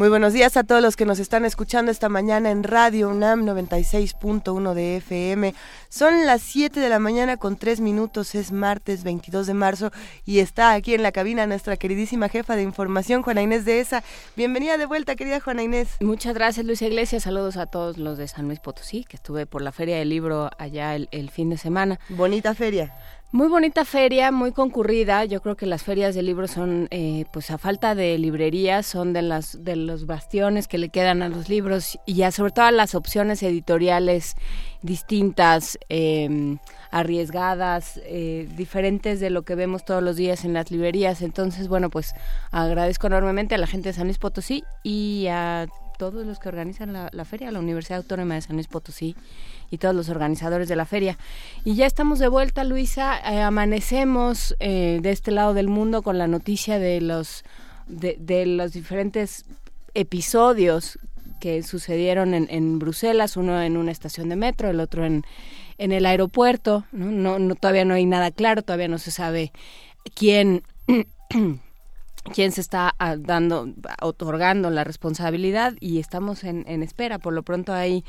Muy buenos días a todos los que nos están escuchando esta mañana en Radio UNAM 96.1 de FM. Son las 7 de la mañana con 3 minutos, es martes 22 de marzo y está aquí en la cabina nuestra queridísima jefa de información, Juana Inés de ESA. Bienvenida de vuelta, querida Juana Inés. Muchas gracias, Luisa Iglesias. Saludos a todos los de San Luis Potosí, que estuve por la Feria del Libro allá el, el fin de semana. Bonita feria. Muy bonita feria, muy concurrida. Yo creo que las ferias de libros son, eh, pues a falta de librerías, son de las de los bastiones que le quedan a los libros y ya sobre todo las opciones editoriales distintas, em, arriesgadas, eh, diferentes de lo que vemos todos los días en las librerías. Entonces, bueno, pues agradezco enormemente a la gente de San Luis Potosí y a todos los que organizan la, la feria, la Universidad Autónoma de San Luis Potosí y todos los organizadores de la feria. Y ya estamos de vuelta, Luisa. Eh, amanecemos eh, de este lado del mundo con la noticia de los de, los diferentes episodios que sucedieron en, en, Bruselas, uno en una estación de metro, el otro en, en el aeropuerto. ¿no? No, todavía no hay nada claro, todavía no se sabe quién quién se está ah, dando, otorgando la responsabilidad y estamos en, en espera. Por lo pronto hay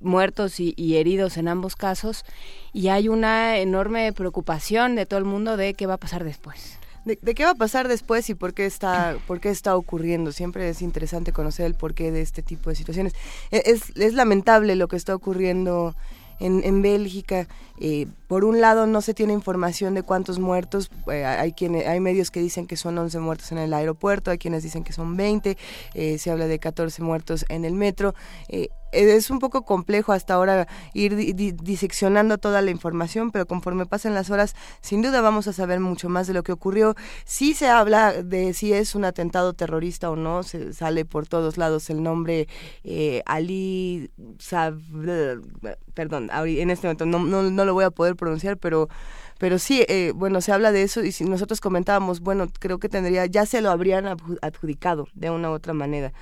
muertos y, heridos en ambos casos y hay una enorme preocupación de todo el mundo de qué va a pasar después. De, qué va a pasar después y por qué está por qué está ocurriendo. Siempre es interesante conocer el porqué de este tipo de situaciones. E, es lamentable lo que está ocurriendo en, en Bélgica. Eh, por un lado no se tiene información de cuántos muertos, eh, hay quienes, hay medios que dicen que son 11 muertos en el aeropuerto, hay quienes dicen que son 20, eh, se habla de 14 muertos en el metro. Es un poco complejo hasta ahora ir diseccionando toda la información, pero conforme pasen las horas, sin duda vamos a saber mucho más de lo que ocurrió. Si se habla de si es un atentado terrorista o no, se sale por todos lados el nombre Ali Sab perdón, en este momento no, no, no lo voy a poder pronunciar, pero pero sí, eh, bueno, se habla de eso y si nosotros comentábamos, bueno, creo que tendría, ya se lo habrían adjudicado de una u otra manera.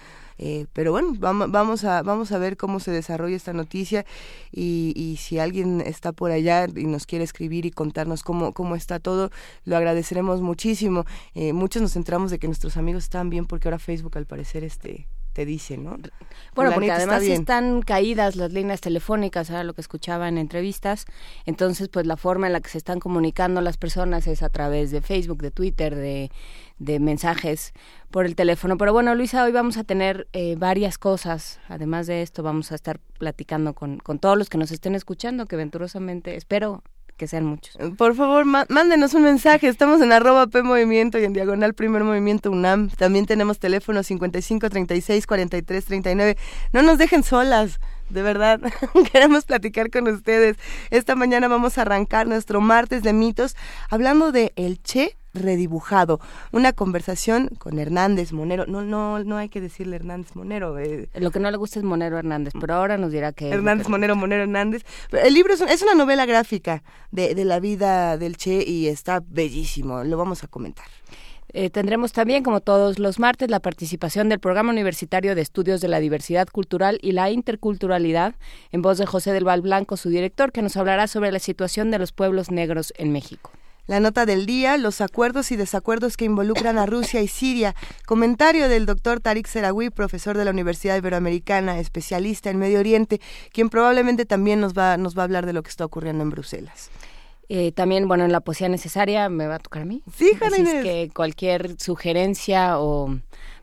Eh, pero bueno, vamos, vamos, a, vamos a ver cómo se desarrolla esta noticia y, y, si alguien está por allá y nos quiere escribir y contarnos cómo, cómo está todo, lo agradeceremos muchísimo. Eh, muchos nos centramos de que nuestros amigos están bien porque ahora Facebook al parecer este te dice, ¿no? Bueno, porque además están caídas las líneas telefónicas, era lo que escuchaba en entrevistas, entonces pues la forma en la que se están comunicando las personas es a través de Facebook, de Twitter, de, de mensajes por el teléfono. Pero bueno, Luisa, hoy vamos a tener eh, varias cosas. Además de esto, vamos a estar platicando con, con todos los que nos estén escuchando, que venturosamente, espero, que sean muchos. Por favor, mándenos un mensaje. Estamos en arroba P Movimiento y en diagonal Primer Movimiento UNAM. También tenemos teléfono 55 36 43 39. No nos dejen solas. De verdad, queremos platicar con ustedes. Esta mañana vamos a arrancar nuestro martes de mitos hablando de el Che redibujado. Una conversación con Hernández Monero. No, no, no hay que decirle Hernández Monero. Eh. Lo que no le gusta es Monero Hernández, pero ahora nos dirá que... Hernández Monero, Monero Hernández. El libro es, una novela gráfica de, de la vida del Che y está bellísimo. Lo vamos a comentar. Eh, tendremos también, como todos los martes, la participación del Programa Universitario de Estudios de la Diversidad Cultural y la Interculturalidad, en voz de José del Val Blanco, su director, que nos hablará sobre la situación de los pueblos negros en México. La nota del día, los acuerdos y desacuerdos que involucran a Rusia y Siria. Comentario del doctor Tariq Serawi, profesor de la Universidad Iberoamericana, especialista en Medio Oriente, quien probablemente también nos va, nos va a hablar de lo que está ocurriendo en Bruselas. Eh, también, bueno, en la poesía necesaria me va a tocar a mí. Sí, Así es que cualquier sugerencia o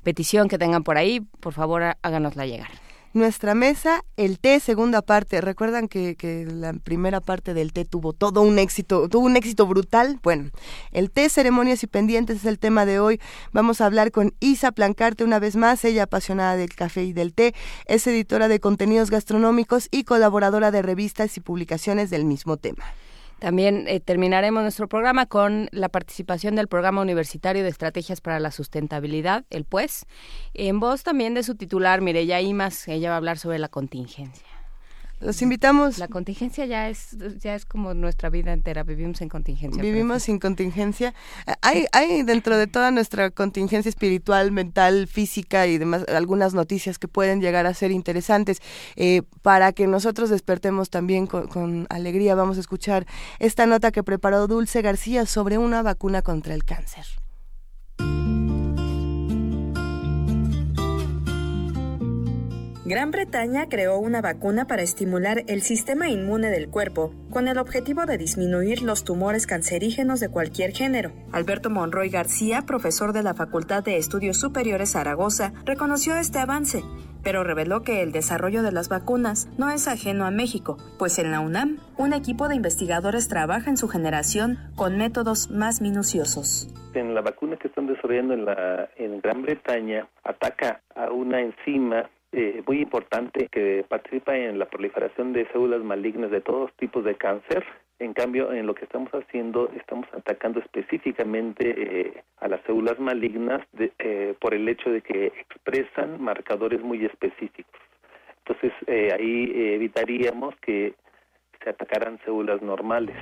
petición que tengan por ahí, por favor háganosla llegar nuestra mesa, el té, segunda parte. ¿Recuerdan que, que, la primera parte del té tuvo todo un éxito, tuvo un éxito brutal? Bueno, el té, ceremonias y pendientes es el tema de hoy. Vamos a hablar con Isa Plancarte una vez más, ella apasionada del café y del té, es editora de contenidos gastronómicos y colaboradora de revistas y publicaciones del mismo tema. También eh, terminaremos nuestro programa con la participación del Programa Universitario de Estrategias para la Sustentabilidad, el PUES, en voz también de su titular, Mireya Imas, ella va a hablar sobre la contingencia. Los invitamos. La contingencia ya es ya es como nuestra vida entera, vivimos en contingencia. Vivimos sin contingencia. Hay hay dentro de toda nuestra contingencia espiritual, mental, física y demás algunas noticias que pueden llegar a ser interesantes eh, para que nosotros despertemos también con, con alegría. Vamos a escuchar esta nota que preparó Dulce García sobre una vacuna contra el cáncer. Gran Bretaña creó una vacuna para estimular el sistema inmune del cuerpo con el objetivo de disminuir los tumores cancerígenos de cualquier género. Alberto Monroy García, profesor de la Facultad de Estudios Superiores Zaragoza, reconoció este avance, pero reveló que el desarrollo de las vacunas no es ajeno a México, pues en la UNAM, un equipo de investigadores trabaja en su generación con métodos más minuciosos. En la vacuna que están desarrollando en, la, en Gran Bretaña, ataca a una enzima eh, muy importante que participa en la proliferación de células malignas de todos tipos de cáncer. En cambio, en lo que estamos haciendo, estamos atacando específicamente eh, a las células malignas de, eh, por el hecho de que expresan marcadores muy específicos. Entonces, eh, ahí evitaríamos que se atacaran células normales.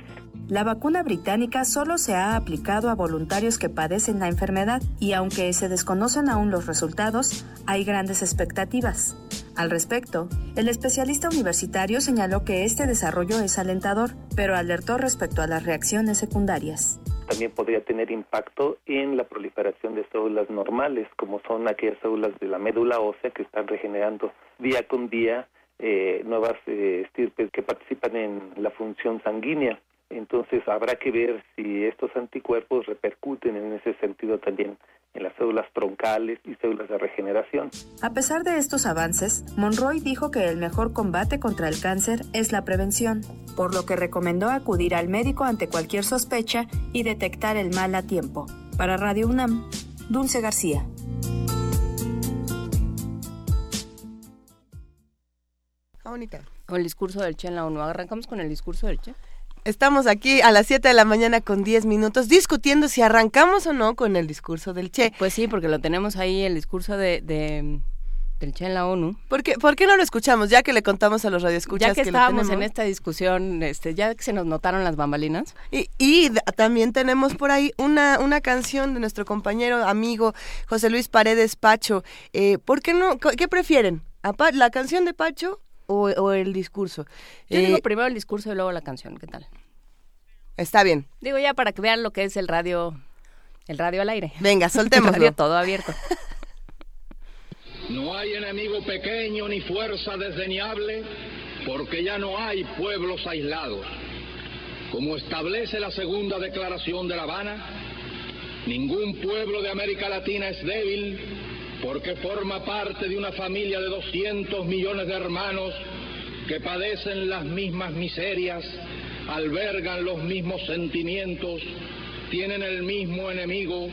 La vacuna británica solo se ha aplicado a voluntarios que padecen la enfermedad y aunque se desconocen aún los resultados, hay grandes expectativas. Al respecto, el especialista universitario señaló que este desarrollo es alentador, pero alertó respecto a las reacciones secundarias. También podría tener impacto en la proliferación de células normales, como son aquellas células de la médula ósea que están regenerando día con día eh, nuevas eh, estirpes que participan en la función sanguínea. Entonces habrá que ver si estos anticuerpos repercuten en ese sentido también en las células troncales y células de regeneración. A pesar de estos avances, Monroy dijo que el mejor combate contra el cáncer es la prevención, por lo que recomendó acudir al médico ante cualquier sospecha y detectar el mal a tiempo. Para Radio UNAM, Dulce García. Ah, bonita. Con el discurso del Che en la ONU. Arrancamos con el discurso del Che. Estamos aquí a las 7 de la mañana con 10 minutos discutiendo si arrancamos o no con el discurso del Che. Pues sí, porque lo tenemos ahí, el discurso de, de del Che en la ONU. ¿Por qué, ¿Por qué no lo escuchamos? Ya que le contamos a los radioescuchas Ya que, que estábamos lo en esta discusión, este, ya que se nos notaron las bambalinas. Y, también tenemos por ahí una, una canción de nuestro compañero, amigo José Luis Paredes Pacho. Eh, ¿Por qué no? ¿Qué prefieren? ¿A Pa- ¿La canción de Pacho o, o el discurso? Yo Eh, digo primero el discurso y luego la canción, ¿qué tal? está bien. Digo ya para que vean lo que es el radio, el radio al aire. Venga, El soltémoslo. radio todo abierto. No hay enemigo pequeño ni fuerza desdeñable, porque ya no hay pueblos aislados. Como establece la segunda declaración de La Habana, ningún pueblo de América Latina es débil, porque forma parte de una familia de 200 millones de hermanos que padecen las mismas miserias, albergan los mismos sentimientos, tienen el mismo enemigo,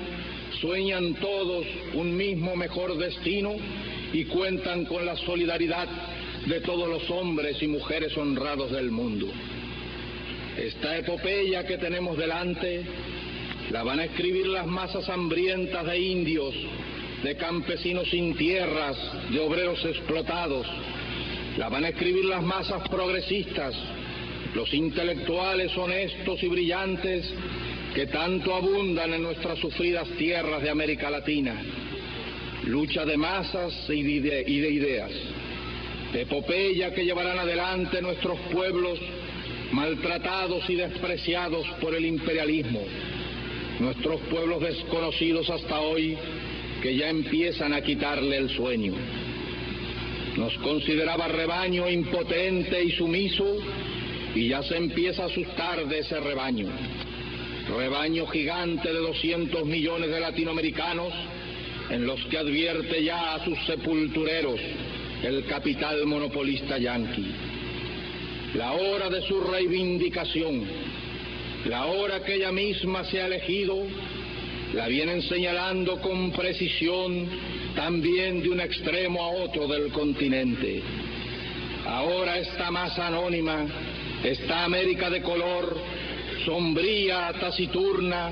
sueñan todos un mismo mejor destino y cuentan con la solidaridad de todos los hombres y mujeres honrados del mundo. Esta epopeya que tenemos delante la van a escribir las masas hambrientas de indios, de campesinos sin tierras, de obreros explotados. La van a escribir las masas progresistas, los intelectuales honestos y brillantes que tanto abundan en nuestras sufridas tierras de América Latina. Lucha de masas y de, y de ideas. Epopeya que llevarán adelante nuestros pueblos maltratados y despreciados por el imperialismo. Nuestros pueblos desconocidos hasta hoy que ya empiezan a quitarle el sueño. Nos consideraba rebaño impotente y sumiso y ya se empieza a asustar de ese rebaño. Rebaño gigante de 200 millones de latinoamericanos en los que advierte ya a sus sepultureros el capital monopolista yanqui. La hora de su reivindicación, la hora que ella misma se ha elegido, la vienen señalando con precisión también de un extremo a otro del continente. Ahora esta masa anónima, esta América de color, sombría, taciturna,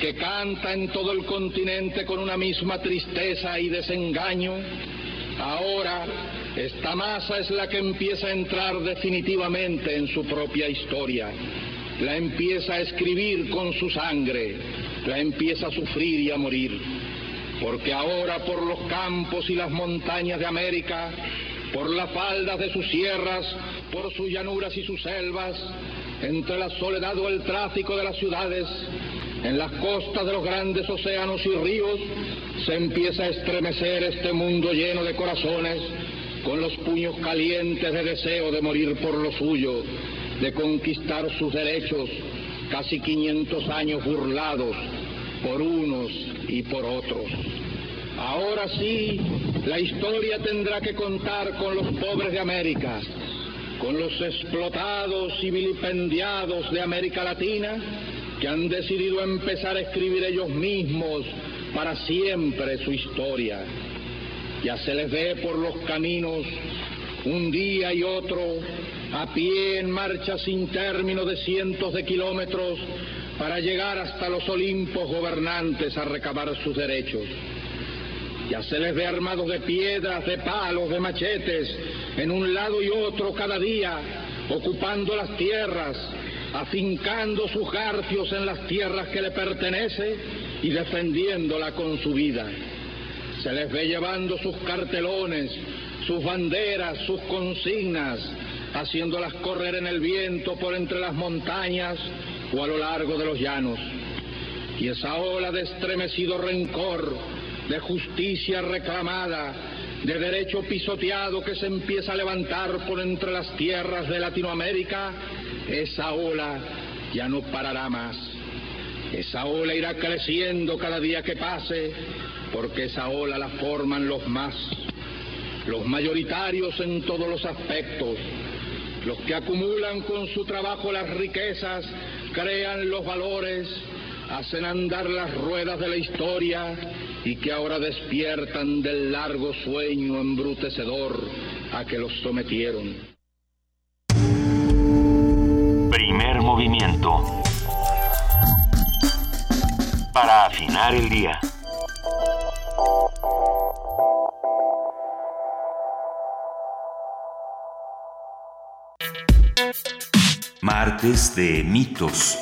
que canta en todo el continente con una misma tristeza y desengaño, ahora Esta masa es la que empieza a entrar definitivamente en su propia historia. La empieza a escribir con su sangre, la empieza a sufrir y a morir. Porque ahora por los campos y las montañas de América, por las faldas de sus sierras, por sus llanuras y sus selvas, entre la soledad o el tráfico de las ciudades, en las costas de los grandes océanos y ríos, se empieza a estremecer este mundo lleno de corazones, con los puños calientes de deseo de morir por lo suyo, de conquistar sus derechos, casi 500 años burlados por unos y por otros. Ahora sí, la historia tendrá que contar con los pobres de América, con los explotados y vilipendiados de América Latina, que han decidido empezar a escribir ellos mismos para siempre su historia. Ya se les ve por los caminos un día y otro, a pie en marcha sin término de cientos de kilómetros para llegar hasta los Olimpos gobernantes a recabar sus derechos. Ya se les ve armados de piedras, de palos, de machetes, en un lado y otro cada día, ocupando las tierras, afincando sus garfios en las tierras que le pertenece y defendiéndola con su vida. Se les ve llevando sus cartelones, sus banderas, sus consignas, haciéndolas correr en el viento por entre las montañas o a lo largo de los llanos. Y esa ola de estremecido rencor, de justicia reclamada, de derecho pisoteado que se empieza a levantar por entre las tierras de Latinoamérica, esa ola ya no parará más. Esa ola irá creciendo cada día que pase, porque esa ola la forman los más, los mayoritarios en todos los aspectos, los que acumulan con su trabajo las riquezas, crean los valores, hacen andar las ruedas de la historia y que ahora despiertan del largo sueño embrutecedor a que los sometieron. Primer movimiento. Para afinar el día. Martes de mitos.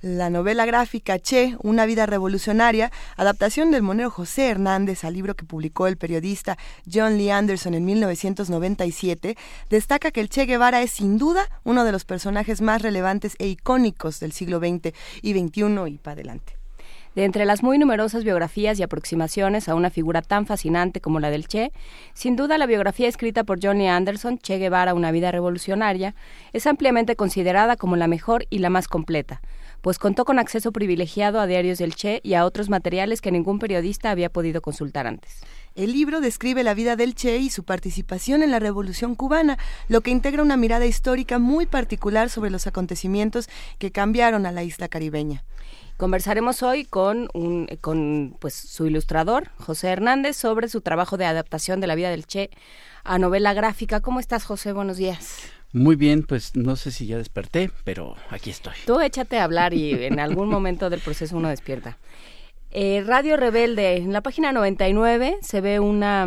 La novela gráfica Che, Una vida revolucionaria, adaptación del monero José Hernández al libro que publicó el periodista John Lee Anderson en 1997, destaca que el Che Guevara es sin duda uno de los personajes más relevantes e icónicos del siglo XX y XXI y para adelante. De entre las muy numerosas biografías y aproximaciones a una figura tan fascinante como la del Che, sin duda la biografía escrita por Johnny Anderson, Che Guevara, una vida revolucionaria, es ampliamente considerada como la mejor y la más completa, pues contó con acceso privilegiado a diarios del Che y a otros materiales que ningún periodista había podido consultar antes. El libro describe la vida del Che y su participación en la Revolución cubana, lo que integra una mirada histórica muy particular sobre los acontecimientos que cambiaron a la isla caribeña. Conversaremos hoy con, un, con pues, su ilustrador, José Hernández, sobre su trabajo de adaptación de la vida del Che a novela gráfica. ¿Cómo estás, José? Buenos días. Muy bien, pues no sé si ya desperté, pero aquí estoy. Tú échate a hablar y en algún momento del proceso uno despierta. Eh, Radio Rebelde, en la página 99 se ve una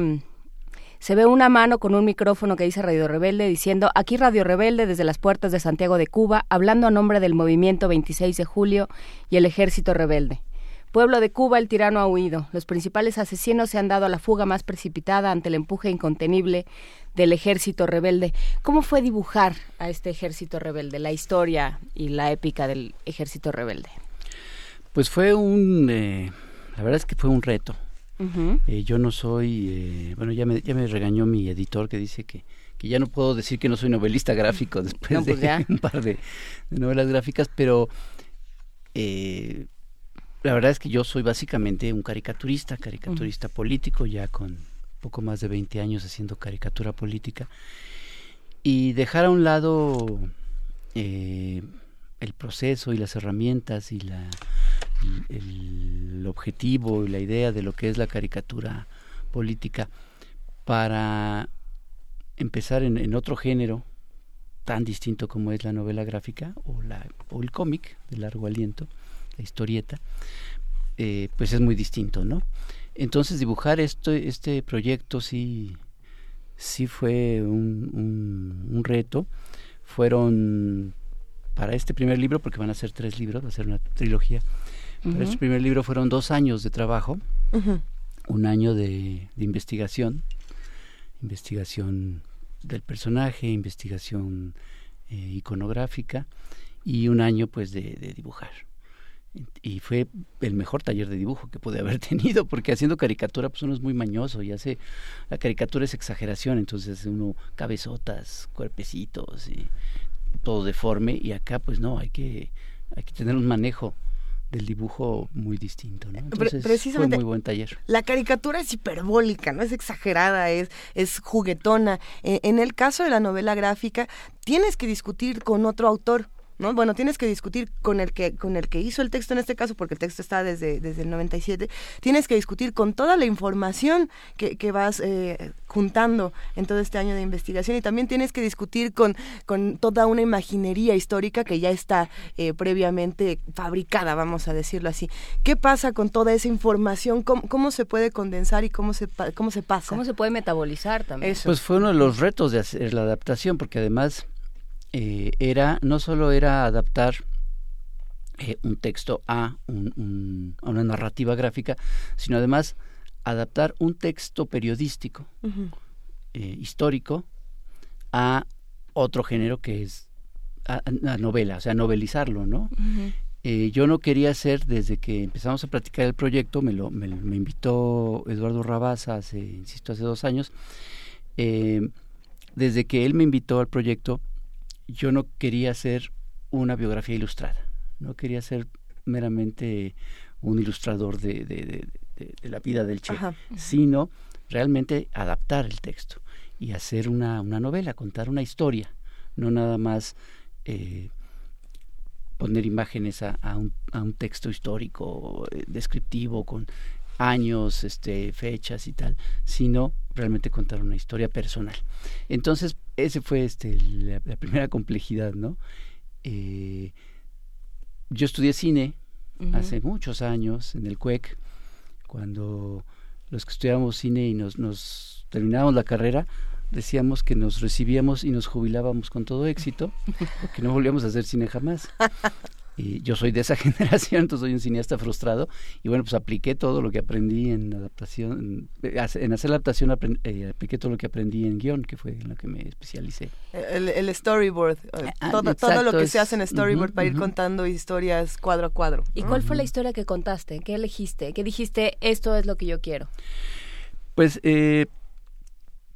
se ve una mano con un micrófono que dice Radio Rebelde diciendo, aquí Radio Rebelde desde las puertas de Santiago de Cuba, hablando a nombre del movimiento 26 de julio y el ejército rebelde. Pueblo de Cuba, el tirano ha huido. Los principales asesinos se han dado a la fuga más precipitada ante el empuje incontenible del ejército rebelde. ¿Cómo fue dibujar a este ejército rebelde, la historia y la épica del ejército rebelde? Pues fue un, eh, la verdad es que fue un reto, eh, yo no soy, eh, bueno, ya me, ya me regañó mi editor que dice que, que ya no puedo decir que no soy novelista gráfico después pues de un par de, novelas gráficas, pero eh, la verdad es que yo soy básicamente un caricaturista, caricaturista político, ya con poco más de 20 años haciendo caricatura política. Y dejar a un lado el proceso y las herramientas y la el, objetivo y la idea de lo que es la caricatura política para empezar en, otro género tan distinto como es la novela gráfica o, la, o el cómic de largo aliento, la historieta, eh, pues es muy distinto, ¿no? Entonces dibujar esto, este proyecto sí, sí fue un, un, reto. Fueron para este primer libro, porque van a ser tres libros, va a ser una trilogía. Para este primer libro fueron dos años de trabajo, un año de, de investigación, investigación del personaje, investigación eh, iconográfica y un año pues de, dibujar. Y fue el mejor taller de dibujo que pude haber tenido, porque haciendo caricatura pues uno es muy mañoso y hace, la caricatura es exageración, entonces uno cabezotas, cuerpecitos y todo deforme y acá pues no, hay que, hay que tener un manejo del dibujo muy distinto, ¿no? Entonces, Precisamente, fue muy buen taller. La caricatura es hiperbólica, no es exagerada, es, es juguetona. E, en el caso de la novela gráfica, tienes que discutir con otro autor ¿no? Bueno, tienes que discutir con el que con el que hizo el texto en este caso, porque el texto está desde, desde el 97, tienes que discutir con toda la información que, que vas eh, juntando en todo este año de investigación y también tienes que discutir con, con toda una imaginería histórica que ya está eh, previamente fabricada, vamos a decirlo así. ¿Qué pasa con toda esa información? ¿Cómo, se puede condensar y cómo se, cómo se pasa? ¿Cómo se puede metabolizar también? Pues fue uno de los retos de hacer la adaptación, porque además eh, era no solo era adaptar eh, un texto a, una narrativa gráfica, sino además adaptar un texto periodístico, eh, histórico, a otro género que es la novela, o sea, novelizarlo, ¿no? yo no quería hacer, desde que empezamos a platicar el proyecto, me, lo, me, invitó Eduardo Rabasa hace, insisto, hace dos años, desde que él me invitó al proyecto, yo no quería ser una biografía ilustrada, no quería ser meramente un ilustrador de, de, la vida del Che, sino realmente adaptar el texto y hacer una, una, novela, contar una historia, no nada más eh, poner imágenes a, un, a, un, texto histórico, eh, descriptivo, con años, este, fechas y tal, sino realmente contar una historia personal. Entonces, ese fue este, la, primera complejidad, ¿no? Eh, yo estudié cine hace muchos años en el CUEC, cuando los que estudiábamos cine y nos, nos terminábamos la carrera, decíamos que nos recibíamos y nos jubilábamos con todo éxito, porque no volvíamos a hacer cine jamás. Y yo soy de esa generación, entonces soy un cineasta frustrado. Y bueno, pues apliqué todo lo que aprendí en adaptación, en hacer la adaptación eh, apliqué todo lo que aprendí en guion, que fue en lo que me especialicé. El, storyboard, eh, ah, todo, todo, lo que se hace en storyboard para ir contando historias cuadro a cuadro. ¿Y cuál fue la historia que contaste? ¿Qué elegiste? ¿Qué dijiste? Esto es lo que yo quiero. Pues eh,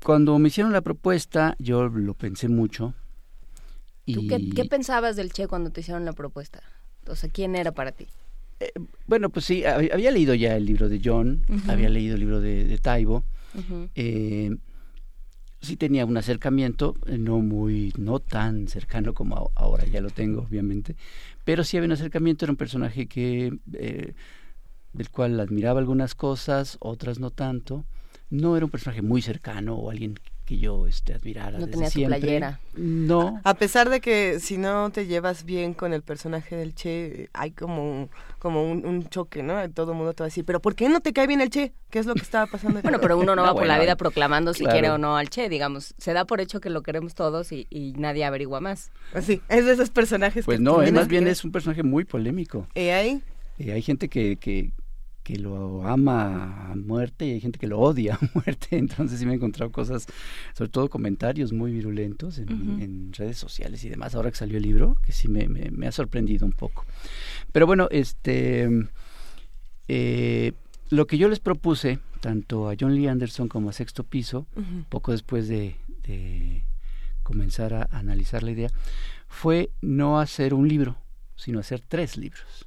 cuando me hicieron la propuesta, yo lo pensé mucho ¿Tú qué, pensabas del Che cuando te hicieron la propuesta? O sea, ¿quién era para ti? Eh, bueno, pues sí, había leído ya el libro de John, había leído el libro de, de Taibo. Eh, sí tenía un acercamiento, eh, no muy, no tan cercano como ahora ya lo tengo, obviamente, pero sí había un acercamiento, era un personaje que del cual admiraba algunas cosas, otras no tanto. No era un personaje muy cercano o alguien que yo este, admirara. No desde tenía siempre. playera. No. A pesar de que si no te llevas bien con el personaje del Che, hay como un, como un, choque, ¿no? Todo el mundo te va a decir, pero ¿por qué no te cae bien el Che? ¿Qué es lo que estaba pasando? bueno, pero uno no, va por la vida proclamando si quiere o no al Che, digamos. Se da por hecho que lo queremos todos y, nadie averigua más. Sí, es de esos personajes pues no, más bien es un personaje muy polémico. ¿Y ahí? Y hay gente que, que, que lo ama a muerte y hay gente que lo odia a muerte. Entonces sí me he encontrado cosas, sobre todo comentarios muy virulentos en, redes sociales y demás. Ahora que salió el libro, que sí me, me, ha sorprendido un poco. Pero bueno, este eh, lo que yo les propuse, tanto a John Lee Anderson como a Sexto Piso, poco después de, comenzar a, analizar la idea, fue no hacer un libro, sino hacer tres libros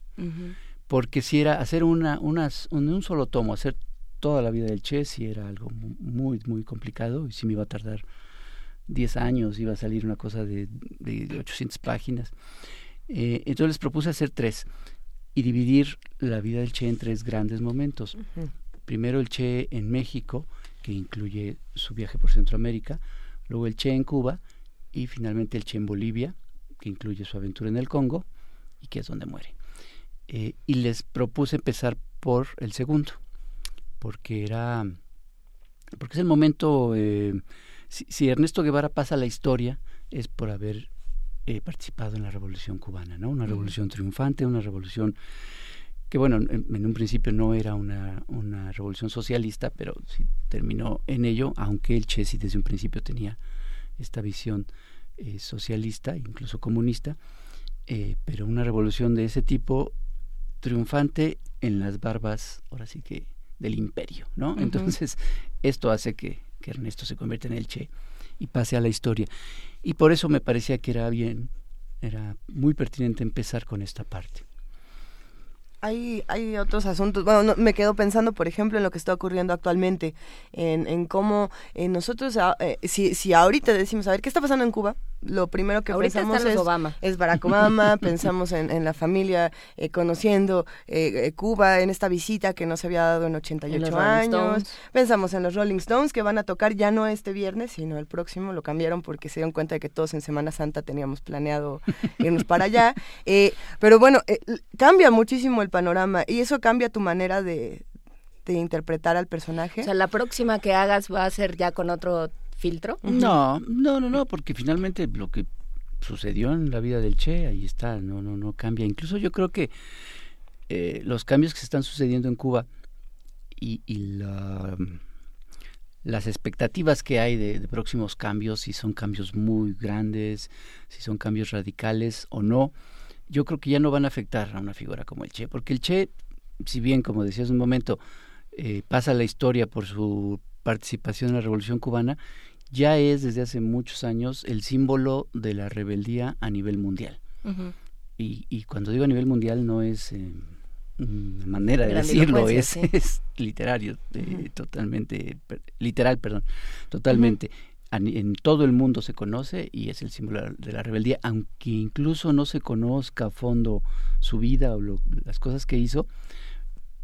porque si era hacer una, unas, un, solo tomo, hacer toda la vida del Che, si era algo muy, muy complicado y si me iba a tardar 10 años, iba a salir una cosa de, de 800 páginas. Eh, entonces les propuse hacer tres y dividir la vida del Che en tres grandes momentos. Primero el Che en México, que incluye su viaje por Centroamérica, luego el Che en Cuba y finalmente el Che en Bolivia, que incluye su aventura en el Congo y que es donde muere. Eh, y les propuse empezar por el segundo, porque era, porque es el momento, eh, si, Ernesto Guevara pasa a la historia, es por haber eh, participado en la revolución cubana, ¿no? Una revolución triunfante, una revolución que bueno, en, un principio no era una, una revolución socialista, pero sí terminó en ello, aunque el Che sí desde un principio tenía esta visión eh, socialista, incluso comunista, eh, pero una revolución de ese tipo triunfante en las barbas, ahora sí que del imperio, ¿no? Entonces, esto hace que, que Ernesto se convierta en el Che y pase a la historia. Y por eso me parecía que era bien, era muy pertinente empezar con esta parte hay, hay otros asuntos. Bueno, me quedo pensando, por ejemplo, en lo que está ocurriendo actualmente, en, en cómo eh, nosotros, ah, eh, si, si ahorita decimos, a ver, ¿qué está pasando en Cuba? Lo primero que pensamos es, Obama. es Barack Obama, pensamos en, en, la familia eh, conociendo Cuba, en esta visita que no se había dado en 88 años. Pensamos en los Rolling Stones que van a tocar ya no este viernes, sino el próximo. Lo cambiaron porque se dieron cuenta de que todos en Semana Santa teníamos planeado irnos para allá. pero bueno, cambia muchísimo el panorama y eso cambia tu manera de, interpretar al personaje. O sea, la próxima que hagas va a ser ya con otro filtro. No, no, no, no, porque finalmente lo que sucedió en la vida del Che, ahí está, no, no, no cambia. Incluso yo creo que eh, los cambios que se están sucediendo en Cuba y, las expectativas que hay de, de, próximos cambios, si son cambios muy grandes, si son cambios radicales o no, yo creo que ya no van a afectar a una figura como el Che, porque el Che, si bien, como decías un momento, eh, pasa la historia por su participación en la Revolución Cubana, ya es desde hace muchos años el símbolo de la rebeldía a nivel mundial. y, y, cuando digo a nivel mundial no es eh, una manera de decirlo, es, es literario, eh, totalmente, literal, perdón, totalmente. En todo el mundo se conoce y es el símbolo de la rebeldía, aunque incluso no se conozca a fondo su vida o las cosas que hizo,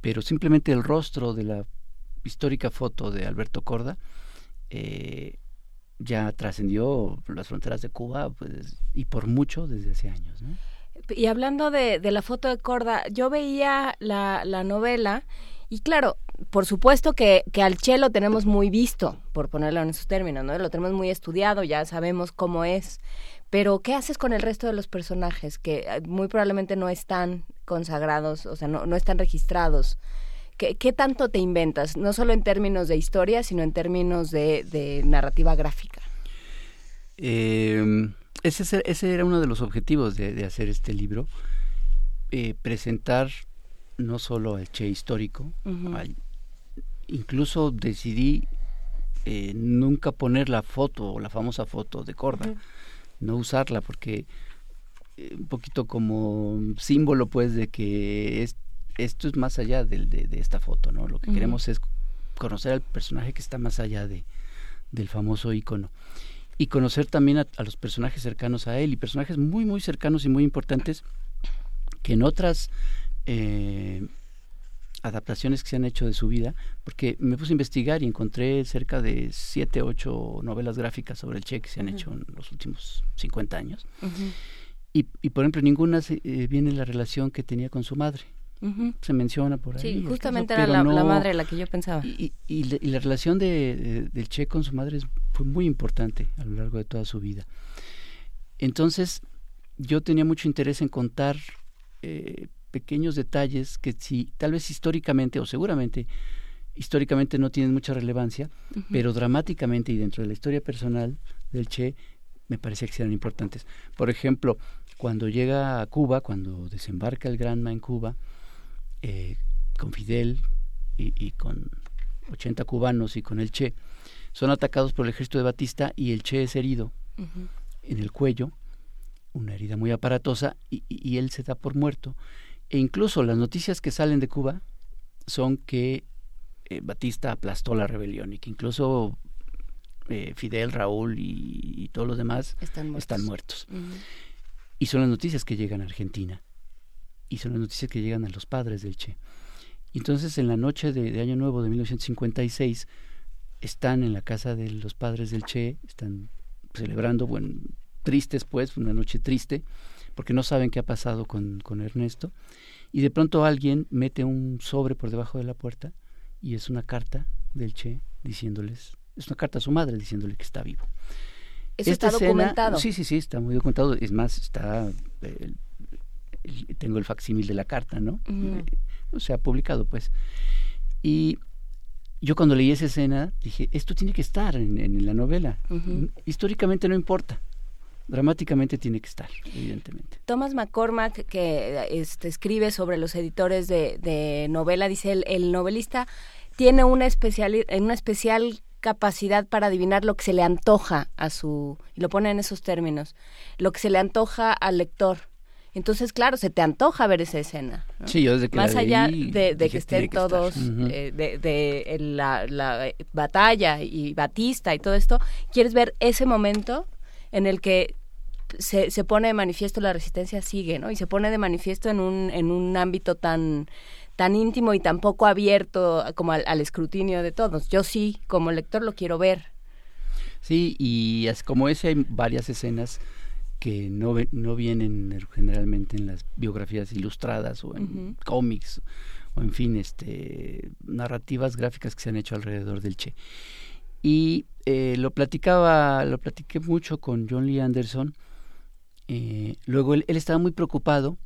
pero simplemente el rostro de la histórica foto de Alberto Corda eh, ya trascendió las fronteras de Cuba pues, y por mucho desde hace años. Y hablando de, la foto de Corda, yo veía la, la novela y claro, por supuesto que, que al Che lo tenemos muy visto, por ponerlo en esos términos, ¿no? Lo tenemos muy estudiado, ya sabemos cómo es. Pero, ¿qué haces con el resto de los personajes que eh, muy probablemente no están consagrados, o sea, no, no están registrados? ¿Qué, ¿Qué, tanto te inventas? No solo en términos de historia, sino en términos de, de narrativa gráfica. Eh, ese, ese, era uno de los objetivos de, de hacer este libro, eh, presentar no solo al Che histórico, incluso decidí eh, nunca poner la foto o la famosa foto de Corda, no usarla porque eh, un poquito como símbolo pues de que es, esto es más allá de, de, esta foto, ¿no? Lo que queremos es conocer al personaje que está más allá de, del famoso icono y conocer también a, a, los personajes cercanos a él y personajes muy muy cercanos y muy importantes que en otras eh, adaptaciones que se han hecho de su vida, porque me puse a investigar y encontré cerca de siete, ocho novelas gráficas sobre el Che que se han hecho en los últimos 50 años. y, y, por ejemplo, ninguna eh, viene la relación que tenía con su madre. Se menciona por ahí. Sí, justamente era la, madre la que yo pensaba. Y, y, la, relación de, del Che con su madre fue muy importante a lo largo de toda su vida. Entonces, yo tenía mucho interés en contar eh, pequeños detalles que si tal vez históricamente o seguramente históricamente no tienen mucha relevancia, pero dramáticamente y dentro de la historia personal del Che me parecía que eran importantes. Por ejemplo, cuando llega a Cuba, cuando desembarca el Granma en Cuba, eh, con Fidel y, con 80 cubanos y con el Che, son atacados por el ejército de Batista y el Che es herido en el cuello, una herida muy aparatosa, y, y, él se da por muerto. E incluso las noticias que salen de Cuba son que eh, Batista aplastó la rebelión y que incluso eh, Fidel, Raúl y, todos los demás están muertos. Y son las noticias que llegan a Argentina. Y son las noticias que llegan a los padres del Che. Entonces, en la noche de, Año Nuevo de 1956, están en la casa de los padres del Che, están celebrando, bueno, tristes pues, una noche triste, porque no saben qué ha pasado con, con Ernesto, y de pronto alguien mete un sobre por debajo de la puerta y es una carta del Che diciéndoles, es una carta a su madre diciéndole que está vivo. Eso está documentado. Sí, sí, sí, está muy documentado. Es más, está eh, tengo el facsímil de la carta, ¿no? Eh, o sea, publicado, pues. Y yo cuando leí esa escena dije, esto tiene que estar en, la novela. Históricamente no importa. Dramáticamente tiene que estar, evidentemente. Thomas McCormack, que este, escribe sobre los editores de, novela, dice, el, el, novelista tiene una especial, una especial capacidad para adivinar lo que se le antoja a su, y lo pone en esos términos, lo que se le antoja al lector. Entonces, claro, se te antoja ver esa escena. Sí, yo desde que Más allá de, que estén todos, eh, de, la, batalla y Batista y todo esto, quieres ver ese momento en el que se, se pone de manifiesto la resistencia sigue, ¿no? Y se pone de manifiesto en un, en un ámbito tan tan íntimo y tan poco abierto como al, al escrutinio de todos. Yo sí, como lector, lo quiero ver. Sí, y es, como ese hay varias escenas que no, no vienen generalmente en las biografías ilustradas o en cómics o en fin, este, narrativas gráficas que se han hecho alrededor del Che. Y eh, lo platicaba, lo platiqué mucho con John Lee Anderson. Eh, luego él, estaba muy preocupado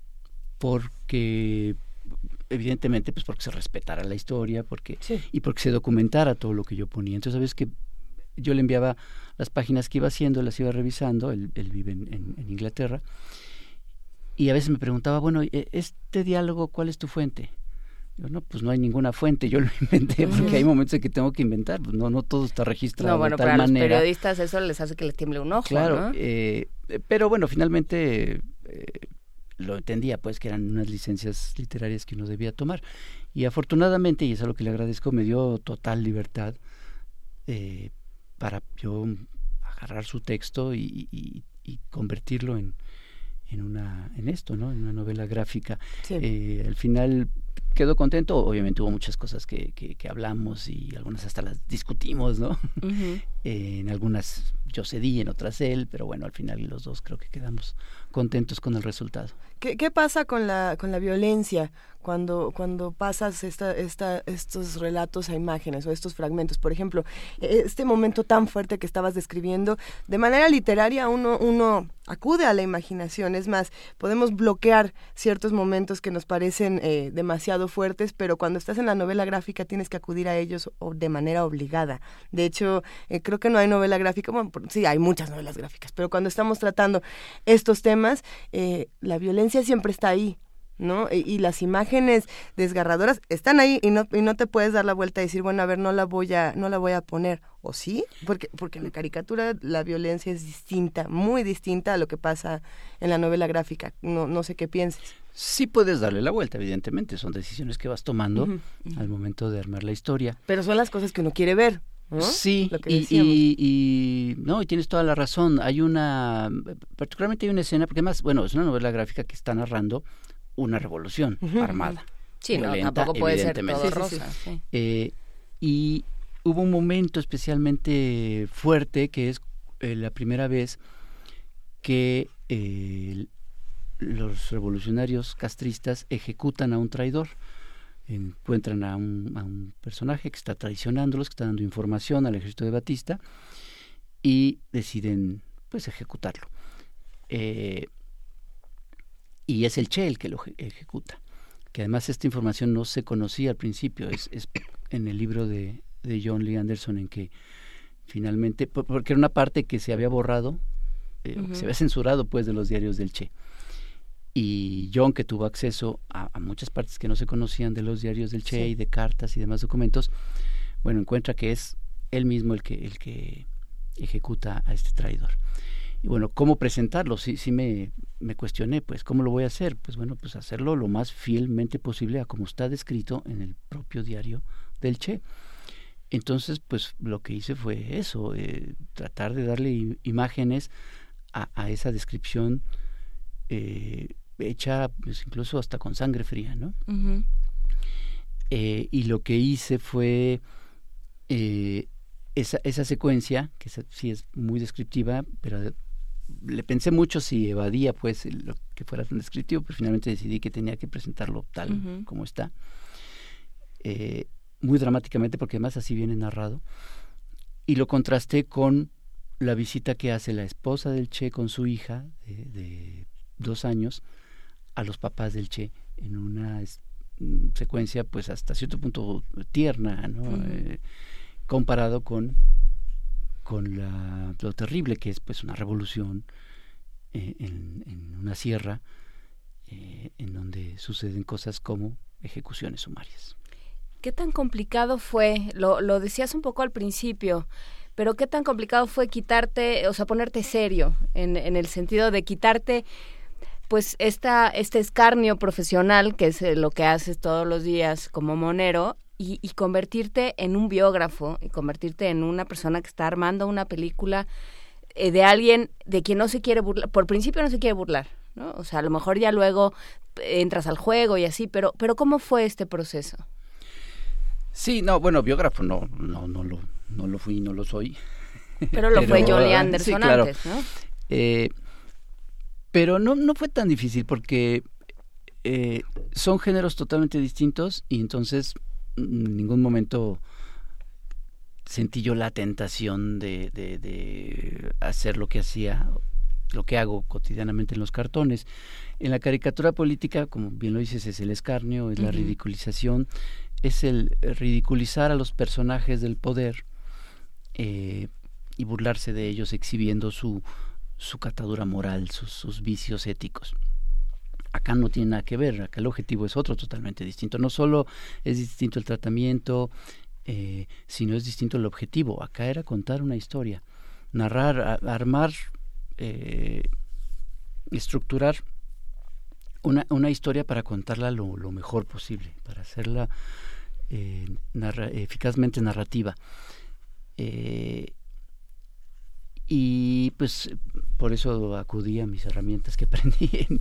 porque evidentemente pues porque se respetara la historia porque y porque se documentara todo lo que yo ponía entonces sabes que yo le enviaba las páginas que iba haciendo, las iba revisando, él, vive en, Inglaterra, y a veces me preguntaba, bueno, e, este diálogo, ¿cuál es tu fuente? Yo, no, pues no hay ninguna fuente, yo lo inventé porque hay momentos en que tengo que inventar, pues no, no todo está registrado no, bueno, de tal para los periodistas eso les hace que les tiemble un ojo, Claro, eh, pero bueno, finalmente eh, lo entendía, pues que eran unas licencias literarias que uno debía tomar. Y afortunadamente, y es a lo que le agradezco, me dio total libertad eh, para yo agarrar su texto y, convertirlo en, en una en esto no en una novela gráfica. Eh, al final quedó contento. Obviamente hubo muchas cosas que, que, hablamos y algunas hasta las discutimos no eh, en algunas yo cedí en otras él pero bueno al final los dos creo que quedamos contentos con el resultado. Qué, qué pasa con la con la violencia cuando, cuando pasas esta, esta, estos relatos a imágenes o estos fragmentos. Por ejemplo, este momento tan fuerte que estabas describiendo, de manera literaria uno, uno acude a la imaginación. Es más, podemos bloquear ciertos momentos que nos parecen eh, demasiado fuertes, pero cuando estás en la novela gráfica tienes que acudir a ellos de manera obligada. De hecho, eh, creo que no hay novela gráfica, bueno, sí, hay muchas novelas gráficas, pero cuando estamos tratando estos temas, eh, la violencia siempre está ahí ¿no? Y, las imágenes desgarradoras están ahí y no, y no te puedes dar la vuelta y decir, bueno, a ver, no la voy a, no la voy a poner. ¿O sí? Porque, porque en la caricatura la violencia es distinta, muy distinta a lo que pasa en la novela gráfica. No, no sé qué pienses. Sí puedes darle la vuelta, evidentemente. Son decisiones que vas tomando al momento de armar la historia. Pero son las cosas que uno quiere ver. Sí, y, y, no, y tienes toda la razón. Hay una, particularmente hay una escena, porque además, bueno, es una novela gráfica que está narrando una revolución armada. Sí, no, tampoco puede ser todo rosa. Eh, y hubo un momento especialmente fuerte que es eh, la primera vez que eh, los revolucionarios castristas ejecutan a un traidor. Encuentran a un, a un, personaje que está traicionándolos, que está dando información al ejército de Batista y deciden pues ejecutarlo. Eh, y es el Che el que lo ejecuta. Que además esta información no se conocía al principio, es, es en el libro de, de, John Lee Anderson en que finalmente, porque era una parte que se había borrado, eh, se había censurado pues de los diarios del Che. Y John, que tuvo acceso a, muchas partes que no se conocían de los diarios del Che y de cartas y demás documentos, bueno, encuentra que es él mismo el que, el que ejecuta a este traidor. Y bueno, ¿cómo presentarlo? Sí, sí me, me cuestioné, pues, ¿cómo lo voy a hacer? Pues bueno, pues hacerlo lo más fielmente posible a como está descrito en el propio diario del Che. Entonces, pues lo que hice fue eso, eh, tratar de darle imágenes a, a, esa descripción eh, hecha pues, incluso hasta con sangre fría, ¿no? eh, y lo que hice fue eh, esa, esa secuencia, que sí es muy descriptiva, pero le pensé mucho si evadía pues lo que fuera tan descriptivo, pero finalmente decidí que tenía que presentarlo tal como está. Eh, muy dramáticamente, porque además así viene narrado, y lo contrasté con la visita que hace la esposa del Che con su hija de, dos años a los papás del Che en una mm, secuencia pues hasta cierto punto tierna, ¿no? Eh, comparado con con la, lo terrible que es pues una revolución eh, en, una sierra eh, en donde suceden cosas como ejecuciones sumarias. ¿Qué tan complicado fue? Lo, lo decías un poco al principio, pero ¿qué tan complicado fue quitarte, o sea, ponerte serio en, en el sentido de quitarte pues esta, este escarnio profesional, que es eh, lo que haces todos los días como monero, y, y, convertirte en un biógrafo, y convertirte en una persona que está armando una película eh, de alguien de quien no se quiere burlar, por principio no se quiere burlar, ¿no? O sea, a lo mejor ya luego entras al juego y así, pero, pero ¿cómo fue este proceso? Sí, no, bueno, biógrafo no, no, no lo, no lo fui, no lo soy. Pero lo fue Jolie Anderson antes, ¿no? Eh, pero no, no fue tan difícil porque eh, son géneros totalmente distintos y entonces en ningún momento sentí yo la tentación de, de, de, hacer lo que hacía, lo que hago cotidianamente en los cartones. En la caricatura política, como bien lo dices, es el escarnio, es la ridiculización, es el ridiculizar a los personajes del poder eh, y burlarse de ellos exhibiendo su, su catadura moral, sus, vicios éticos. Acá no tiene nada que ver, acá el objetivo es otro totalmente distinto. No solo es distinto el tratamiento, eh, sino es distinto el objetivo. Acá era contar una historia, narrar, armar, eh, estructurar una, una, historia para contarla lo, mejor posible, para hacerla eh, eficazmente narrativa. Y pues por eso acudí a mis herramientas que aprendí en,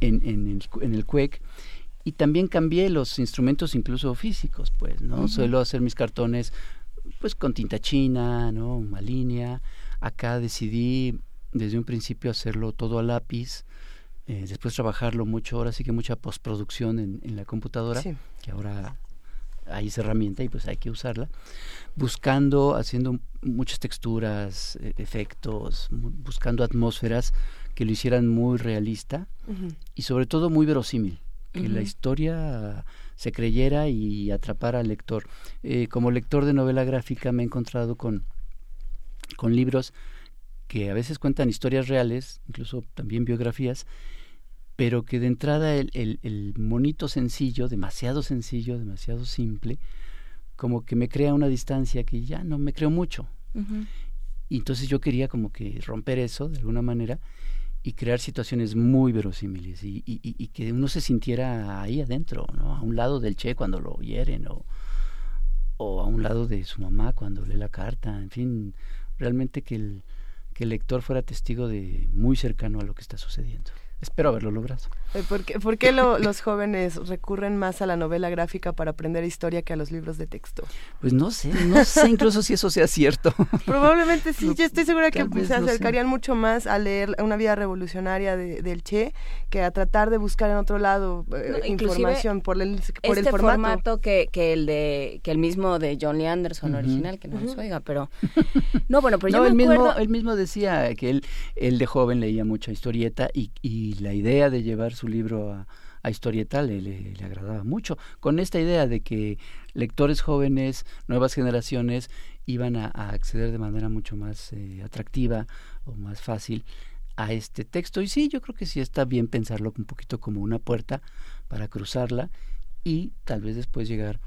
en, en, el, en el CUEC y también cambié los instrumentos incluso físicos, pues, ¿no? Suelo hacer mis cartones pues con tinta china, ¿no? Una línea. Acá decidí desde un principio hacerlo todo a lápiz, eh, después trabajarlo mucho, ahora sí que mucha postproducción en, en la computadora, que ahora hay esa herramienta y pues hay que usarla, buscando, haciendo muchas texturas, e, efectos, buscando atmósferas que lo hicieran muy realista y sobre todo muy verosímil, que la historia se creyera y atrapara al lector. Eh, como lector de novela gráfica me he encontrado con, con libros que a veces cuentan historias reales, incluso también biografías, pero que de entrada el, el, monito sencillo, demasiado sencillo, demasiado simple, como que me crea una distancia que ya no me creo mucho. Y entonces yo quería como que romper eso de alguna manera y crear situaciones muy verosímiles y, y, que uno se sintiera ahí adentro, ¿no? A un lado del Che cuando lo hieren o, o a un lado de su mamá cuando lee la carta, en fin, realmente que el, que el lector fuera testigo de muy cercano a lo que está sucediendo. Espero haberlo logrado. ¿Por qué, por qué lo, los jóvenes recurren más a la novela gráfica para aprender historia que a los libros de texto? Pues no sé, no sé incluso si eso sea cierto. Probablemente sí, yo estoy segura que se acercarían mucho más a leer una vida revolucionaria de, del Che que a tratar de buscar en otro lado eh, información por el, por este el formato. que, que el de que el mismo de John Lee Anderson original, que no nos oiga, pero no, bueno, pero yo me el acuerdo... mismo, él mismo decía que él, él de joven leía mucha historieta y, y la idea de llevar su libro a, historieta le, le, agradaba mucho, con esta idea de que lectores jóvenes, nuevas generaciones, iban a, acceder de manera mucho más eh, atractiva o más fácil a este texto. Y sí, yo creo que sí está bien pensarlo un poquito como una puerta para cruzarla y tal vez después llegar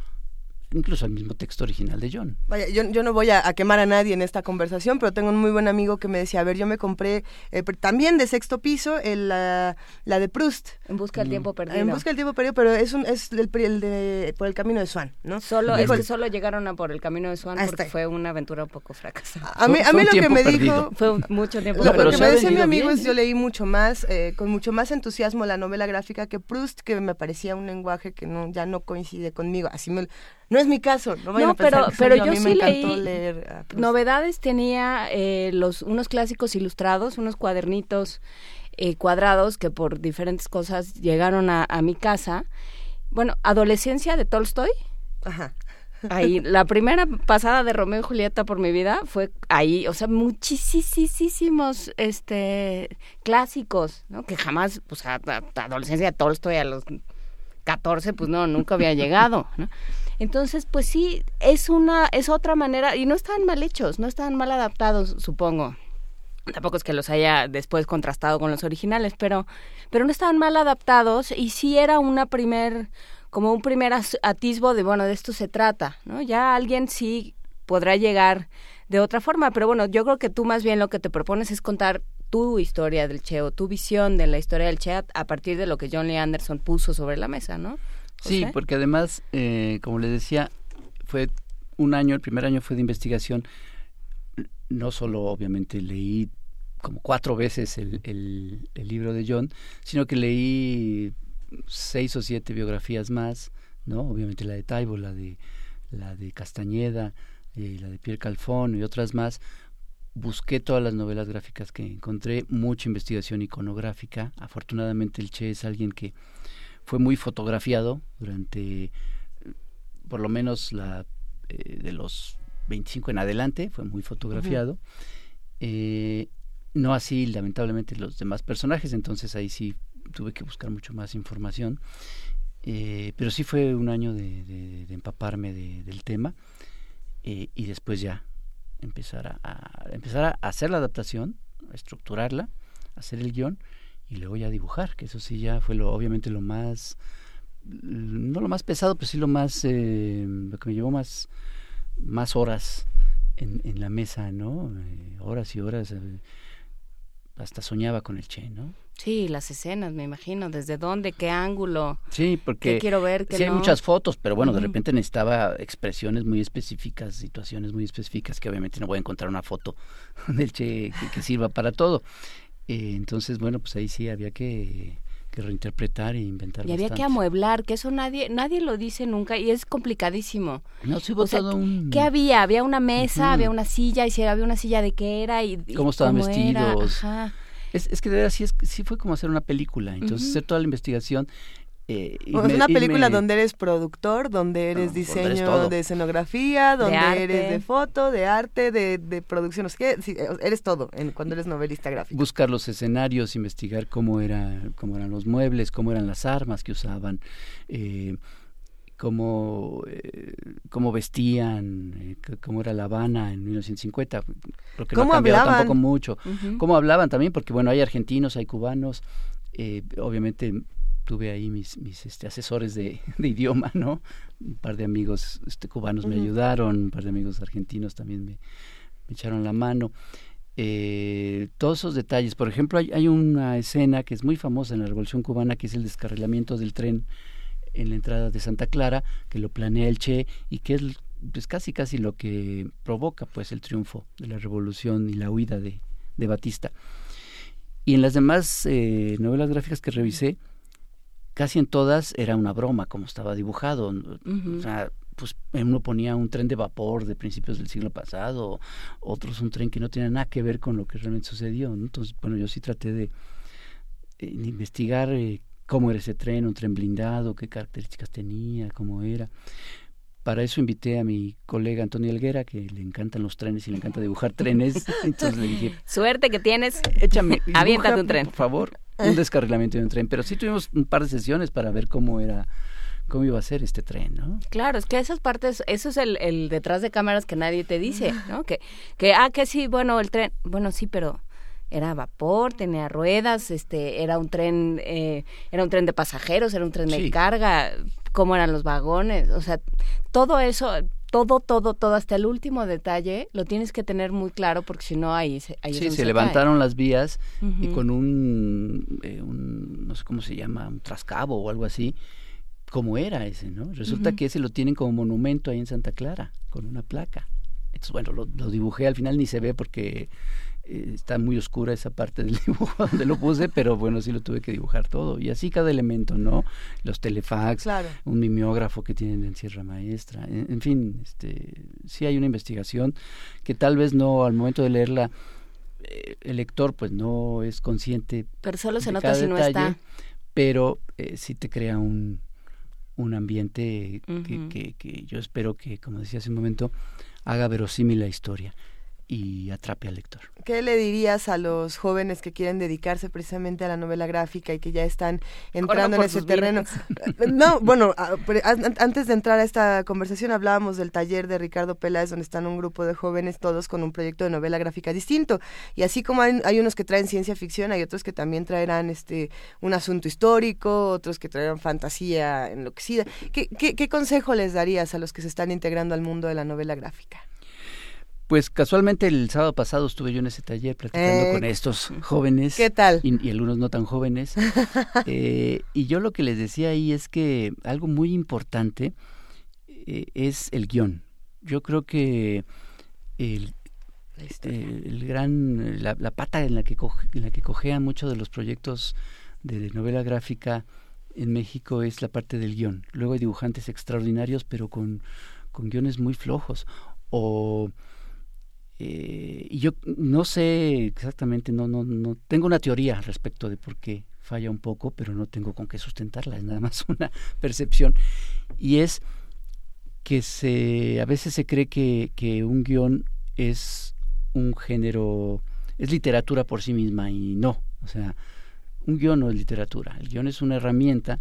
incluso al mismo texto original de John. Vaya, yo, yo no voy a, quemar a nadie en esta conversación, pero tengo un muy buen amigo que me decía, a ver, yo me compré eh, también de sexto piso el, la, la, de Proust. En busca del mm. tiempo perdido. En busca del tiempo perdido, pero es, un, es el, el de, por el camino de Swan, ¿no? Solo, es que solo llegaron a por el camino de Swan porque fue una aventura un poco fracasada. A mí, a mí lo que me dijo... Fue mucho tiempo Lo, lo que me decía mi amigo es, yo leí mucho más, eh, con mucho más entusiasmo la novela gráfica que Proust, que me parecía un lenguaje que no ya no coincide conmigo. Así me, no es mi caso, no no, pero, pero yo, sí leí novedades tenía eh, los unos clásicos ilustrados, unos cuadernitos eh, cuadrados que por diferentes cosas llegaron a, mi casa. Bueno, Adolescencia de Tolstoy. Ajá. Ahí, la primera pasada de Romeo y Julieta por mi vida fue ahí, o sea, muchísimos este, clásicos, ¿no? Que jamás, pues, a, a, adolescencia de Tolstoy a los 14, pues no, nunca había llegado, ¿no? Entonces, pues sí, es una, es otra manera, y no están mal hechos, no están mal adaptados, supongo. Tampoco es que los haya después contrastado con los originales, pero, pero no estaban mal adaptados y sí era una primer, como un primer atisbo de, bueno, de esto se trata, ¿no? Ya alguien sí podrá llegar de otra forma, pero bueno, yo creo que tú más bien lo que te propones es contar tu historia del Che o tu visión de la historia del Che a partir de lo que John Lee Anderson puso sobre la mesa, ¿no? Sí, porque además, eh, como le decía, fue un año, el primer año fue de investigación. No solo, obviamente, leí como cuatro veces el, el, libro de John, sino que leí seis o siete biografías más, ¿no? Obviamente la de Taibo, la de, la de Castañeda, eh, la de Pierre Calfón y otras más. Busqué todas las novelas gráficas que encontré, mucha investigación iconográfica. Afortunadamente el Che es alguien que fue muy fotografiado durante por lo menos la eh, de los 25 en adelante, fue muy fotografiado. eh, no así, lamentablemente, los demás personajes, entonces ahí sí tuve que buscar mucho más información. Eh, pero sí fue un año de, de, empaparme del tema eh, y después ya empezar a, empezar a hacer la adaptación, a estructurarla, hacer el guion y luego ya dibujar, que eso sí ya fue lo, obviamente lo más, no lo más pesado, pero sí lo más, eh, lo que me llevó más, más horas en, en la mesa, ¿no? Eh, horas y horas, eh, hasta soñaba con el Che, ¿no? Sí, las escenas, me imagino, desde dónde, qué ángulo. Sí, porque quiero ver, sí hay muchas fotos, pero bueno, de repente necesitaba expresiones muy específicas, situaciones muy específicas que obviamente no voy a encontrar una foto del Che que, que sirva para todo. Eh, entonces, bueno, pues ahí sí había que, que reinterpretar e inventar. Y había que amueblar, que eso nadie nadie lo dice nunca y es complicadísimo. No, sí hubo todo un... ¿Qué había? Había una mesa, había una silla, y si había una silla de qué era y, cómo estaban vestidos. Es, es que de verdad sí, es, sí fue como hacer una película. Entonces, hacer toda la investigación eh, es una película donde eres productor, donde eres diseño de escenografía, donde eres de foto, de arte, de, de producción, no sé qué, sí, eres todo en, cuando eres novelista gráfico. Buscar los escenarios, investigar cómo, era, cómo eran los muebles, cómo eran las armas que usaban, eh, cómo, eh, cómo vestían, eh, cómo era La Habana en 1950. Creo que ¿Cómo no ha cambiado hablaban? tampoco mucho. Uh -huh. Cómo hablaban también, porque bueno, hay argentinos, hay cubanos, eh, obviamente tuve ahí mis, mis este, asesores de, de, idioma, ¿no? Un par de amigos este, cubanos uh -huh. me ayudaron, un par de amigos argentinos también me, me echaron la mano. Eh, todos esos detalles. Por ejemplo, hay, hay, una escena que es muy famosa en la Revolución Cubana, que es el descarrilamiento del tren en la entrada de Santa Clara, que lo planea el Che y que es pues, casi casi lo que provoca pues el triunfo de la revolución y la huida de, de Batista. Y en las demás eh, novelas gráficas que revisé, casi en todas era una broma como estaba dibujado. Uh -huh. O sea, pues uno ponía un tren de vapor de principios del siglo pasado, otros un tren que no tenía nada que ver con lo que realmente sucedió. ¿no? Entonces, bueno, yo sí traté de, de investigar eh, cómo era ese tren, un tren blindado, qué características tenía, cómo era. Para eso invité a mi colega Antonio Elguera, que le encantan los trenes y le encanta dibujar trenes. Entonces le dije, suerte que tienes, échame, aviéntate un tren. Por favor, un descarrilamiento de un tren. Pero sí tuvimos un par de sesiones para ver cómo era cómo iba a ser este tren, ¿no? Claro, es que esas partes, eso es el, el detrás de cámaras que nadie te dice, ¿no? Que, que, ah, que sí, bueno, el tren, bueno, sí, pero era vapor, tenía ruedas, este, era un tren, eh, era un tren de pasajeros, era un tren sí. de carga, cómo eran los vagones, o sea, todo eso, todo, todo, todo, hasta el último detalle, lo tienes que tener muy claro porque si no ahí, ahí sí, se, se levantaron cae. las vías uh -huh. y con un, eh, un, no sé cómo se llama, un trascabo o algo así, como era ese, ¿no? Resulta uh -huh. que ese lo tienen como monumento ahí en Santa Clara, con una placa. Entonces, bueno, lo, lo dibujé, al final ni se ve porque eh, está muy oscura esa parte del dibujo donde lo puse, pero bueno, sí lo tuve que dibujar todo. Y así cada elemento, ¿no? Los telefax, claro. un mimeógrafo que tienen en Sierra Maestra, en, en, fin, este, sí hay una investigación que tal vez no al momento de leerla eh, el lector pues no es consciente. Pero solo se nota si no está. Pero eh, sí te crea un, un ambiente que, que, yo espero que, como decía hace un momento, haga verosímil la historia y atrape al lector. ¿Qué le dirías a los jóvenes que quieren dedicarse precisamente a la novela gráfica y que ya están entrando en ese terreno? no, bueno, antes de entrar a esta conversación hablábamos del taller de Ricardo Peláez donde están un grupo de jóvenes todos con un proyecto de novela gráfica distinto y así como hay, unos que traen ciencia ficción, hay otros que también traerán este un asunto histórico, otros que traerán fantasía enloquecida. ¿Qué, qué, qué consejo les darías a los que se están integrando al mundo de la novela gráfica? Pues casualmente el sábado pasado estuve yo en ese taller platicando con eh, estos jóvenes. ¿Qué tal? Y, algunos no tan jóvenes. Eh, y yo lo que les decía ahí es que algo muy importante eh, es el guion. Yo creo que el, el gran, la, pata en la, que en la que cojean muchos de los proyectos de novela gráfica en México es la parte del guion. Luego hay dibujantes extraordinarios, pero con, con guiones muy flojos. O eh, y yo no sé exactamente, no, no, no tengo una teoría respecto de por qué falla un poco, pero no tengo con qué sustentarla, es nada más una percepción. Y es que se, a veces se cree que, que un guion es un género, es literatura por sí misma y no, o sea, un guion no es literatura, el guion es una herramienta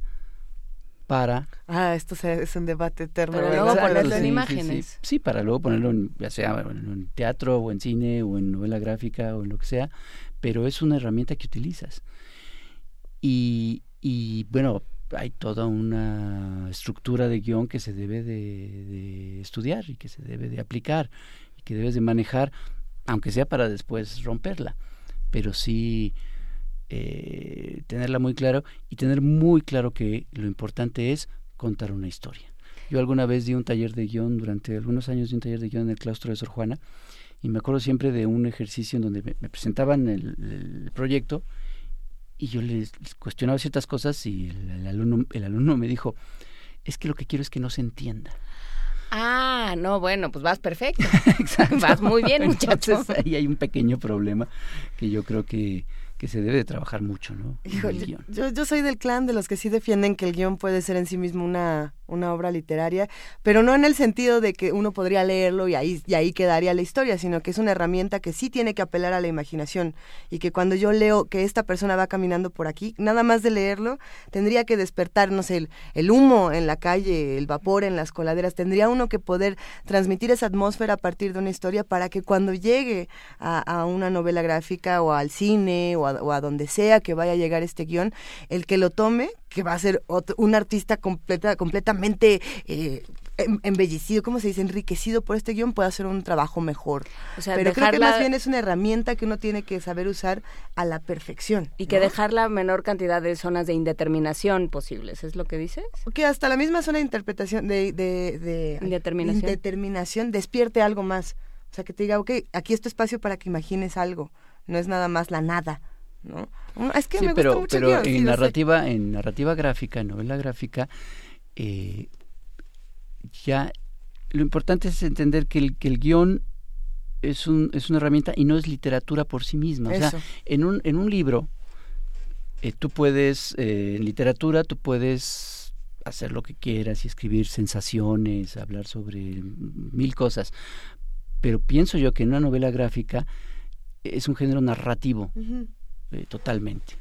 para... Ah, esto es un debate eterno. Para luego ponerlo en imágenes. Sí, para luego ponerlo en, ya sea en teatro o en cine o en novela gráfica o en lo que sea, pero es una herramienta que utilizas. Y, y bueno, hay toda una estructura de guion que se debe de, de, estudiar y que se debe de aplicar y que debes de manejar, aunque sea para después romperla. Pero sí eh, tenerla muy claro y tener muy claro que lo importante es contar una historia. Yo alguna vez di un taller de guion, durante algunos años di un taller de guion en el claustro de Sor Juana, y me acuerdo siempre de un ejercicio en donde me, presentaban el, proyecto y yo les, cuestionaba ciertas cosas y el, alumno, el alumno me dijo, es que lo que quiero es que no se entienda. Ah, no, bueno, pues vas perfecto. Vas muy bien, muchachos. ahí hay un pequeño problema que yo creo que que se debe de trabajar mucho, ¿no? yo, yo soy del clan de los que sí defienden que el guion puede ser en sí mismo una, una obra literaria, pero no en el sentido de que uno podría leerlo y ahí, y ahí quedaría la historia, sino que es una herramienta que sí tiene que apelar a la imaginación. Y que cuando yo leo que esta persona va caminando por aquí, nada más de leerlo, tendría que despertar, no sé, el, humo en la calle, el vapor en las coladeras, tendría uno que poder transmitir esa atmósfera a partir de una historia para que cuando llegue a, una novela gráfica o al cine o a, o a donde sea que vaya a llegar este guion, el que lo tome que va a ser un artista completa, completamente eh, em, embellecido, ¿cómo se dice? Enriquecido por este guion, puede hacer un trabajo mejor. Pero creo que más bien es una herramienta que uno tiene que saber usar a la perfección. Y que dejar la menor cantidad de zonas de indeterminación posibles, ¿es lo que dices? Que hasta la misma zona de interpretación, de, de, de indeterminación. despierte algo más. O sea, que te diga, ok, aquí es tu espacio para que imagines algo, no es nada más la nada. ¿no? Es que me pero, gusta mucho pero en narrativa, en narrativa gráfica, en novela gráfica, eh, ya lo importante es entender que el, que el guion es, un, es una herramienta y no es literatura por sí misma. O sea, en un, en un libro, eh, tú puedes, eh, en literatura, tú puedes hacer lo que quieras y escribir sensaciones, hablar sobre mil cosas. Pero pienso yo que en una novela gráfica es un género narrativo. Eh, totalmente.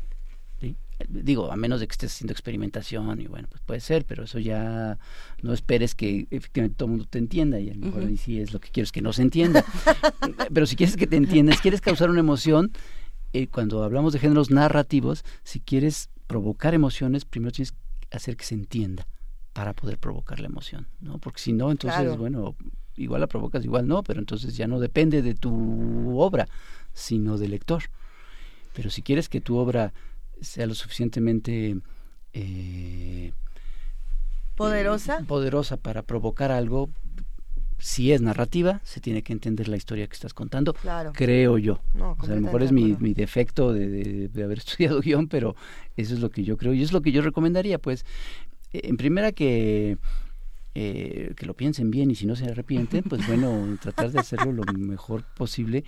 Digo, a menos de que estés haciendo experimentación y bueno, pues puede ser, pero eso ya no esperes que efectivamente todo el mundo te entienda y a lo mejor ahí sí es lo que quieres que no se entienda. pero si quieres que te entiendas, quieres causar una emoción, eh, cuando hablamos de géneros narrativos, si quieres provocar emociones, primero tienes que hacer que se entienda para poder provocar la emoción, ¿no? Porque si no, entonces, bueno, igual la provocas, igual no, pero entonces ya no depende de tu obra, sino del lector. Pero si quieres que tu obra sea lo suficientemente eh, poderosa, poderosa para provocar algo, si es narrativa, se tiene que entender la historia que estás contando, creo yo. o sea, a lo mejor es mi, mi defecto de, de, haber estudiado guion, pero eso es lo que yo creo y es lo que yo recomendaría, pues, en primera que... Eh, que lo piensen bien y si no se arrepienten, pues bueno, tratar de hacerlo lo mejor posible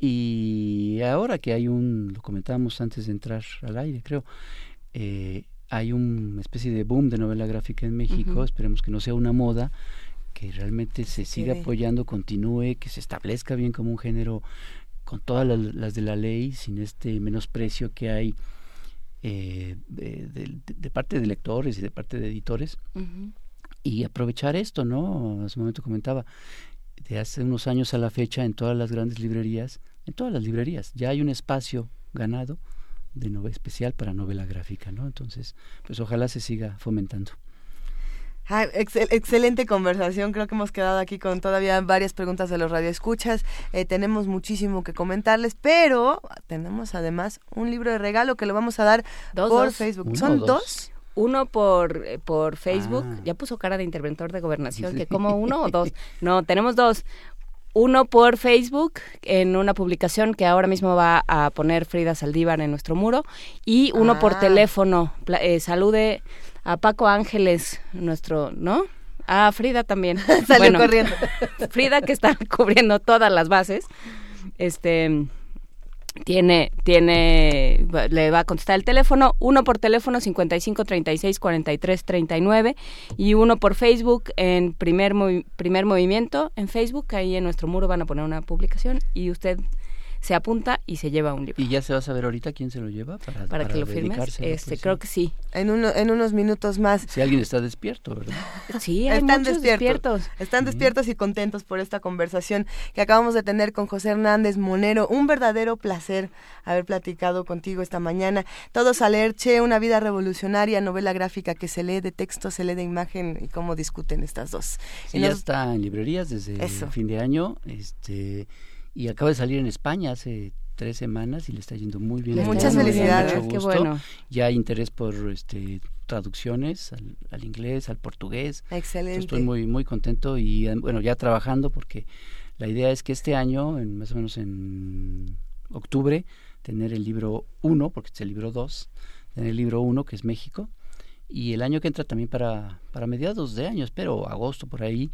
y ahora que hay un, lo comentábamos antes de entrar al aire, creo, eh, hay una especie de boom de novela gráfica en México, esperemos que no sea una moda, que realmente se siga apoyando, continúe, que se establezca bien como un género con todas las, de la ley, sin este menosprecio que hay eh, de, parte de lectores y de parte de editores. Y aprovechar esto, ¿no? Hace un momento comentaba, de hace unos años a la fecha en todas las grandes librerías, en todas las librerías, ya hay un espacio ganado de novela especial para novela gráfica, ¿no? Entonces, pues ojalá se siga fomentando. Ah, excelente conversación, creo que hemos quedado aquí con todavía varias preguntas de los radioescuchas, eh, tenemos muchísimo que comentarles, pero tenemos además un libro de regalo que lo vamos a dar por Facebook. ¿Son dos? Uno por, eh, por Facebook, ah. ya puso cara de interventor de gobernación, que como uno o dos. No, tenemos dos uno por Facebook en una publicación que ahora mismo va a poner Frida Saldívar en nuestro muro y uno por ah. teléfono. Eh, salude a Paco Ángeles, nuestro, ¿no? A Frida también. Salió corriendo. Frida que está cubriendo todas las bases. Este tiene, tiene, le va a contestar el teléfono, uno por teléfono 55 36 43 39 y uno por Facebook en primer, primer movimiento en Facebook, ahí en nuestro muro van a poner una publicación y usted se apunta y se lleva un libro. ¿Y ya se va a saber ahorita quién se lo lleva? Para, que lo firmes. Este, creo que sí. En, uno, en unos minutos más. Si alguien está despierto, ¿verdad? Sí, hay Están despiertos. Están despiertos y contentos por esta conversación que acabamos de tener con José Hernández Monero. Un verdadero placer haber platicado contigo esta mañana. Todos a leer Che, una vida revolucionaria, novela gráfica que se lee de texto, se lee de imagen y cómo discuten estas dos. Sí, ya está en librerías desde el fin de año. Este y acaba de salir en España hace tres semanas y le está yendo muy bien. Muchas felicidades, qué bueno. Ya hay interés por este traducciones al, inglés, al portugués. Excelente. estoy muy muy contento y bueno, ya trabajando porque la idea es que este año, en, más o menos en octubre, tener el libro 1, porque es el libro 2, tener el libro 1, que es México, y el año que entra también para, para mediados de año, espero, agosto por ahí,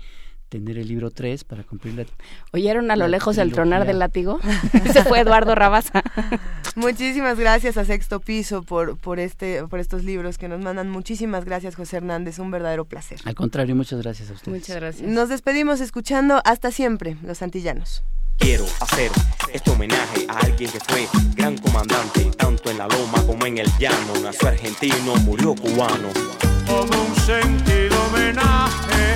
tener el libro 3 para cumplir la ¿Oyeron a lo lejos el tronar del látigo? Ese fue Eduardo Rabasa. Muchísimas gracias a Sexto Piso por, por, este, por estos libros que nos mandan. Muchísimas gracias, José Hernández. Un verdadero placer. Al contrario, muchas gracias a ustedes. Muchas gracias. Nos despedimos escuchando Hasta Siempre, Los Antillanos. Quiero hacer este homenaje a alguien que fue gran comandante, tanto en la loma como en el llano. Nació argentino, murió cubano. Como un sentido homenaje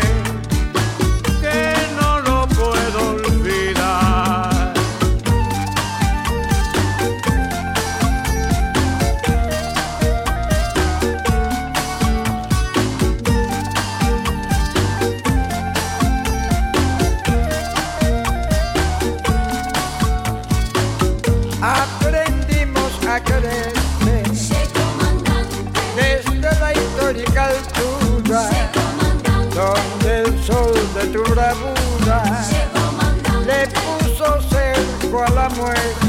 cerco a la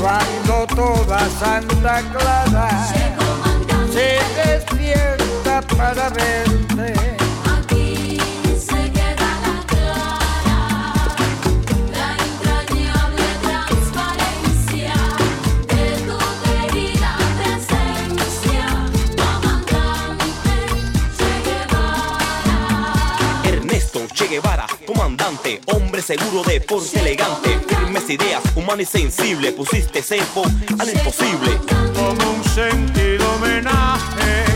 cuando toda Santa Clara se despierta para verte. Aquí se queda la clara, la entrañable transparencia de tu querida presencia, comandante Che Guevara. Ernesto Che Guevara, hombre seguro de porte elegante ideas, humano y sensible, pusiste cepo al imposible. Como un sentido homenaje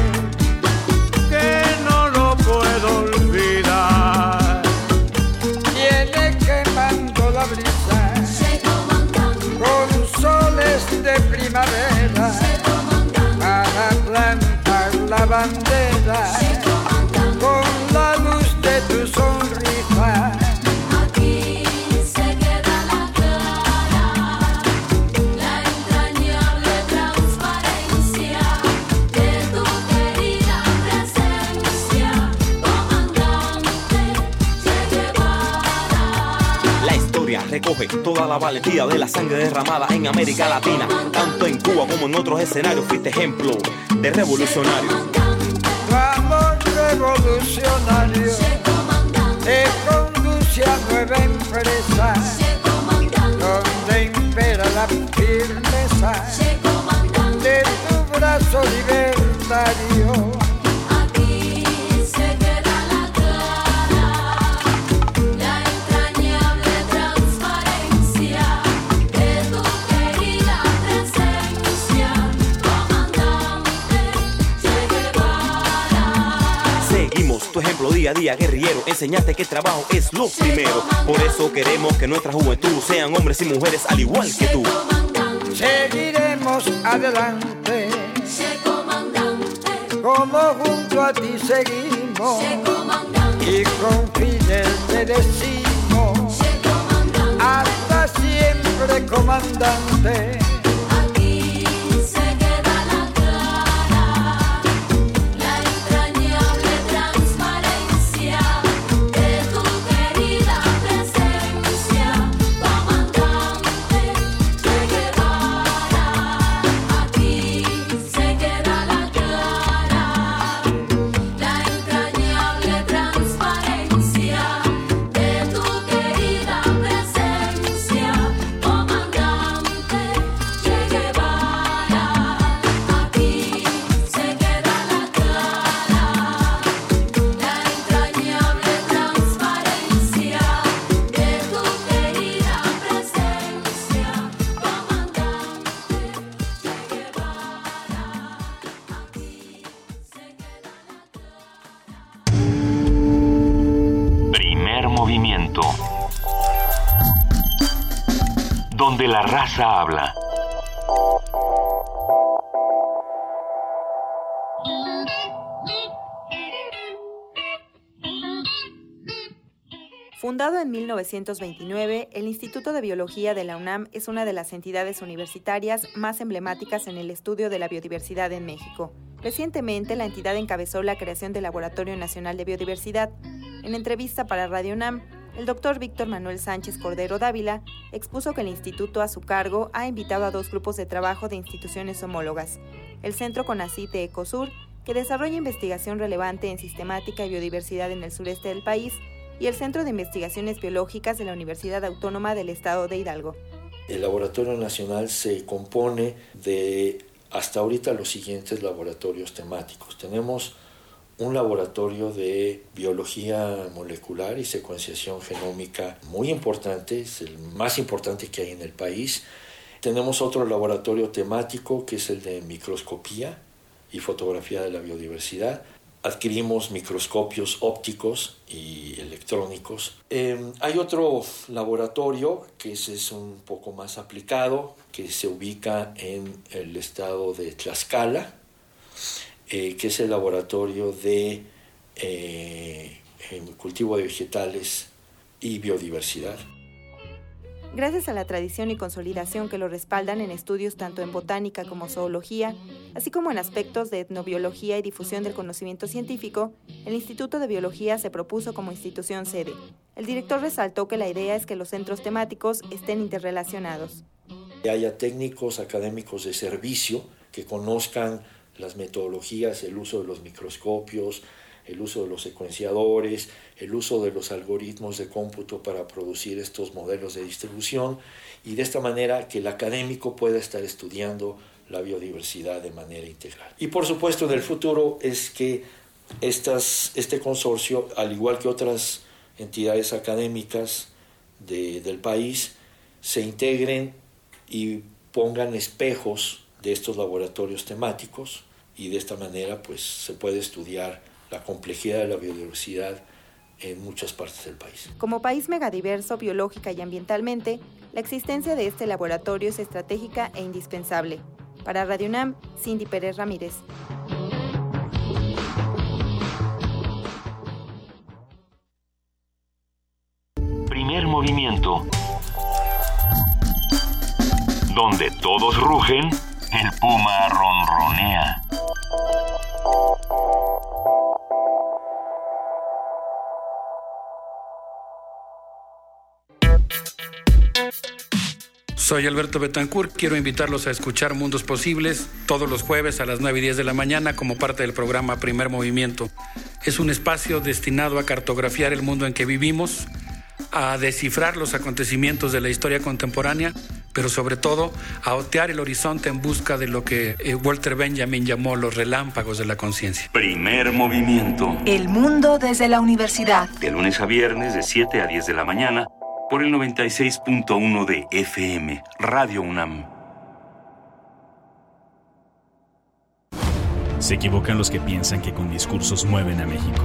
toda la valentía de la sangre derramada en América Latina. Tanto en Cuba como en otros escenarios fuiste ejemplo de revolucionario. Vamos revolucionario, te conduce a nueva empresa, día a día, guerrillero. Enseñaste que el trabajo es lo primero. Por eso queremos que nuestra juventud sean hombres y mujeres al igual que tú. Seguiremos adelante. Como junto a ti seguimos. Y con Fidel te decimos. Hasta siempre, comandante. La raza habla. Fundado en 1929, el Instituto de Biología de la UNAM es una de las entidades universitarias más emblemáticas en el estudio de la biodiversidad en México. Recientemente, la entidad encabezó la creación del Laboratorio Nacional de Biodiversidad. En entrevista para Radio UNAM, el doctor Víctor Manuel Sánchez Cordero Dávila expuso que el instituto a su cargo ha invitado a dos grupos de trabajo de instituciones homólogas, el Centro CONACIT de Ecosur, que desarrolla investigación relevante en sistemática y biodiversidad en el sureste del país, y el Centro de Investigaciones Biológicas de la Universidad Autónoma del Estado de Hidalgo. El Laboratorio Nacional se compone de hasta ahorita los siguientes laboratorios temáticos. Tenemos un laboratorio de biología molecular y secuenciación genómica muy importante, es el más importante que hay en el país. Tenemos otro laboratorio temático que es el de microscopía y fotografía de la biodiversidad. Adquirimos microscopios ópticos y electrónicos. Em, hay otro laboratorio que es un poco más aplicado, que se ubica en el estado de Tlaxcala eh, que es el laboratorio de eh, cultivo de vegetales y biodiversidad. Gracias a la tradición y consolidación que lo respaldan en estudios tanto en botánica como zoología, así como en aspectos de etnobiología y difusión del conocimiento científico, el Instituto de Biología se propuso como institución sede. El director resaltó que la idea es que los centros temáticos estén interrelacionados. Que haya técnicos académicos de servicio que conozcan las metodologías, el uso de los microscopios, el uso de los secuenciadores, el uso de los algoritmos de cómputo para producir estos modelos de distribución y de esta manera que el académico pueda estar estudiando la biodiversidad de manera integral. Y por supuesto en el futuro es que estas, este consorcio, al igual que otras entidades académicas del país, se integren y pongan espejos de estos laboratorios temáticos y de esta manera pues se puede estudiar la complejidad de la biodiversidad en muchas partes del país. Como país megadiverso biológica y ambientalmente, la existencia de este laboratorio es estratégica e indispensable. Para Radio UNAM, Cindy Pérez Ramírez. Primer movimiento. Donde todos rugen, el puma ronronea. Soy Alberto Betancourt. Quiero invitarlos a escuchar Mundos Posibles todos los jueves a las 9 y 10 de la mañana como parte del programa Primer Movimiento. Es un espacio destinado a cartografiar el mundo en que vivimos, a descifrar los acontecimientos de la historia contemporánea, pero sobre todo a otear el horizonte en busca de lo que eh, Walter Benjamin llamó los relámpagos de la conciencia. Primer movimiento. El mundo desde la universidad. De lunes a viernes de 7 a 10 de la mañana por el 96.1 de FM, Radio UNAM. Se equivocan los que piensan que con discursos mueven a México.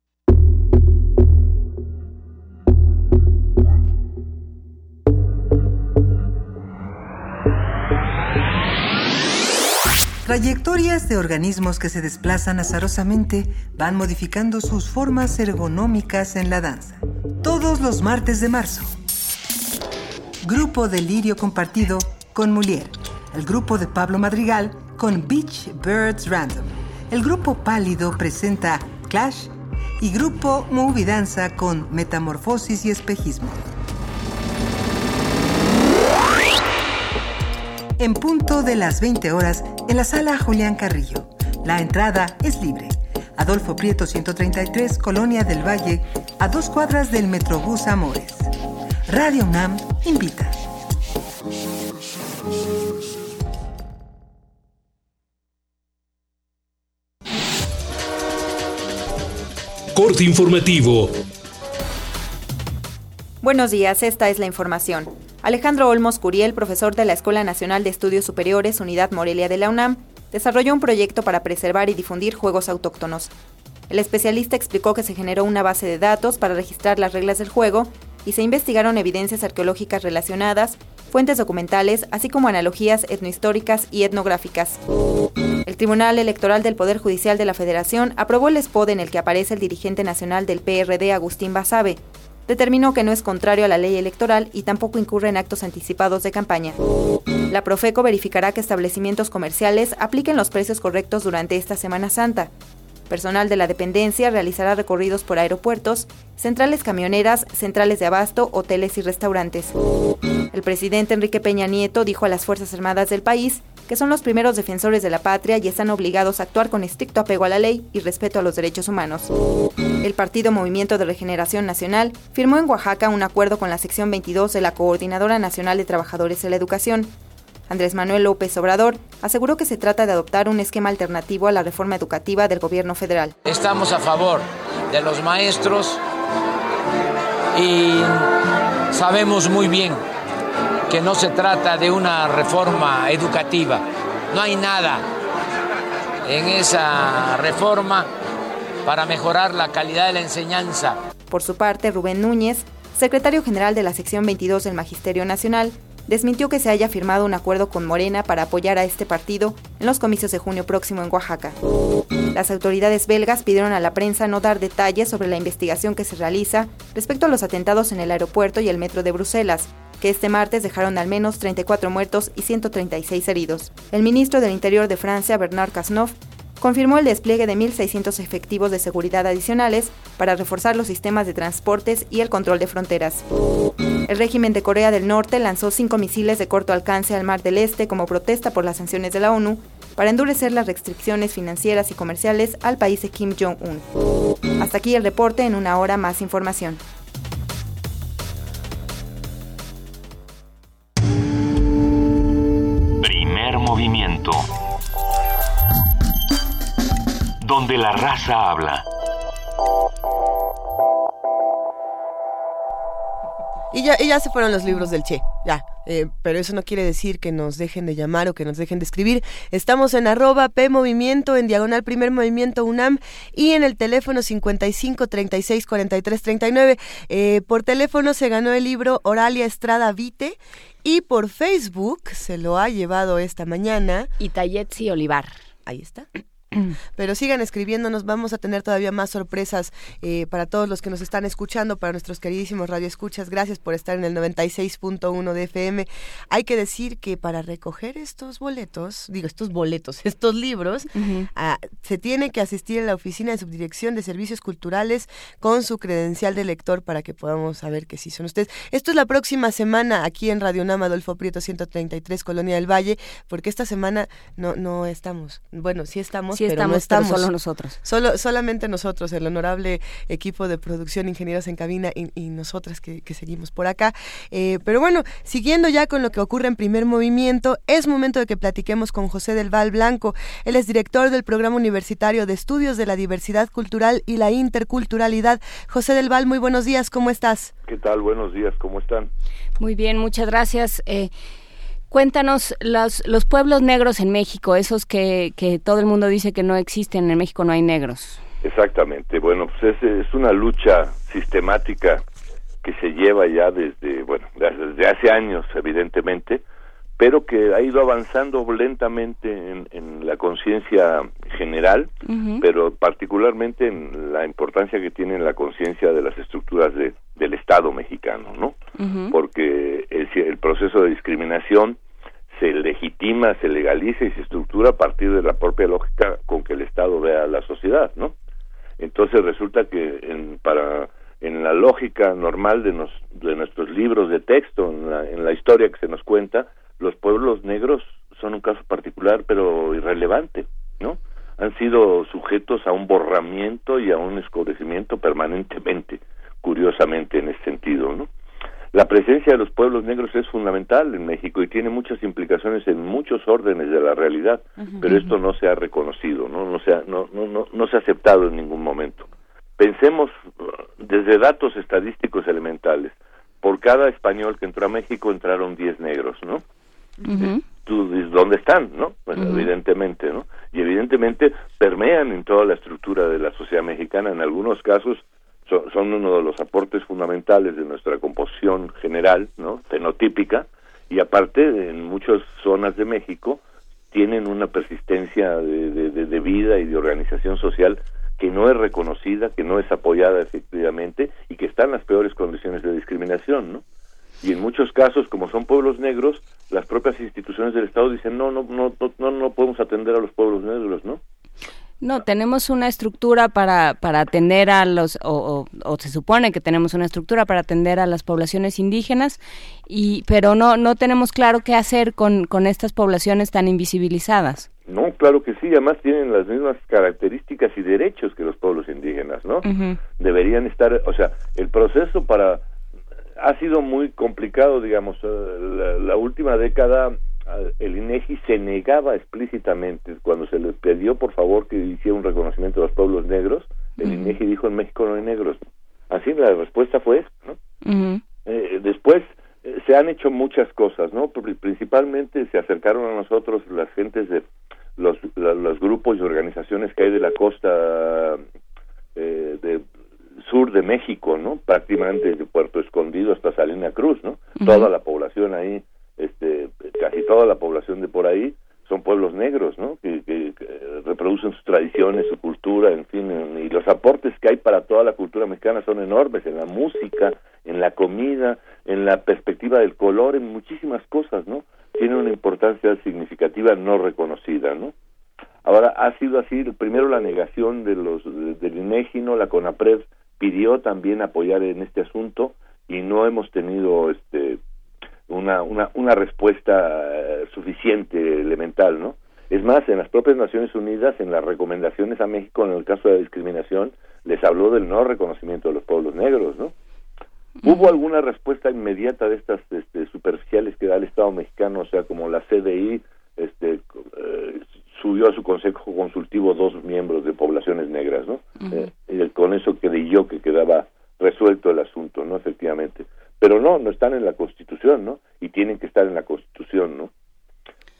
Trayectorias de organismos que se desplazan azarosamente van modificando sus formas ergonómicas en la danza. Todos los martes de marzo. Grupo Delirio Compartido con Mulier. El grupo de Pablo Madrigal con Beach Birds Random. El grupo Pálido presenta Clash y Grupo Movie Danza con Metamorfosis y Espejismo. En punto de las 20 horas en la sala Julián Carrillo. La entrada es libre. Adolfo Prieto 133, Colonia del Valle, a dos cuadras del Metrobús Amores. Radio UNAM invita. Corte informativo. Buenos días, esta es la información. Alejandro Olmos Curiel, profesor de la Escuela Nacional de Estudios Superiores, Unidad Morelia de la UNAM, desarrolló un proyecto para preservar y difundir juegos autóctonos. El especialista explicó que se generó una base de datos para registrar las reglas del juego y se investigaron evidencias arqueológicas relacionadas, fuentes documentales, así como analogías etnohistóricas y etnográficas. El Tribunal Electoral del Poder Judicial de la Federación aprobó el spot en el que aparece el dirigente nacional del PRD, Agustín Basabe, determinó que no es contrario a la ley electoral y tampoco incurre en actos anticipados de campaña. La Profeco verificará que establecimientos comerciales apliquen los precios correctos durante esta Semana Santa. Personal de la dependencia realizará recorridos por aeropuertos, centrales camioneras, centrales de abasto, hoteles y restaurantes. El presidente Enrique Peña Nieto dijo a las Fuerzas Armadas del país que son los primeros defensores de la patria y están obligados a actuar con estricto apego a la ley y respeto a los derechos humanos. El Partido Movimiento de Regeneración Nacional firmó en Oaxaca un acuerdo con la sección 22 de la Coordinadora Nacional de Trabajadores de la Educación. Andrés Manuel López Obrador aseguró que se trata de adoptar un esquema alternativo a la reforma educativa del gobierno federal. Estamos a favor de los maestros y sabemos muy bien que no se trata de una reforma educativa. No hay nada en esa reforma para mejorar la calidad de la enseñanza. Por su parte, Rubén Núñez, secretario general de la sección 22 del Magisterio Nacional, desmintió que se haya firmado un acuerdo con Morena para apoyar a este partido en los comicios de junio próximo en Oaxaca. Las autoridades belgas pidieron a la prensa no dar detalles sobre la investigación que se realiza respecto a los atentados en el aeropuerto y el metro de Bruselas, que este martes dejaron al menos 34 muertos y 136 heridos. El ministro del Interior de Francia, Bernard Cazeneuve, confirmó el despliegue de 1.600 efectivos de seguridad adicionales para reforzar los sistemas de transportes y el control de fronteras. El régimen de Corea del Norte lanzó cinco misiles de corto alcance al Mar del Este como protesta por las sanciones de la ONU para endurecer las restricciones financieras y comerciales al país de Kim Jong-un. Hasta aquí el reporte, en una hora más información. movimiento. Donde la raza habla. Y ya, y ya se fueron los libros del Che, ya. Eh, pero eso no quiere decir que nos dejen de llamar o que nos dejen de escribir. Estamos en arroba P Movimiento, en diagonal Primer Movimiento UNAM y en el teléfono 55 36 43 39. Eh, por teléfono se ganó el libro Oralia Estrada Vite y por Facebook se lo ha llevado esta mañana. Itayetsi Olivar. Ahí está. Pero sigan escribiéndonos, vamos a tener todavía más sorpresas eh, para todos los que nos están escuchando, para nuestros queridísimos radioescuchas. Gracias por estar en el 96.1 de FM. Hay que decir que para recoger estos boletos, digo, estos boletos, estos libros, ah, se tiene que asistir a la oficina de subdirección de servicios culturales con su credencial de lector para que podamos saber que sí son ustedes. Esto es la próxima semana aquí en Radio Nama, Adolfo Prieto 133, Colonia del Valle, porque esta semana no, no estamos. Bueno, sí estamos pero no estamos. solo nosotros. Solo, solamente nosotros, el honorable equipo de producción, ingenieros en cabina y, nosotras que, seguimos por acá. Eh, pero bueno, siguiendo ya con lo que ocurre en primer movimiento, es momento de que platiquemos con José del Val Blanco. Él es director del Programa Universitario de Estudios de la Diversidad Cultural y la Interculturalidad. José del Val, muy buenos días, ¿cómo estás? ¿Qué tal? Buenos días, ¿cómo están? Muy bien, muchas gracias. Eh, Cuéntanos los, los pueblos negros en México, esos que, que todo el mundo dice que no existen, en México no hay negros. Exactamente, bueno, pues es, es una lucha sistemática que se lleva ya desde, bueno, desde hace años, evidentemente, pero que ha ido avanzando lentamente en, en la conciencia general, pero particularmente en la importancia que tiene en la conciencia de las estructuras de, del Estado mexicano, ¿no? Porque el, el proceso de discriminación se legitima, se legaliza y se estructura a partir de la propia lógica con que el Estado vea a la sociedad, ¿no? Entonces resulta que en, para en la lógica normal de, nos, de nuestros libros de texto, en la, en la historia que se nos cuenta, los pueblos negros son un caso particular pero irrelevante, ¿no? Han sido sujetos a un borramiento y a un esclarecimiento permanentemente, curiosamente en ese sentido, ¿no? La presencia de los pueblos negros es fundamental en México y tiene muchas implicaciones en muchos órdenes de la realidad, pero esto no se ha reconocido, ¿no? No, se ha, no, no, no, no se ha aceptado en ningún momento. Pensemos uh, desde datos estadísticos elementales. Por cada español que entró a México entraron 10 negros, ¿no? Tú dices, ¿dónde están? ¿no? Pues evidentemente, ¿no? Y evidentemente permean en toda la estructura de la sociedad mexicana. En algunos casos son, uno de los aportes fundamentales de nuestra composición general, ¿no? Fenotípica. Y aparte, en muchas zonas de México tienen una persistencia de, de vida y de organización social que no es reconocida, que no es apoyada efectivamente y que está en las peores condiciones de discriminación, ¿no? Y en muchos casos como son pueblos negros las propias instituciones del estado dicen no no no no no podemos atender a los pueblos negros no no, tenemos una estructura para, para atender a los, o, o, se supone que tenemos una estructura para atender a las poblaciones indígenas, y, pero no, no tenemos claro qué hacer con, con estas poblaciones tan invisibilizadas. No, claro que sí, además tienen las mismas características y derechos que los pueblos indígenas, ¿no? Deberían estar, o sea, el proceso para ha sido muy complicado, digamos, eh, la, última década el INEGI se negaba explícitamente cuando se le pidió por favor que hiciera un reconocimiento de los pueblos negros, el INEGI dijo en México no hay negros. Así la respuesta fue ¿no? Eh, después eh, se han hecho muchas cosas, ¿no? Principalmente se acercaron a nosotros las gentes de los, los grupos y organizaciones que hay de la costa de sur de México, ¿no? Prácticamente desde Puerto Escondido hasta Salina Cruz, ¿no? Toda la población ahí, este, casi toda la población de por ahí son pueblos negros, ¿no? Que, reproducen sus tradiciones, su cultura, en fin, y los aportes que hay para toda la cultura mexicana son enormes en la música, en la comida, en la perspectiva del color, en muchísimas cosas, ¿no? Tiene una importancia significativa no reconocida, ¿no? Ahora ha sido así, primero la negación de los del INEGI, ¿no? La CONAPRED pidió también apoyar en este asunto y no hemos tenido este una, una, una respuesta eh, suficiente, elemental, ¿no? Es más, en las propias Naciones Unidas, en las recomendaciones a México en el caso de la discriminación, les habló del no reconocimiento de los pueblos negros, ¿no? ¿Hubo alguna respuesta inmediata de estas este, superficiales que da el Estado mexicano, o sea, como la CDI este, eh, subió a su consejo consultivo dos miembros de poblaciones negras, ¿no? Eh, con eso yo que quedaba resuelto el asunto, ¿no? Efectivamente. Pero no, no están en la Constitución, ¿no? Y tienen que estar en la Constitución, ¿no?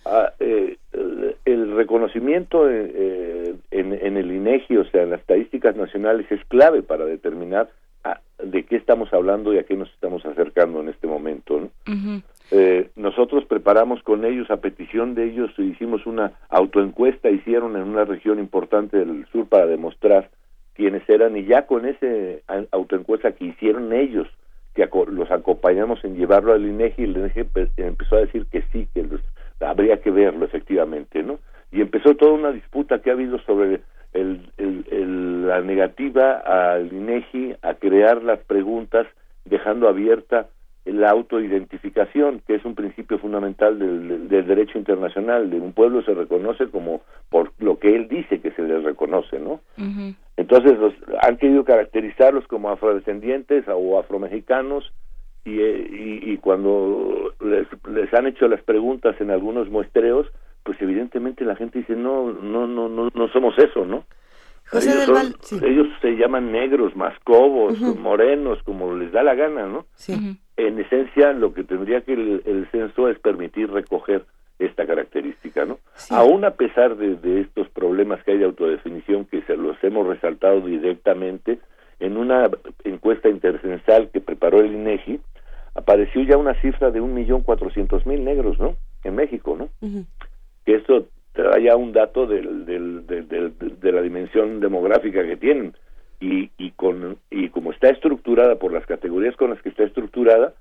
Ah, eh, el, el, reconocimiento eh, en, en, el INEGI, o sea, en las estadísticas nacionales, es clave para determinar a, de qué estamos hablando y a qué nos estamos acercando en este momento. ¿no? Eh, nosotros preparamos con ellos, a petición de ellos, hicimos una autoencuesta, hicieron en una región importante del sur para demostrar quiénes eran y ya con ese autoencuesta que hicieron ellos, que los acompañamos en llevarlo al INEGI, el INEGI empezó a decir que sí, que habría que verlo efectivamente, ¿no? Y empezó toda una disputa que ha habido sobre el, la negativa al INEGI a crear las preguntas dejando abierta la autoidentificación, que es un principio fundamental del, del, derecho internacional. De un pueblo se reconoce como por lo que él dice que se le reconoce, ¿no? Uh -huh. Entonces los, han querido caracterizarlos como afrodescendientes o afromexicanos y, y, y cuando les, les han hecho las preguntas en algunos muestreos, pues evidentemente la gente dice no, no, no, no, no somos eso, ¿no? José ellos, del Val, son, sí. ellos se llaman negros, mascobos, Uh -huh. morenos, como les da la gana, ¿no? Sí. En esencia, lo que tendría que el, el censo es permitir recoger esta característica, ¿no? Sí. Aún a pesar de, de, estos problemas que hay de autodefinición, que se los hemos resaltado directamente, en una encuesta intercensal que preparó el INEGI, apareció ya una cifra de un millón cuatrocientos mil negros, ¿no? En México, ¿no? Uh -huh. Que esto trae ya un dato del, del, de la dimensión demográfica que tienen. Y, y, con, y como está estructurada por las categorías con las que está estructurada,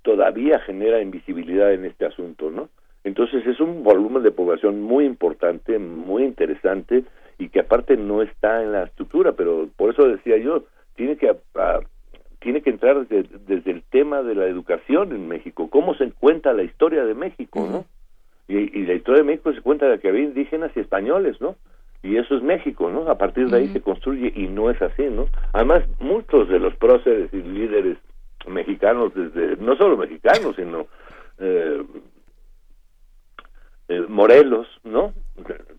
todavía genera invisibilidad en este asunto, ¿no? Entonces es un volumen de población muy importante, muy interesante y que aparte no está en la estructura, pero por eso decía yo, tiene que tiene que entrar desde, desde, el tema de la educación en México, cómo se cuenta la historia de México. ¿no? Y, y, la historia de México se cuenta de que había indígenas y españoles, ¿no? Y eso es México, ¿no? A partir de ahí uh -huh. se construye y no es así, ¿no? Además, muchos de los próceres y líderes mexicanos, desde no solo mexicanos, sino eh, eh, Morelos, ¿no?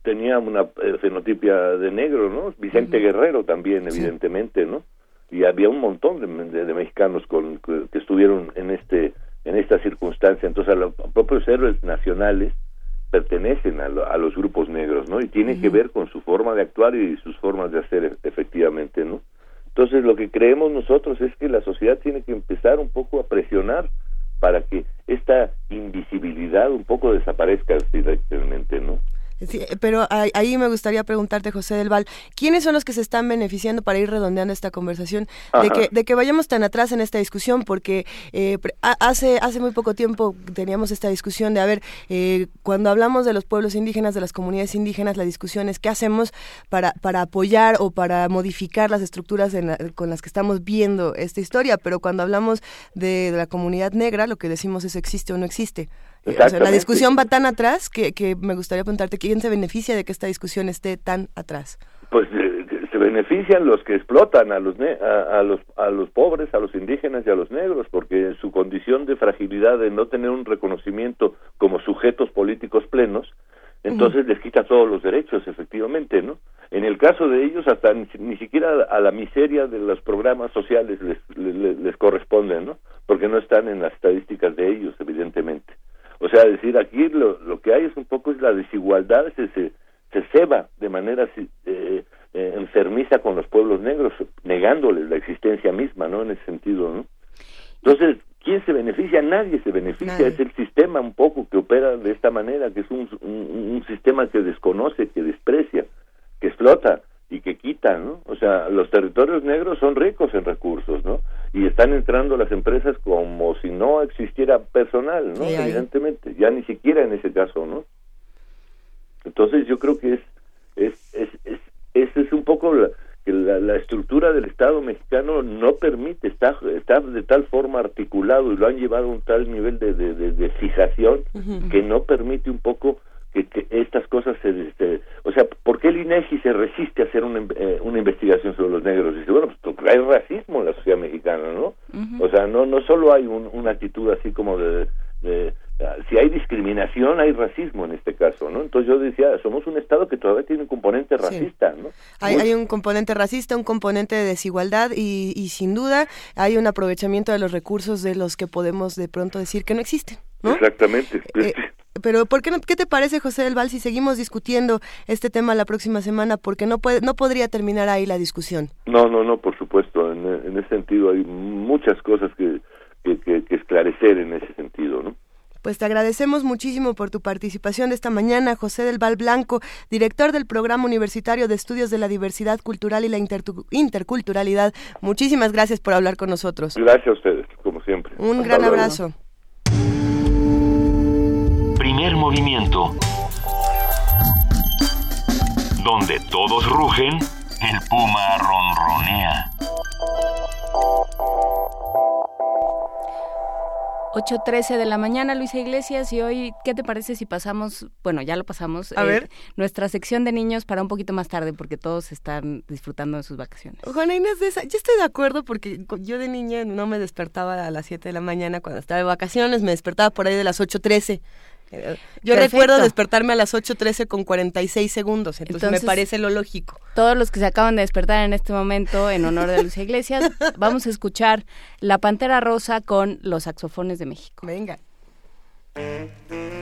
Tenía una eh, fenotipia de negro, ¿no? Vicente uh -huh. Guerrero también, evidentemente, ¿no? Y había un montón de, de, de mexicanos con, que, que, estuvieron en este en esta circunstancia. Entonces, a los propios héroes nacionales pertenecen a, lo, a los grupos negros, ¿no? Y tiene uh -huh. que ver con su forma de actuar y sus formas de hacer, efectivamente, ¿no? Entonces, lo que creemos nosotros es que la sociedad tiene que empezar un poco a presionar para que esta invisibilidad un poco desaparezca directamente, ¿no? Sí, pero ahí me gustaría preguntarte, José del Val, ¿quiénes son los que se están beneficiando para ir redondeando esta conversación? De que, de que, vayamos tan atrás en esta discusión, porque eh, hace, hace muy poco tiempo teníamos esta discusión de, a ver, eh, cuando hablamos de los pueblos indígenas, de las comunidades indígenas, la discusión es qué hacemos para, para apoyar o para modificar las estructuras la, con las que estamos viendo esta historia, pero cuando hablamos de, de la comunidad negra, lo que decimos es existe o no existe. O sea, la discusión va tan atrás que, que, me gustaría preguntarte quién se beneficia de que esta discusión esté tan atrás. Pues eh, se benefician los que explotan a los, a, a, los a los pobres, a los indígenas y a los negros, porque en su condición de fragilidad de no tener un reconocimiento como sujetos políticos plenos, entonces uh -huh. les quita todos los derechos, efectivamente, ¿no? En el caso de ellos, hasta ni, ni siquiera a la miseria de los programas sociales les, les, les corresponden, ¿no? Porque no están en las estadísticas de ellos, evidentemente. O sea, decir, aquí lo, lo que hay es un poco es la desigualdad, se, se, se ceba de manera eh, eh, enfermiza con los pueblos negros, negándoles la existencia misma, ¿no? En ese sentido, ¿no? Entonces, ¿quién se beneficia? Nadie se beneficia, Nadie. es el sistema un poco que opera de esta manera, que es un, un, un sistema que desconoce, que desprecia, que explota y que quita, ¿no? O sea, los territorios negros son ricos en recursos, ¿no? Y están entrando las empresas como si no existiera personal, ¿no? Sí, Evidentemente, ya ni siquiera en ese caso, ¿no? Entonces yo creo que es es es es, es, es un poco la, que la, la, estructura del Estado mexicano no permite, está, está de tal forma articulado y lo han llevado a un tal nivel de, de, de, de fijación uh -huh. que no permite un poco que, que estas cosas se, se, o sea ¿por qué el INEGI se resiste a hacer una, eh, una investigación sobre los negros? dice bueno pues hay racismo en la sociedad mexicana ¿no? Uh -huh. o sea no no solo hay un, una actitud así como de, de si hay discriminación hay racismo en este caso no entonces yo decía somos un estado que todavía tiene un componente racista sí. no hay, hay, un componente racista un componente de desigualdad y, y sin duda hay un aprovechamiento de los recursos de los que podemos de pronto decir que no existen Exactamente. Eh, pero ¿por qué, no, qué te parece, José del Val, si seguimos discutiendo este tema la próxima semana? Porque no puede, no podría terminar ahí la discusión. No, no, no, por supuesto. En, en ese sentido hay muchas cosas que, que, que, que esclarecer en ese sentido, ¿no? Pues te agradecemos muchísimo por tu participación de esta mañana, José del Val Blanco, director del Programa Universitario de Estudios de la Diversidad Cultural y la Interculturalidad. Muchísimas gracias por hablar con nosotros. Gracias a ustedes, como siempre. Un gran abrazo. Primer movimiento. Donde todos rugen, el puma ronronea. 8.13 de la mañana, Luisa Iglesias, y hoy, ¿qué te parece si pasamos, bueno, ya lo pasamos, A ver. nuestra sección de niños para un poquito más tarde, porque todos están disfrutando de sus vacaciones? Juana Inés de esa, yo estoy de acuerdo porque yo de niña no me despertaba a las 7 de la mañana cuando estaba de vacaciones, me despertaba por ahí de las 8.13. Yo recuerdo despertarme a las 8.13 con 46 segundos, entonces, me parece lo lógico. Todos los que se acaban de despertar en este momento, en honor de Lucia Iglesias, vamos a escuchar La Pantera Rosa con los saxofones de México. Venga. Mm-hmm.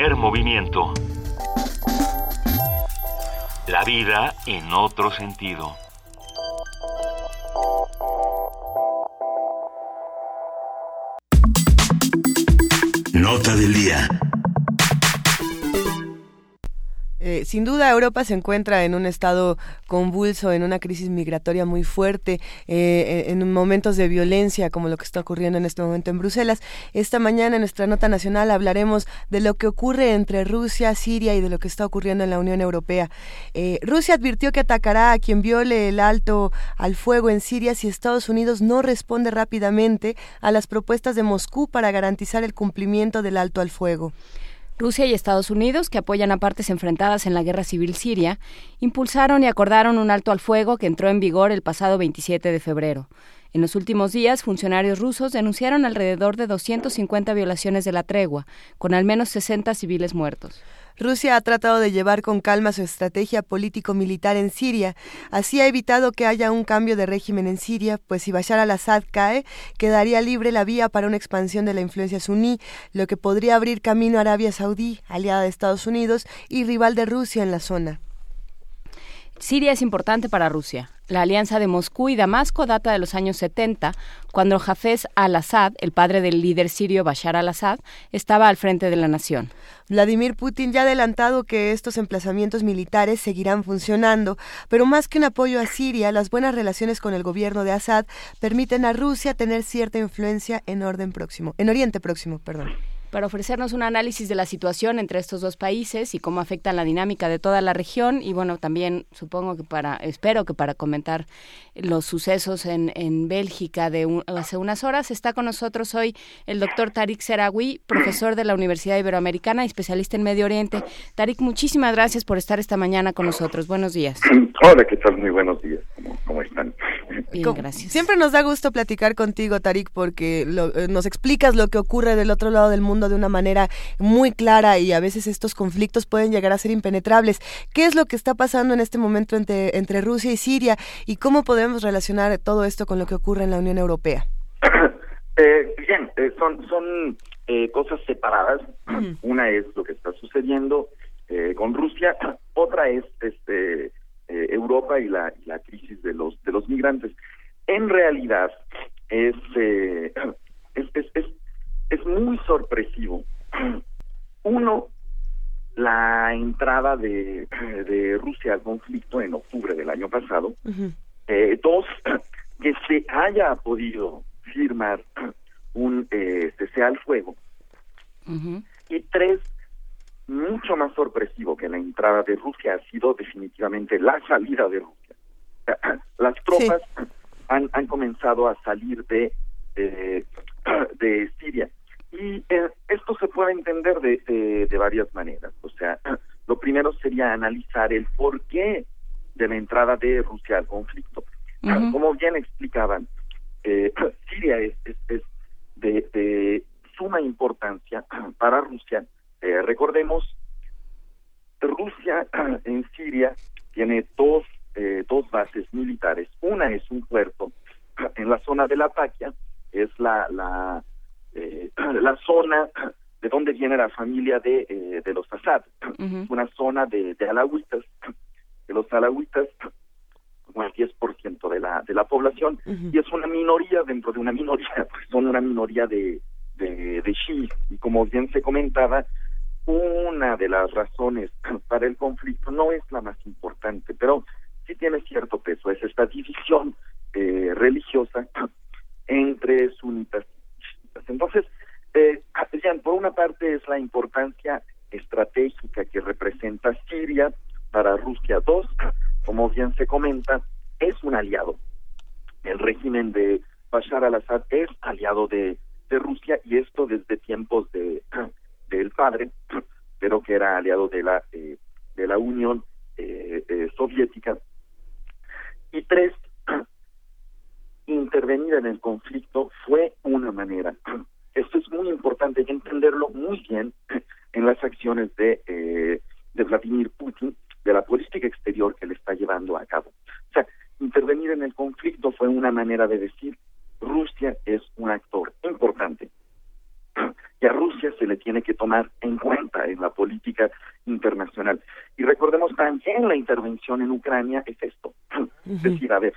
Primer movimiento. La vida en otro sentido. Nota del día. Eh, sin duda Europa se encuentra en un estado convulso, en una crisis migratoria muy fuerte, eh, en momentos de violencia como lo que está ocurriendo en este momento en Bruselas. Esta mañana en nuestra nota nacional hablaremos de lo que ocurre entre Rusia, Siria y de lo que está ocurriendo en la Unión Europea. Eh, Rusia advirtió que atacará a quien viole el alto al fuego en Siria si Estados Unidos no responde rápidamente a las propuestas de Moscú para garantizar el cumplimiento del alto al fuego. Rusia y Estados Unidos, que apoyan a partes enfrentadas en la guerra civil siria, impulsaron y acordaron un alto al fuego que entró en vigor el pasado 27 de febrero. En los últimos días, funcionarios rusos denunciaron alrededor de 250 violaciones de la tregua, con al menos 60 civiles muertos. Rusia ha tratado de llevar con calma su estrategia político-militar en Siria. Así ha evitado que haya un cambio de régimen en Siria, pues si Bashar al-Assad cae, quedaría libre la vía para una expansión de la influencia suní, lo que podría abrir camino a Arabia Saudí, aliada de Estados Unidos y rival de Rusia en la zona. Siria es importante para Rusia. La alianza de Moscú y Damasco data de los años 70, cuando Hafez al-Assad, el padre del líder sirio Bashar al-Assad, estaba al frente de la nación. Vladimir Putin ya ha adelantado que estos emplazamientos militares seguirán funcionando, pero más que un apoyo a Siria, las buenas relaciones con el gobierno de Assad permiten a Rusia tener cierta influencia en orden próximo, en Oriente Próximo, perdón para ofrecernos un análisis de la situación entre estos dos países y cómo afectan la dinámica de toda la región y bueno, también supongo que para, espero que para comentar los sucesos en, en Bélgica de hace unas horas, está con nosotros hoy el doctor Tarik Serawi, profesor de la Universidad Iberoamericana y especialista en Medio Oriente. Tarik, muchísimas gracias por estar esta mañana con nosotros. Buenos días. Hola, ¿qué tal? Muy buenos días. ¿Cómo, están? Bien, gracias. Siempre nos da gusto platicar contigo, Tarik, porque eh, nos explicas lo que ocurre del otro lado del mundo de una manera muy clara y a veces estos conflictos pueden llegar a ser impenetrables. ¿Qué es lo que está pasando en este momento entre, entre Rusia y Siria y cómo podemos relacionar todo esto con lo que ocurre en la Unión Europea? Eh, bien, eh, son, son eh, cosas separadas. Una es lo que está sucediendo con Rusia, otra es este Europa y la, la crisis de los de los migrantes. En realidad es, es, es es muy sorpresivo. Uno, la entrada de, de Rusia al conflicto en octubre del año pasado. eh, dos, que se haya podido firmar un eh, cese al fuego. Y tres, mucho más sorpresivo que la entrada de Rusia ha sido definitivamente la salida de Rusia. Las tropas han, han comenzado a salir de, eh, de Siria y eh, esto se puede entender de, de, varias maneras. O sea, lo primero sería analizar el porqué de la entrada de Rusia al conflicto. Como bien explicaban, eh, Siria es, es, de, de, suma importancia para Rusia. Eh, recordemos, Rusia en Siria tiene dos, eh, dos bases militares. Una es un puerto en la zona de la Taquia, es la, la eh, la zona de donde viene la familia de, eh, de los Assad, una zona de, de alawitas, de los alawitas como el 10% de la, de la población, y es una minoría dentro de una minoría, pues son una minoría de, de, de y como bien se comentaba, una de las razones para el conflicto no es la más importante, pero sí tiene cierto peso, es esta división eh, religiosa entre sunitas entonces, eh, por una parte es la importancia estratégica que representa Siria para Rusia. Dos, como bien se comenta, es un aliado. El régimen de Bashar al-Assad es aliado de, de Rusia y esto desde tiempos de del padre, pero que era aliado de la eh, de la Unión eh, eh, Soviética. Y tres, intervenir en el conflicto fue una manera. Esto es muy importante entenderlo muy bien en las acciones de, eh, de Vladimir Putin, de la política exterior que le está llevando a cabo. O sea, intervenir en el conflicto fue una manera de decir Rusia es un actor importante y a Rusia se le tiene que tomar en cuenta en la política internacional. Y recordemos también la intervención en Ucrania es esto, es decir, a ver,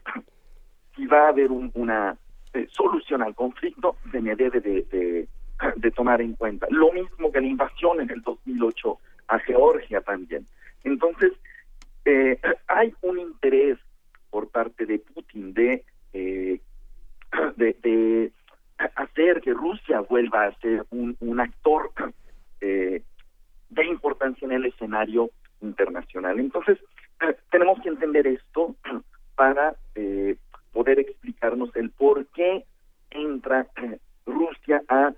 si va a haber una eh, solución al conflicto, se me debe de, de, tomar en cuenta. Lo mismo que la invasión en el 2008 a Georgia también. Entonces, eh, hay un interés por parte de Putin de, eh, de, de hacer que Rusia vuelva a ser un, actor eh, de importancia en el escenario internacional. Entonces, eh, tenemos que entender esto para eh, poder explicarnos el por qué entra Rusia a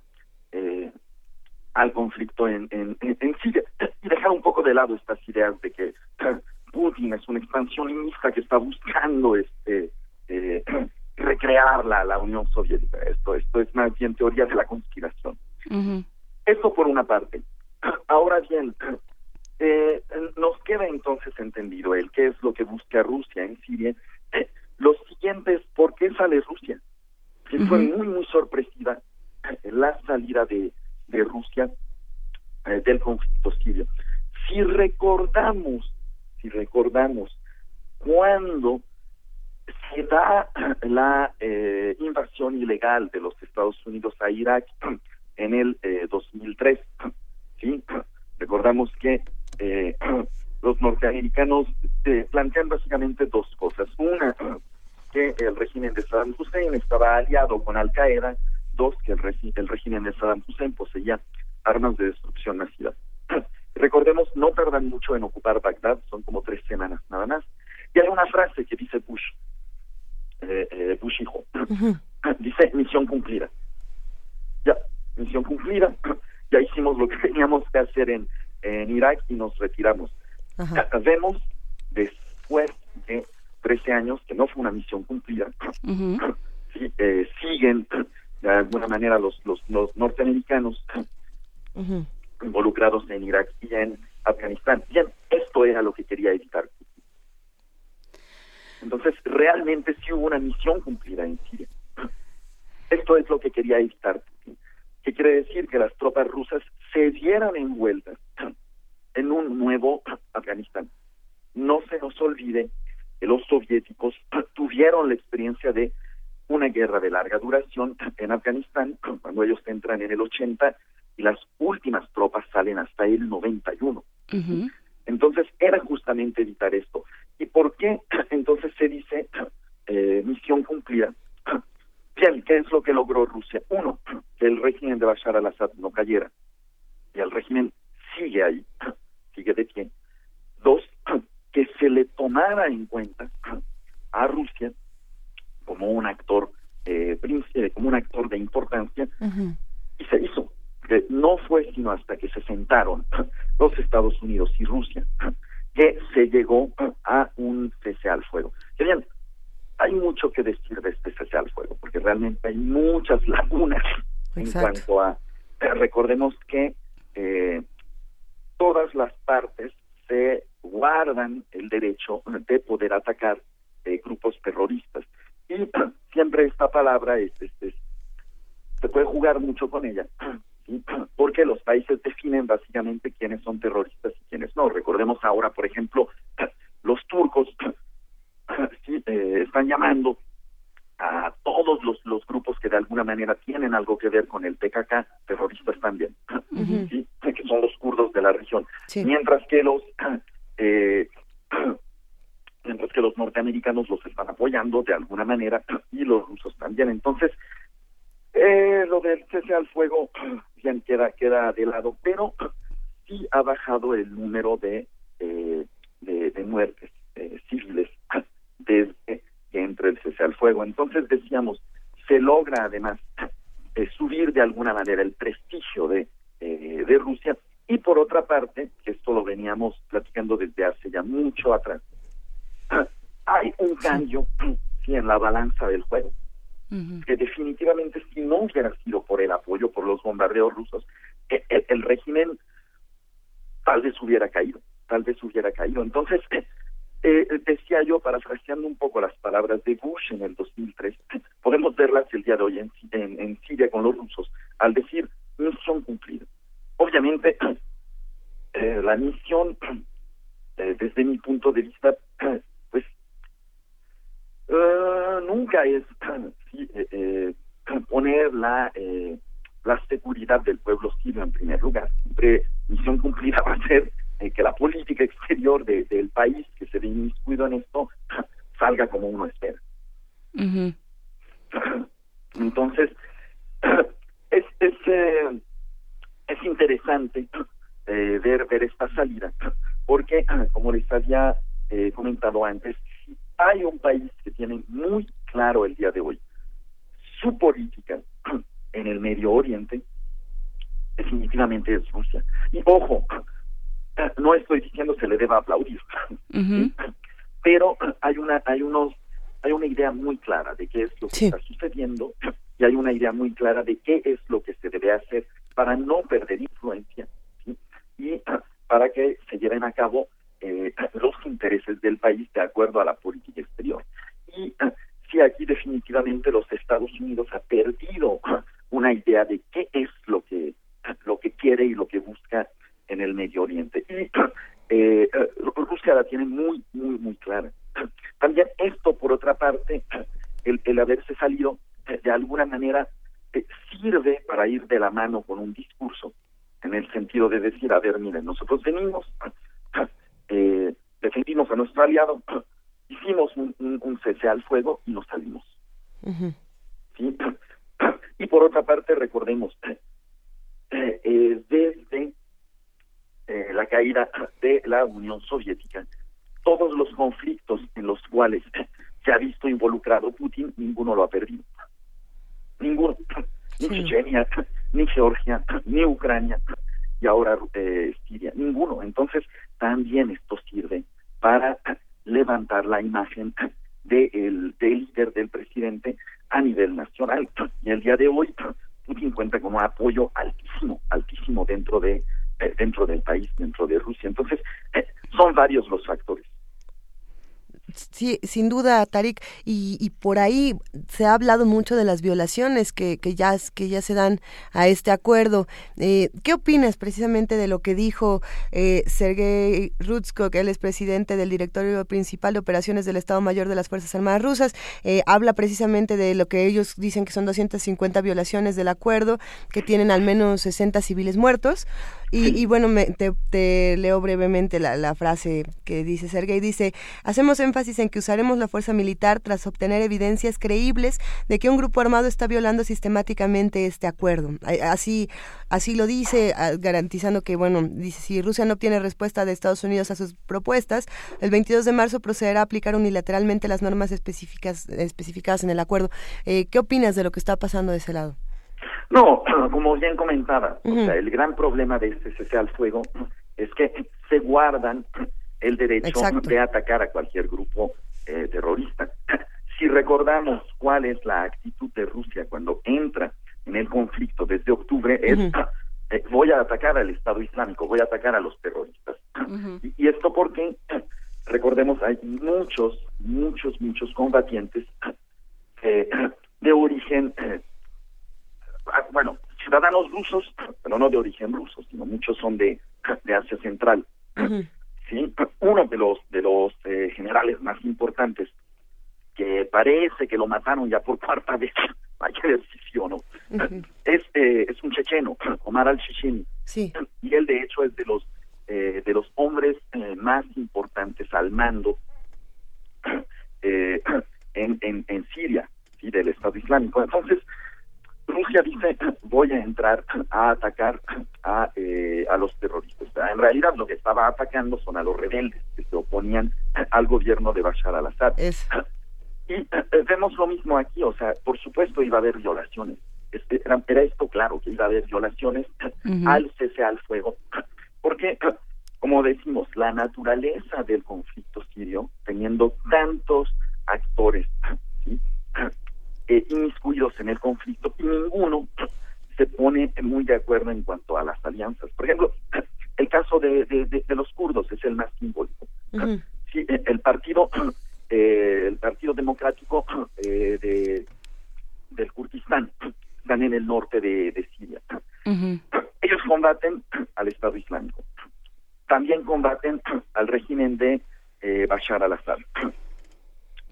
al conflicto en, en, en, Siria y dejar un poco de lado estas ideas de que Putin es un expansionista que está buscando este recrear la, la Unión Soviética. Esto, esto es más bien teoría de la conspiración. Esto por una parte. Ahora bien, eh, nos queda entonces entendido el qué es lo que busca Rusia en Siria. Eh, lo siguiente es por qué sale Rusia, que fue muy, muy sorpresiva la salida de, de Rusia eh, del conflicto sirio. Si recordamos, si recordamos, cuando se da la eh, invasión ilegal de los Estados Unidos a Irak en el 2003. Eh, ¿sí? Recordamos que eh, los norteamericanos plantean básicamente dos cosas. Una, que el régimen de Saddam Hussein estaba aliado con Al Qaeda. Dos, que el, el régimen de Saddam Hussein poseía armas de destrucción masiva. Recordemos, no tardan mucho en ocupar Bagdad, son como tres semanas nada más. Y hay una frase que dice Bush, eh, eh, Bush hijo. Dice, misión cumplida. Ya, misión cumplida. Ya hicimos lo que teníamos que hacer en, en Irak y nos retiramos. Vemos, después de 13 años, que no fue una misión cumplida, eh, siguen de alguna manera los, los, los norteamericanos involucrados en Irak y en Afganistán. Bien, esto era lo que quería evitar. Entonces, realmente sí hubo una misión cumplida en Siria. Esto es lo que quería evitar ¿Qué quiere decir? Que las tropas rusas se vieran envueltas en un nuevo Afganistán. No se nos olvide que los soviéticos tuvieron la experiencia de una guerra de larga duración en Afganistán, cuando ellos entran en el 80 y las últimas tropas salen hasta el 91. Entonces era justamente evitar esto. ¿Y por qué entonces se dice eh, misión cumplida? Bien, ¿qué es lo que logró Rusia? Uno, que el régimen de Bashar al-Assad no cayera. Y el régimen sigue ahí, sigue de pie. Dos, que se le tomara en cuenta a Rusia como un actor eh, eh como un actor de importancia y se hizo no fue sino hasta que se sentaron los Estados Unidos y Rusia que se llegó a un cese al fuego. bien, hay mucho que decir de este cese al fuego, porque realmente hay muchas lagunas en cuanto a... Eh, recordemos que eh, todas las partes se guardan el derecho de poder atacar eh, grupos terroristas. Y siempre esta palabra es, se puede jugar mucho con ella, países definen básicamente quiénes son terroristas y quiénes no. Recordemos ahora, por ejemplo, los turcos eh, están llamando a todos los, los grupos que de alguna manera tienen algo que ver con el PKK, terroristas también, que son los kurdos de la región. Mientras que los eh, mientras que los norteamericanos los están apoyando de alguna manera y los rusos también. Entonces, eh, lo del cese al fuego queda, queda de lado, pero sí ha bajado el número de, eh, de, muertes eh, civiles desde que entre el cese al fuego. Entonces decíamos, se logra además eh, subir de alguna manera el prestigio de, de Rusia. Y por otra parte, que esto lo veníamos platicando desde hace ya mucho atrás, hay un cambio sí, en la balanza del juego que definitivamente si no hubiera sido por el apoyo, por los bombardeos rusos, e, e, el, régimen tal vez hubiera caído, tal vez hubiera caído. Entonces, eh, eh, decía yo, parafraseando un poco las palabras de Bush en el 2003, podemos verlas el día de hoy en, en, Siria con los rusos, al decir misión cumplida. efectivamente, eh, la misión, eh, desde mi punto de vista, pues nunca es poner la la seguridad del pueblo sirio en primer lugar. Siempre misión cumplida va a ser que la política exterior del país que se ve inmiscuido en esto salga como uno espera. Entonces, es, es, eh, es interesante eh, ver, ver esta salida, porque, como les había eh, comentado antes, hay un país que tiene muy claro el día de hoy su política en el Medio Oriente, definitivamente es Rusia. Y ojo, no estoy diciendo se le deba aplaudir, pero hay una hay unos hay una idea muy clara de qué es lo que está sucediendo y hay una idea muy clara de qué es lo que se debe hacer para no perder influencia y para que se lleven a cabo eh, los intereses del país de acuerdo a la política exterior. Y sí, aquí definitivamente los Estados Unidos ha perdido una idea de qué es lo que lo que quiere y lo que busca en el Medio Oriente. Y eh, Rusia la tiene muy, muy, muy clara. También esto, por otra parte, el, haberse salido de alguna manera eh, sirve para ir de la mano con un discurso, en el sentido de decir, a ver, miren, nosotros venimos, eh, defendimos a nuestro aliado, hicimos un, un, cese al fuego y nos salimos. ¿Sí? Y por otra parte, recordemos, eh, desde eh, la caída de la Unión Soviética, todos los conflictos en los cuales se ha visto involucrado Putin, ninguno lo ha perdido. Ninguno. Ni Chechenia, ni Georgia, ni Ucrania, y ahora eh, Siria. Ninguno. Entonces, también esto sirve para levantar la imagen del líder del presidente a nivel nacional. Y el día de hoy, Putin cuenta con un apoyo altísimo, altísimo dentro de eh, dentro del país, dentro de Rusia. Entonces, eh, son varios los factores. Sí, sin duda, Tarik, y, por ahí se ha hablado mucho de las violaciones que, que, ya, que ya se dan a este acuerdo. Eh, ¿Qué opinas precisamente de lo que dijo eh, Sergei Rutskok, él es presidente del Directorio Principal de Operaciones del Estado Mayor de las Fuerzas Armadas Rusas? Eh, habla precisamente de lo que ellos dicen que son 250 violaciones del acuerdo, que tienen al menos 60 civiles muertos. Y, bueno, me, te, leo brevemente la, frase que dice Sergei. Dice, hacemos énfasis en que usaremos la fuerza militar tras obtener evidencias creíbles de que un grupo armado está violando sistemáticamente este acuerdo. Así, así lo dice, garantizando que, bueno, dice, si Rusia no obtiene respuesta de Estados Unidos a sus propuestas, el 22 de marzo procederá a aplicar unilateralmente las normas específicas, especificadas en el acuerdo. Eh, ¿Qué opinas de lo que está pasando de ese lado? No, como bien comentaba, o sea, el gran problema de este cese al fuego es que se guardan el derecho de atacar a cualquier grupo eh, terrorista. Si recordamos cuál es la actitud de Rusia cuando entra en el conflicto desde octubre, es eh, voy a atacar al Estado Islámico, voy a atacar a los terroristas. y, esto porque, recordemos, hay muchos, muchos, muchos combatientes eh, de origen Ah, bueno, ciudadanos rusos, pero no de origen ruso, sino muchos son de, de Asia Central. Sí, uno de los de los eh, generales más importantes que parece que lo mataron ya por cuarta vez, vaya decisión, ¿no? es, eh, es un checheno, Omar al-Shishini. Sí. Y él de hecho es de los eh, de los hombres más importantes al mando en, en, en Siria, ¿sí? del Estado Islámico. Entonces, Rusia dice voy a entrar a atacar a, eh, a los terroristas. En realidad lo que estaba atacando son a los rebeldes que se oponían al gobierno de Bashar al-Assad. Y eh, vemos lo mismo aquí, o sea, por supuesto iba a haber violaciones. Este, era, esto claro, que iba a haber violaciones al cese al fuego. Porque, como decimos, la naturaleza del conflicto sirio, teniendo tantos actores eh, inmiscuidos en el conflicto y ninguno se pone muy de acuerdo en cuanto a las alianzas. Por ejemplo, el caso de, de, los kurdos es el más simbólico. Sí, el partido, eh, el partido democrático eh, de, del Kurdistán están en el norte de, Siria. Ellos combaten al Estado Islámico. También combaten al régimen de eh, Bashar al-Assad.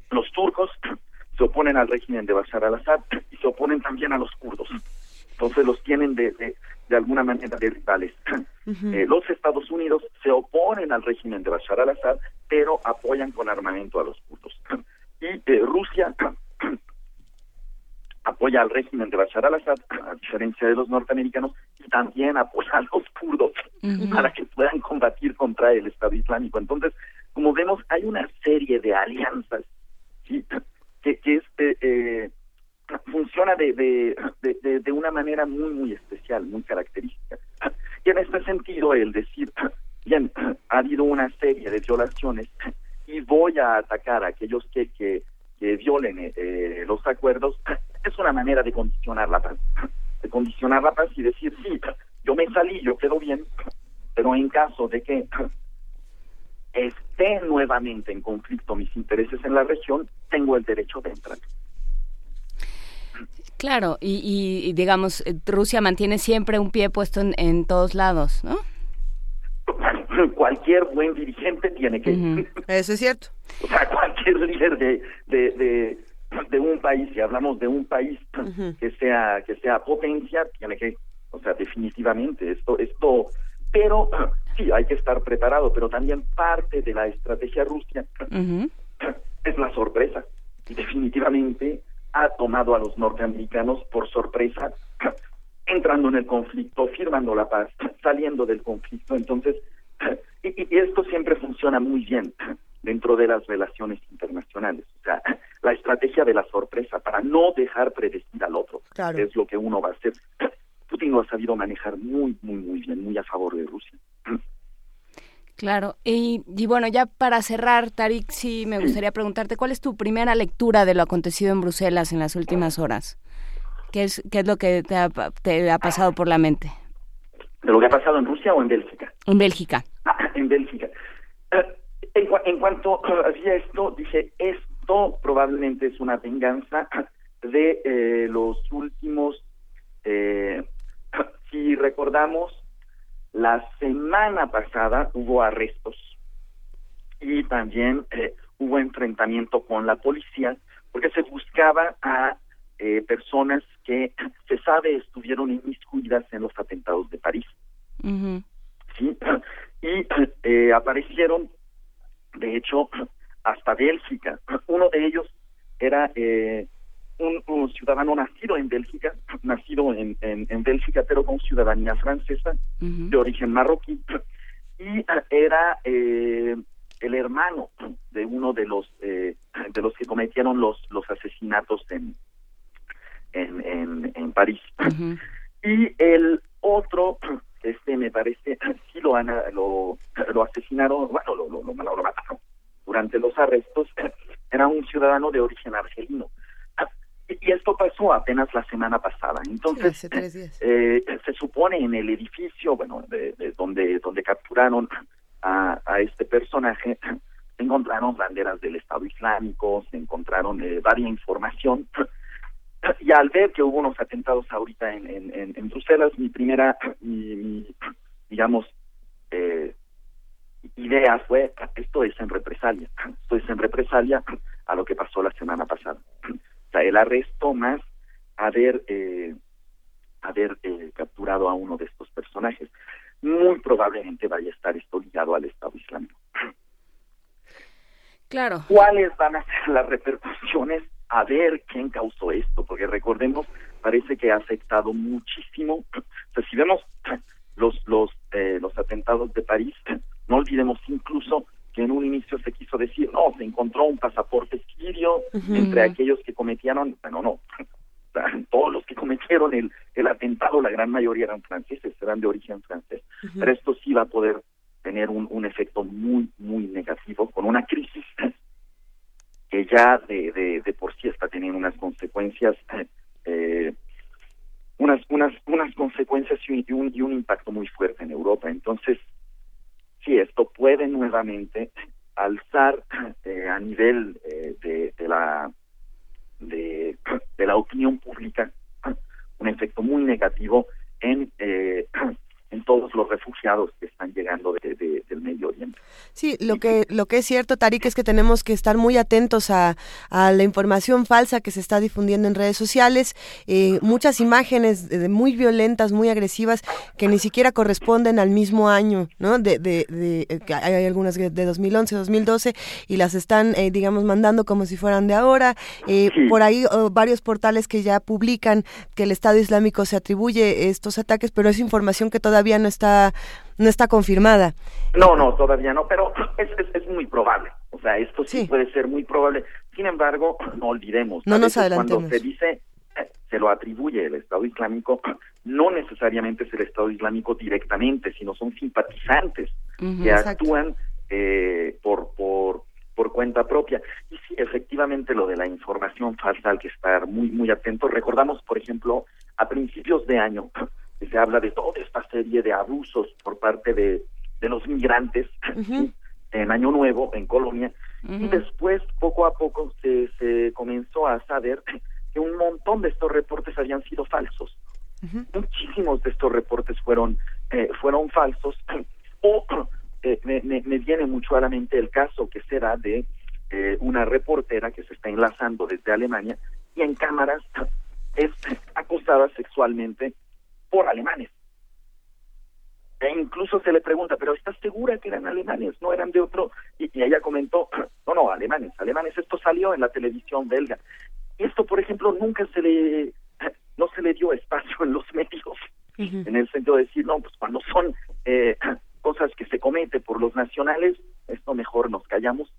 Los turcos se oponen al régimen de Bashar al-Assad y se oponen también a los kurdos. Entonces los tienen de, de, de alguna manera de rivales. Eh, los Estados Unidos se oponen al régimen de Bashar al-Assad, pero apoyan con armamento a los kurdos. Y eh, Rusia apoya al régimen de Bashar al-Assad, a diferencia de los norteamericanos, y también apoya a los kurdos para que puedan combatir contra el Estado Islámico. Entonces, como vemos, hay una serie de alianzas ¿sí? Que, que este, eh, funciona de, de, de, de, una manera muy, muy especial, muy característica. Y en este sentido, el decir, bien, ha habido una serie de violaciones y voy a atacar a aquellos que, que, que violen eh, los acuerdos, es una manera de condicionar la paz. De condicionar la paz y decir, sí, yo me salí, yo quedo bien, pero en caso de que esté nuevamente en conflicto mis intereses en la región, tengo el derecho de entrar. Claro, y, y, digamos, eh, Rusia mantiene siempre un pie puesto en, en todos lados, ¿no? Cualquier buen dirigente tiene que... Eso es cierto. O sea, cualquier líder de, de, de, de un país, si hablamos de un país que sea que sea potencia, tiene que, o sea, definitivamente esto esto, pero sí hay que estar preparado, pero también parte de la estrategia rusa es la sorpresa. Y definitivamente ha tomado a los norteamericanos por sorpresa, entrando en el conflicto, firmando la paz, saliendo del conflicto. Entonces, y, y esto siempre funciona muy bien dentro de las relaciones internacionales. O sea, la estrategia de la sorpresa para no dejar predecir al otro Claro. es lo que uno va a hacer. Putin lo ha sabido manejar muy, muy, muy bien, muy a favor de Rusia. Claro, y, y bueno, ya para cerrar, Tarik, sí me gustaría preguntarte, ¿cuál es tu primera lectura de lo acontecido en Bruselas en las últimas horas? ¿Qué es, qué es lo que te ha, te ha pasado por la mente? ¿De lo que ha pasado en Rusia o en Bélgica? En Bélgica. Ah, en Bélgica. Eh, en, cua- en cuanto hacía esto, dije, esto probablemente es una venganza de eh, los últimos, eh, si recordamos, la semana pasada hubo arrestos y también eh, hubo enfrentamiento con la policía porque se buscaba a eh, personas que se sabe estuvieron inmiscuidas en los atentados de París. ¿sí? Y eh, aparecieron, de hecho, hasta Bélgica. Uno de ellos era eh, un, un ciudadano nacido en Bélgica, nacido en, en, en Bélgica, pero con ciudadanía francesa, de origen marroquí, y eh, era eh, el hermano de uno de los eh, de los que cometieron los los asesinatos en en, en, en París. Y el otro, este me parece, sí lo han, lo, lo asesinaron, bueno, lo, lo, lo, lo mataron durante los arrestos, era un ciudadano de origen argelino. Y, esto pasó apenas la semana pasada. Entonces, tres días. eh, se supone en el edificio, bueno, de, de donde donde capturaron a, a este personaje, se encontraron banderas del Estado Islámico, se encontraron eh, varia información. Y al ver que hubo unos atentados ahorita en, en, en, en Bruselas, mi primera, mi, mi, digamos, eh, idea fue, esto es en represalia, esto es en represalia a lo que pasó la semana pasada. O sea, el arresto más haber, eh, haber eh, capturado a uno de estos personajes. Muy probablemente vaya a estar esto ligado al Estado Islámico. Claro. ¿Cuáles van a ser las repercusiones? A ver quién causó esto, porque recordemos, parece que ha afectado muchísimo. O sea, si vemos los los eh, los atentados de París, no olvidemos incluso que en un inicio se quiso decir, no, se encontró un pasaporte sirio entre aquellos que cometían, bueno, no, todos los que cometieron el, el atentado, la gran mayoría eran franceses, eran de origen francés. Pero esto sí va a poder tener un, un efecto muy, muy negativo con una crisis que ya de, de, de por sí está teniendo unas consecuencias, eh, unas, unas, unas consecuencias y un, y un impacto muy fuerte en Europa. Entonces, sí, esto puede nuevamente alzar eh, a nivel eh, de, de la de, de la opinión pública un efecto muy negativo en, eh, refugiados que están llegando de, del Medio Oriente. Sí, lo que, lo que es cierto, Tarik, es que tenemos que estar muy atentos a, a la información falsa que se está difundiendo en redes sociales, eh, muchas imágenes muy violentas, muy agresivas, que ni siquiera corresponden al mismo año, ¿no? De, de, de eh, hay algunas de 2011, 2012, y las están, eh, digamos, mandando como si fueran de ahora. Por ahí oh, varios portales que ya publican que el Estado Islámico se atribuye estos ataques, pero es información que todavía no está no está confirmada. No, no, todavía no, pero es, es, muy probable. O sea, esto sí, puede ser muy probable. Sin embargo, no olvidemos. No nos adelantemos. Cuando se dice, eh, se lo atribuye el Estado Islámico, no necesariamente es el Estado Islámico directamente, sino son simpatizantes que actúan eh, por, por, por cuenta propia. Y sí, efectivamente, lo de la información falsa hay que estar muy, muy atento. Recordamos, por ejemplo, a principios de año, se habla de toda esta serie de abusos por parte de, de los migrantes en Año Nuevo, en Colonia, y después, poco a poco, se, se comenzó a saber que un montón de estos reportes habían sido falsos. Muchísimos de estos reportes fueron, eh, fueron falsos, o eh, me, me, viene mucho a la mente el caso que será de eh, una reportera que se está enlazando desde Alemania y en cámaras es acosada sexualmente por alemanes. E incluso se le pregunta, pero ¿estás segura que eran alemanes? No eran de otro. Y, ella comentó, no, no, alemanes, alemanes. Esto salió en la televisión belga. Esto, por ejemplo, nunca se le, no se le dio espacio en los medios, en el sentido de decir, no, pues cuando son eh, cosas que se cometen por los nacionales, esto mejor nos callamos.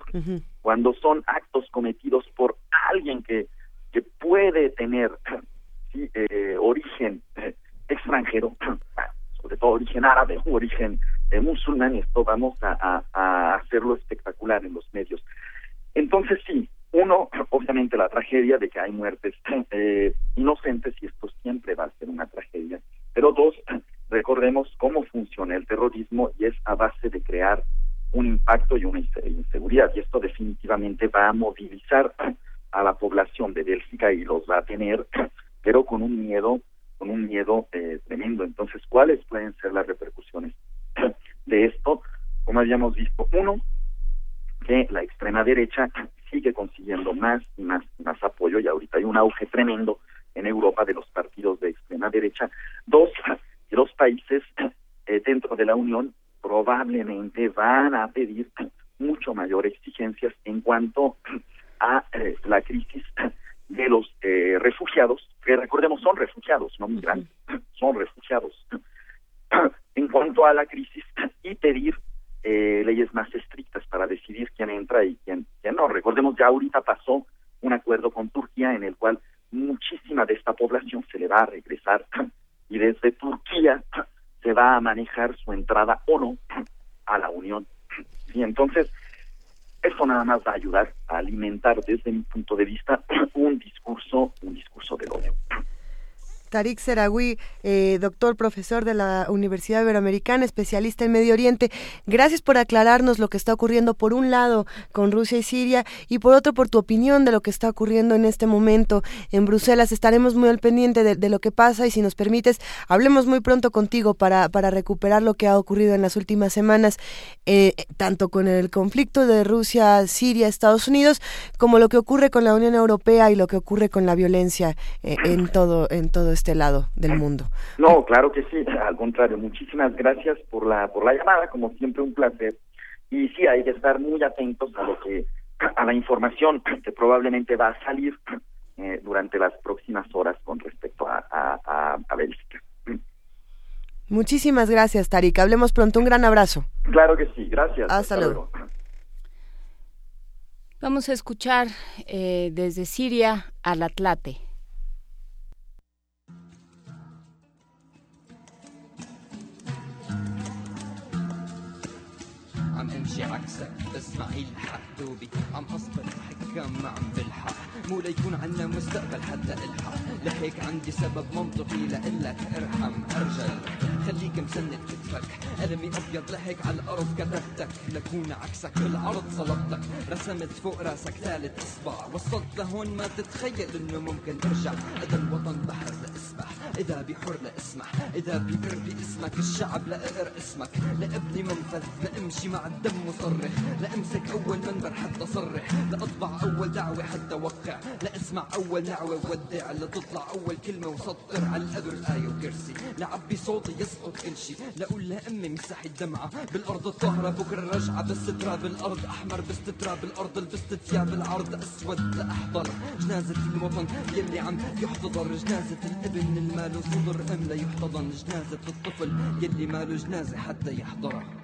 Cuando son actos cometidos por alguien que, que puede tener sí, eh, origen eh, extranjero, sobre todo origen árabe o origen eh, musulmán, esto vamos a, hacerlo espectacular en los medios. Entonces sí, uno, obviamente la tragedia de que hay muertes eh, inocentes y esto siempre va a ser una tragedia, pero dos, recordemos cómo funciona el terrorismo y es a base de crear un impacto y una inseguridad y esto definitivamente va a movilizar a la población de Bélgica y los va a tener, pero con un miedo con un miedo eh, tremendo. Entonces, ¿cuáles pueden ser las repercusiones de esto? Como habíamos visto, uno, que la extrema derecha sigue consiguiendo más y más y más apoyo y ahorita hay un auge tremendo en Europa de los partidos de extrema derecha. Dos, que los países eh, dentro de la Unión probablemente van a pedir mucho mayor exigencias en cuanto a eh, la crisis de los eh, refugiados, que recordemos son refugiados, no migrantes, son refugiados, en cuanto a la crisis y pedir eh, leyes más estrictas para decidir quién entra y quién, quién no. Recordemos, ya ahorita pasó un acuerdo con Turquía en el cual muchísima de esta población se le va a regresar y desde Turquía se va a manejar su entrada o no a la Unión. Y entonces, eso nada más va a ayudar a alimentar desde mi punto de vista un discurso, un discurso de odio. Tarik Serawi, eh, doctor, profesor de la Universidad Iberoamericana, especialista en Medio Oriente. Gracias por aclararnos lo que está ocurriendo, por un lado, con Rusia y Siria, y por otro, por tu opinión de lo que está ocurriendo en este momento en Bruselas. Estaremos muy al pendiente de, lo que pasa y, si nos permites, hablemos muy pronto contigo para, para recuperar lo que ha ocurrido en las últimas semanas, eh, tanto con el conflicto de Rusia, Siria, Estados Unidos, como lo que ocurre con la Unión Europea y lo que ocurre con la violencia eh, en todo en todo este este lado del mundo. No, claro que sí, al contrario, muchísimas gracias por la por la llamada, como siempre un placer. Y sí, hay que estar muy atentos a lo que a la información que probablemente va a salir eh, durante las próximas horas con respecto a, a, a, Bélgica. Muchísimas gracias, Tarik. Hablemos pronto. Un gran abrazo. Claro que sí. Gracias. Hasta, luego. Vamos a escuchar eh, desde Siria al Atlate. عم أمشي عكسك اسمعي دوبي عم اصبر حكام عم بلحق مو ليكون عنا مستقبل حتى الحق. لهيك عندي سبب منطقي لقلك ارحم أرجل خليك مسند كتفك. قلمي أبيض لهيك على الأرض كتبتك. لكون عكسك بالعرض صلبتك. رسمت فوق راسك ثالث إصبع. وصلت لهون ما تتخيل إنه ممكن ارجع هذا الوطن بحر لاسبح إذا بحر لا اسمح إذا ببر باسمك الشعب لا اقرا اسمك. لا ابني منفذ لا امشي مع الدم وصرخ لا امسك أول منبر حتى صرح لا أطبع أول دعوة حتى وقع لا اسمع أول نعوة وودع لا تطلع أول كلمة وسطر على القبر آية وكرسي لعبي صوتي يسقط كل شي لأقول لأمي مسحي الدمعة بالأرض الطاهرة بكرة رجعة بس تراب الأرض أحمر بس تراب الأرض لبست ثياب العرض أسود لأحضر. جنازة الوطن يلي عم يحتضر. جنازة الابن المال صدر أم لا يحتضن؟ جنازة الطفل يلي ماله؟ جنازة حتى يحضرها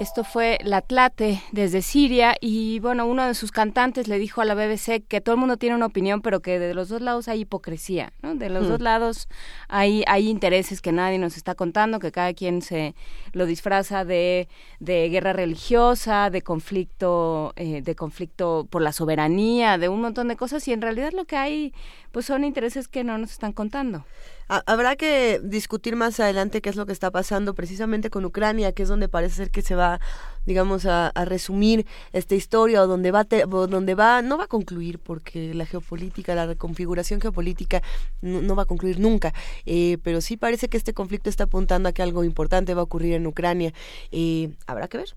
Esto fue La Tlate desde Siria y bueno, uno de sus cantantes le dijo a la BBC que todo el mundo tiene una opinión, pero que de los dos lados hay hipocresía, ¿no? De los Hmm. dos lados hay, hay intereses que nadie nos está contando, que cada quien se lo disfraza de, de guerra religiosa, de conflicto, eh, de conflicto por la soberanía, de un montón de cosas y en realidad lo que hay pues son intereses que no nos están contando. Ha- Habrá que discutir más adelante qué es lo que está pasando precisamente con Ucrania, que es donde parece ser que se va, digamos, a, resumir esta historia o donde va, te- o donde va, no va a concluir porque la geopolítica, la reconfiguración geopolítica no, no va a concluir nunca, eh, pero sí parece que este conflicto está apuntando a que algo importante va a ocurrir en Ucrania. Eh, habrá que ver.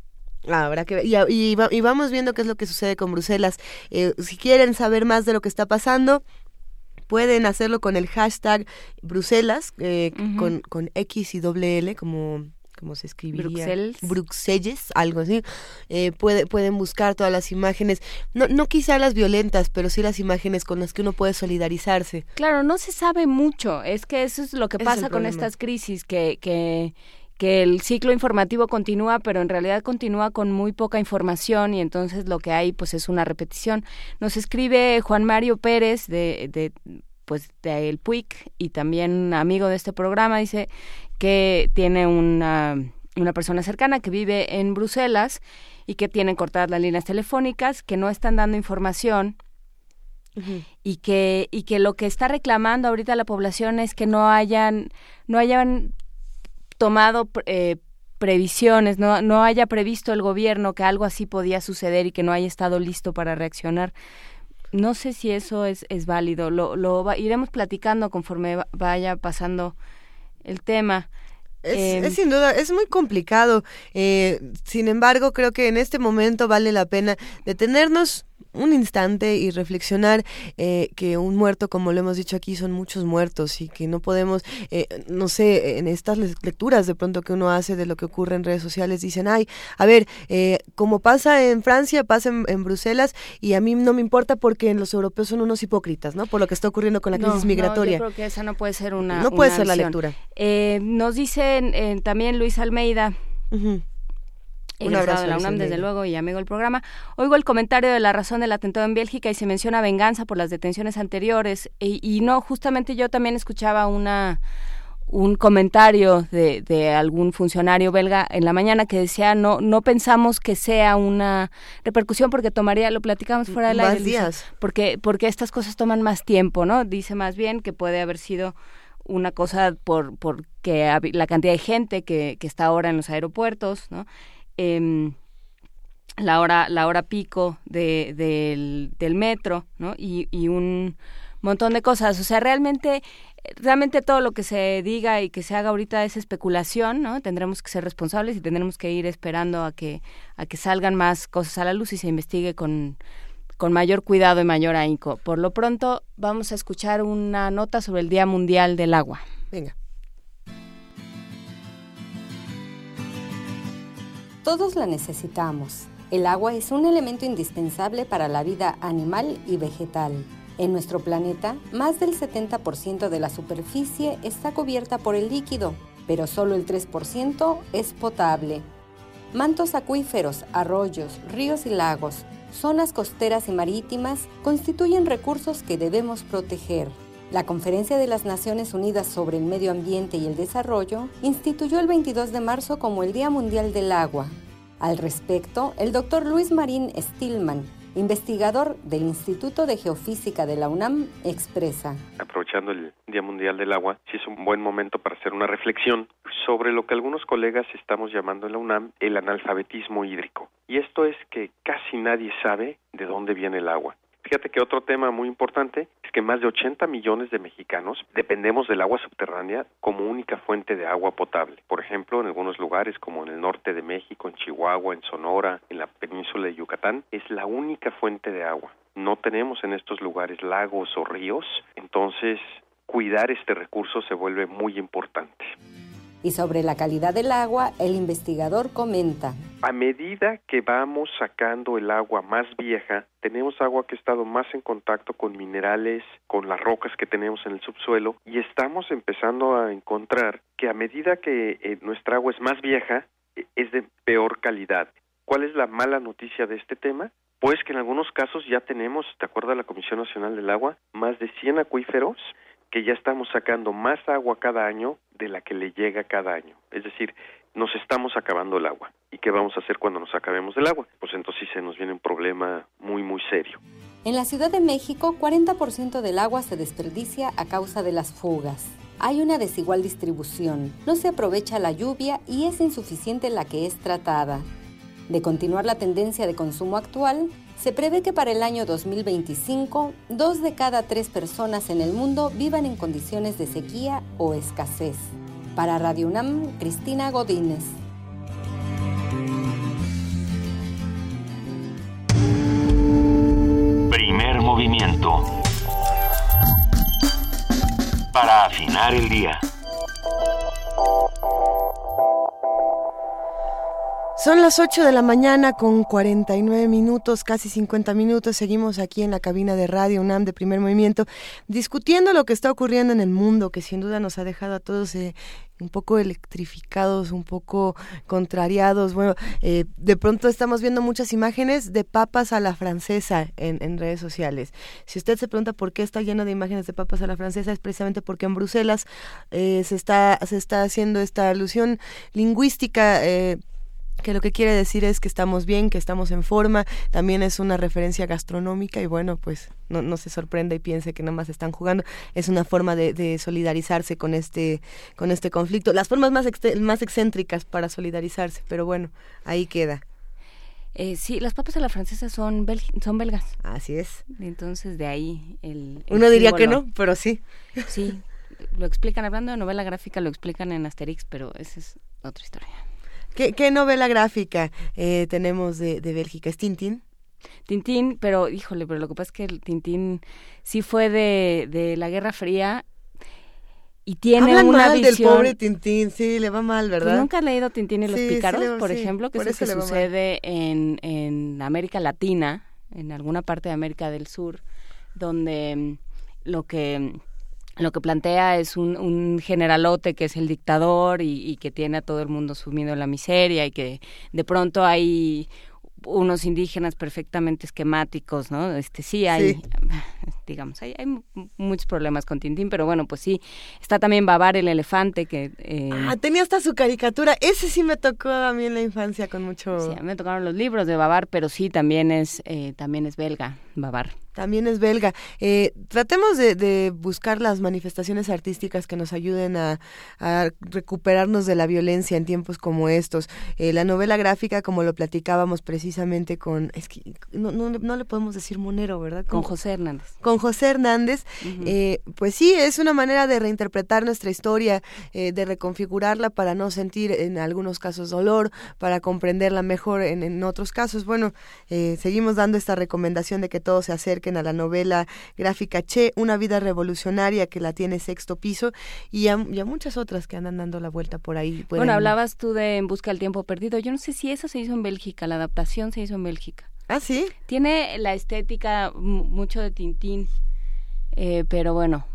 Habrá que ver. Y, y vamos viendo qué es lo que sucede con Bruselas. Eh, si quieren saber más de lo que está pasando, pueden hacerlo con el hashtag Bruselas, eh, con, con X y doble L, como, como se escribiría. Bruxelles. Bruxelles, algo así. Eh, puede, pueden buscar todas las imágenes, no, no quizá las violentas, pero sí las imágenes con las que uno puede solidarizarse. Claro, no se sabe mucho. Es que eso es lo que es pasa con estas crisis, que, que, que el ciclo informativo continúa, pero en realidad continúa con muy poca información y entonces lo que hay pues es una repetición. Nos escribe Juan Mario Pérez de, de pues de El Puig y también amigo de este programa, dice que tiene una, una persona cercana que vive en Bruselas y que tienen cortadas las líneas telefónicas, que no están dando información y que y que lo que está reclamando ahorita la población es que no hayan no hayan tomado eh, previsiones no no haya previsto el gobierno que algo así podía suceder y que no haya estado listo para reaccionar no sé si eso es es válido lo lo va- iremos platicando conforme va- vaya pasando el tema Es, Eh, es sin duda, es muy complicado. Eh, sin embargo, creo que en este momento vale la pena detenernos un instante y reflexionar eh, que un muerto, como lo hemos dicho aquí, son muchos muertos y que no podemos, eh, no sé, en estas le- lecturas de pronto que uno hace de lo que ocurre en redes sociales, dicen, ay, a ver, eh, como pasa en Francia, pasa en, en Bruselas y a mí no me importa porque los europeos son unos hipócritas, ¿no? Por lo que está ocurriendo con la No, crisis no, migratoria. yo creo que esa no puede ser una. No puede una ser la lectura. Eh, nos dice eh, también Luis Almeida. Egresado abrazo, de la UNAM, desde luego, y amigo del programa. Oigo el comentario de la razón del atentado en Bélgica y se menciona venganza por las detenciones anteriores. Y, y no, justamente yo también escuchaba una un comentario de, de algún funcionario belga en la mañana que decía no no pensamos que sea una repercusión porque tomaría lo platicamos fuera del aire días. porque porque estas cosas toman más tiempo no dice más bien que puede haber sido una cosa por porque la cantidad de gente que, que está ahora en los aeropuertos no Em, la hora la hora pico de, del, del metro no y, y un montón de cosas o sea realmente realmente todo lo que se diga y que se haga ahorita es especulación no tendremos que ser responsables y tendremos que ir esperando a que a que salgan más cosas a la luz y se investigue con con mayor cuidado y mayor ahínco. Por lo pronto, vamos a escuchar una nota sobre el Día Mundial del Agua. Venga. Todos la necesitamos. El agua es un elemento indispensable para la vida animal y vegetal. En nuestro planeta, más del 70% de la superficie está cubierta por el líquido, pero solo el 3% es potable. Mantos acuíferos, arroyos, ríos y lagos, zonas costeras y marítimas constituyen recursos que debemos proteger. La Conferencia de las Naciones Unidas sobre el Medio Ambiente y el Desarrollo instituyó el 22 de marzo como el Día Mundial del Agua. Al respecto, el doctor Luis Marín Stillman, investigador del Instituto de Geofísica de la UNAM, expresa. Aprovechando el Día Mundial del Agua, sí es un buen momento para hacer una reflexión sobre lo que algunos colegas estamos llamando en la UNAM el analfabetismo hídrico. Y esto es que casi nadie sabe de dónde viene el agua. Fíjate que otro tema muy importante es que más de 80 millones de mexicanos dependemos del agua subterránea como única fuente de agua potable. Por ejemplo, en algunos lugares como en el norte de México, en Chihuahua, en Sonora, en la península de Yucatán, es la única fuente de agua. No tenemos en estos lugares lagos o ríos, entonces cuidar este recurso se vuelve muy importante. Y sobre la calidad del agua, el investigador comenta. A medida que vamos sacando el agua más vieja, tenemos agua que ha estado más en contacto con minerales, con las rocas que tenemos en el subsuelo, y estamos empezando a encontrar que a medida que eh, nuestra agua es más vieja, eh, es de peor calidad. ¿Cuál es la mala noticia de este tema? Pues que en algunos casos ya tenemos, de acuerdo a la Comisión Nacional del Agua, más de 100 acuíferos que ya estamos sacando más agua cada año de la que le llega cada año. Es decir, nos estamos acabando el agua. ¿Y qué vamos a hacer cuando nos acabemos el agua? Pues entonces se nos viene un problema muy, muy serio. En la Ciudad de México, 40% del agua se desperdicia a causa de las fugas. Hay una desigual distribución, no se aprovecha la lluvia y es insuficiente la que es tratada. De continuar la tendencia de consumo actual, se prevé que para el año 2025, dos de cada tres personas en el mundo vivan en condiciones de sequía o escasez. Para Radio UNAM, Cristina Godínez. Primer movimiento. Para afinar el día. Son las 8 de la mañana con 49 minutos, casi 50 minutos. Seguimos aquí en la cabina de Radio UNAM de primer movimiento, discutiendo lo que está ocurriendo en el mundo, que sin duda nos ha dejado a todos eh, un poco electrificados, un poco contrariados. Bueno, eh, de pronto estamos viendo muchas imágenes de papas a la francesa en, redes sociales. Si usted se pregunta por qué está lleno de imágenes de papas a la francesa, es precisamente porque en Bruselas eh, se, está, se está haciendo esta alusión lingüística. Eh, que lo que quiere decir es que estamos bien, que estamos en forma, también es una referencia gastronómica y bueno, pues no, no se sorprenda y piense que nada más están jugando, es una forma de, de solidarizarse con este, con este conflicto, las formas más, más excéntricas para solidarizarse, pero bueno, ahí queda. Eh, sí, las papas a la francesa son, bel son belgas. Así es. Entonces de ahí el... el Uno diría símbolo. que no, pero sí. Sí, lo explican, hablando de novela gráfica, lo explican en Asterix, pero esa es otra historia. ¿Qué, qué novela gráfica eh, tenemos de, de Bélgica? ¿Es Tintín? Tintín, pero híjole, pero lo que pasa es que el Tintín sí fue de, de la Guerra Fría y tiene Hablan una mal visión... del pobre Tintín, sí, le va mal, ¿verdad? ¿Tú nunca has leído Tintín y los Sí, pícaros, sí, por sí, ejemplo? Que por es eso lo que sucede en, en América Latina, en alguna parte de América del Sur, donde lo que lo que plantea es un, un generalote que es el dictador y, y que tiene a todo el mundo sumido en la miseria y que de pronto hay unos indígenas perfectamente esquemáticos, ¿no? Este sí hay, Sí. digamos, hay, hay mu- muchos problemas con Tintín, pero bueno, pues sí, está también Babar el elefante que eh, Ah, tenía hasta su caricatura. Ese sí me tocó a mí en la infancia con mucho... sí, a mí me tocaron los libros de Babar, pero sí también es eh, también es belga, Babar. También es belga. Eh, tratemos de, de buscar las manifestaciones artísticas que nos ayuden a, a recuperarnos de la violencia en tiempos como estos. Eh, la novela gráfica, como lo platicábamos precisamente con... Es que no, no, no le podemos decir Monero, ¿verdad? Con José Hernández. Con José Hernández. Eh, pues sí, es una manera de reinterpretar nuestra historia, eh, de reconfigurarla para no sentir en algunos casos dolor, para comprenderla mejor en, en otros casos. Bueno, eh, seguimos dando esta recomendación de que todos se acerquen a la novela gráfica Che, Una vida revolucionaria que la tiene sexto piso y a, y a muchas otras que andan dando la vuelta por ahí. Pueden- Bueno, hablabas tú de En busca del tiempo perdido. Yo no sé si eso se hizo en Bélgica, la adaptación se hizo en Bélgica. Ah, sí. Tiene la estética mu- mucho de Tintín, eh, pero bueno,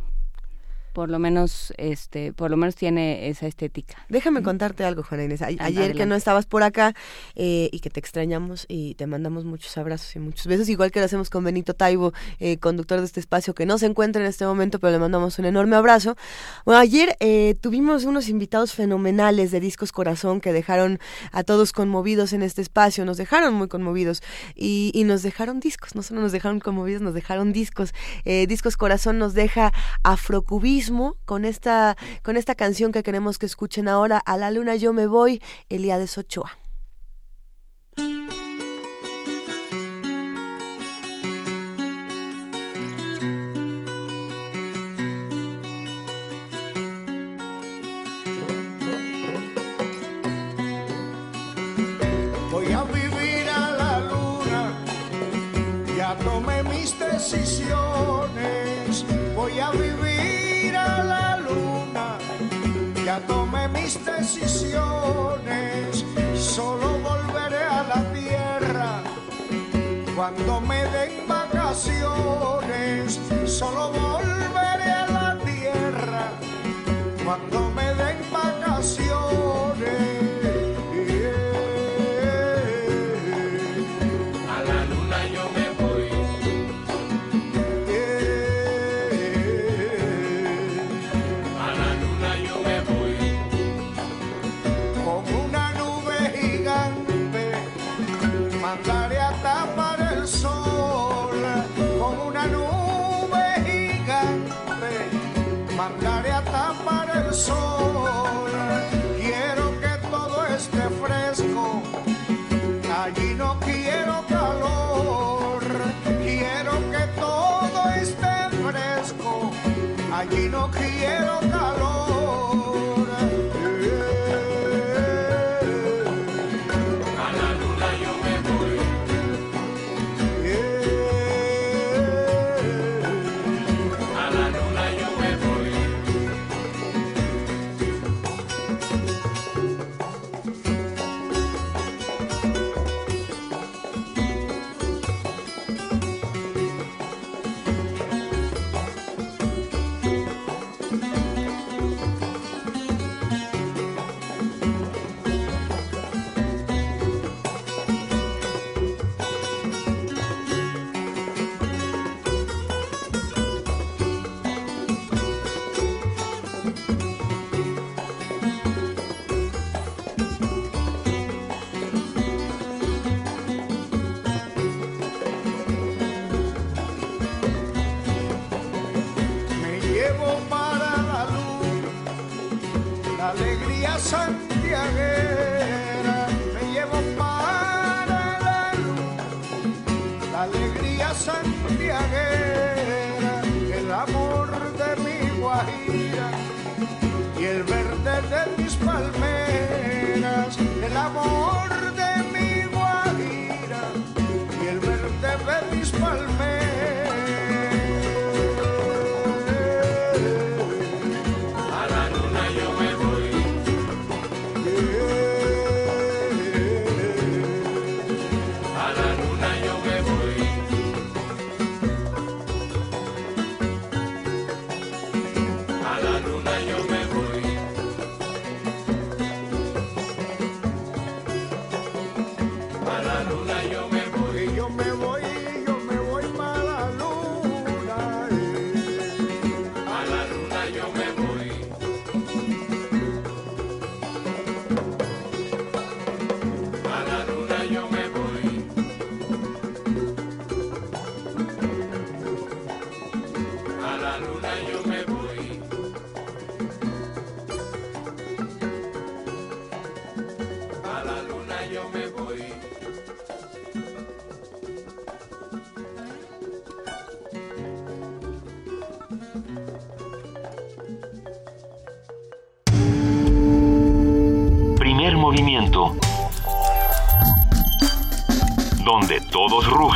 por lo menos este por lo menos tiene esa estética. Déjame contarte algo Juana Inés. Ayer Adelante. que no estabas por acá eh, y que te extrañamos y te mandamos muchos abrazos y muchos besos igual que lo hacemos con Benito Taibo eh, conductor de este espacio que no se encuentra en este momento pero le mandamos un enorme abrazo. Bueno ayer eh, tuvimos unos invitados fenomenales de discos corazón que dejaron a todos conmovidos en este espacio nos dejaron muy conmovidos y, y nos dejaron discos no solo nos dejaron conmovidos nos dejaron discos. Eh, discos corazón nos deja afrocubismo con esta con esta canción que queremos que escuchen ahora a la luna yo me voy Eliades Ochoa. Voy Solo volveré a la tierra cuando me den vacaciones. Solo volveré a la tierra cuando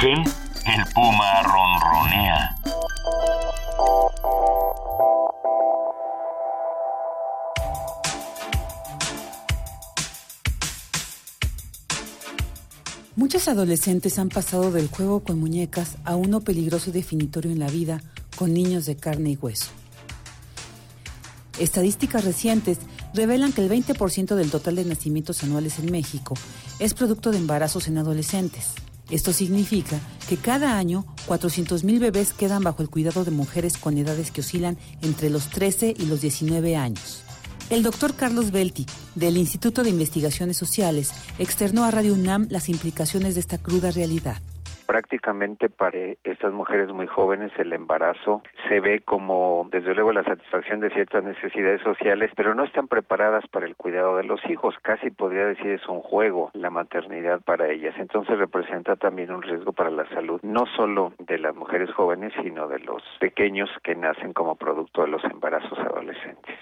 el puma ronronea. Muchos adolescentes han pasado del juego con muñecas a uno peligroso y definitorio en la vida con niños de carne y hueso. Estadísticas recientes revelan que el 20% del total de nacimientos anuales en México es producto de embarazos en adolescentes. Esto significa que cada año 400.000 bebés quedan bajo el cuidado de mujeres con edades que oscilan entre los 13 y los 19 años. El doctor Carlos Belti, del Instituto de Investigaciones Sociales, externó a Radio UNAM las implicaciones de esta cruda realidad prácticamente para estas mujeres muy jóvenes el embarazo se ve como desde luego la satisfacción de ciertas necesidades sociales, pero no están preparadas para el cuidado de los hijos. Casi podría decir es un juego la maternidad para ellas. Entonces representa también un riesgo para la salud, no solo de las mujeres jóvenes, sino de los pequeños que nacen como producto de los embarazos adolescentes.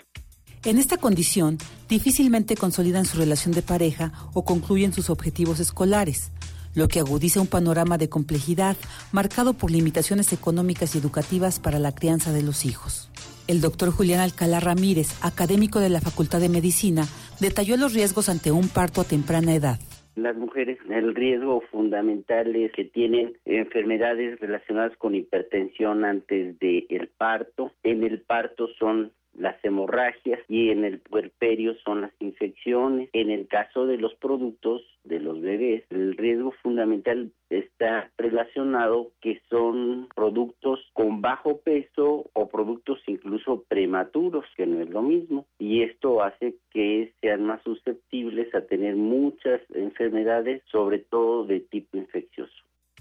En esta condición, difícilmente consolidan su relación de pareja o concluyen sus objetivos escolares lo que agudiza un panorama de complejidad marcado por limitaciones económicas y educativas para la crianza de los hijos. El doctor Julián Alcalá Ramírez, académico de la Facultad de Medicina, detalló los riesgos ante un parto a temprana edad. Las mujeres, el riesgo fundamental es que tienen enfermedades relacionadas con hipertensión antes del parto. En el parto son las hemorragias y en el puerperio son las infecciones. En el caso de los productos de los bebés, el riesgo fundamental está relacionado que son productos con bajo peso o productos incluso prematuros, que no es lo mismo. Y esto hace que sean más susceptibles a tener muchas enfermedades, sobre todo de tipo infeccioso.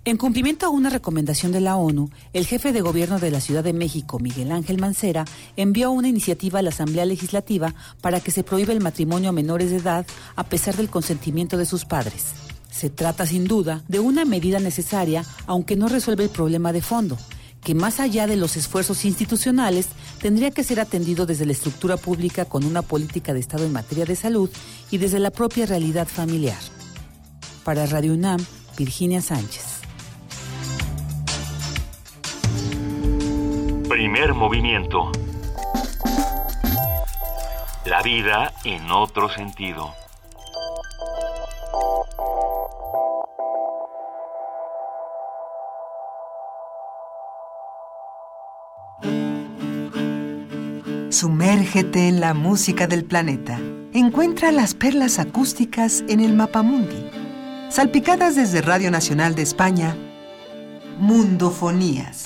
En cumplimiento a una recomendación de la ONU, el jefe de gobierno de la Ciudad de México, Miguel Ángel Mancera, envió una iniciativa a la Asamblea Legislativa para que se prohíba el matrimonio a menores de edad a pesar del consentimiento de sus padres. Se trata sin duda de una medida necesaria, aunque no resuelve el problema de fondo, que más allá de los esfuerzos institucionales, tendría que ser atendido desde la estructura pública con una política de Estado en materia de salud y desde la propia realidad familiar. Para Radio UNAM, Virginia Sánchez. Primer movimiento. La vida en otro sentido. Sumérgete en la música del planeta. Encuentra las perlas acústicas en el Mapamundi. Salpicadas desde Radio Nacional de España, Mundofonías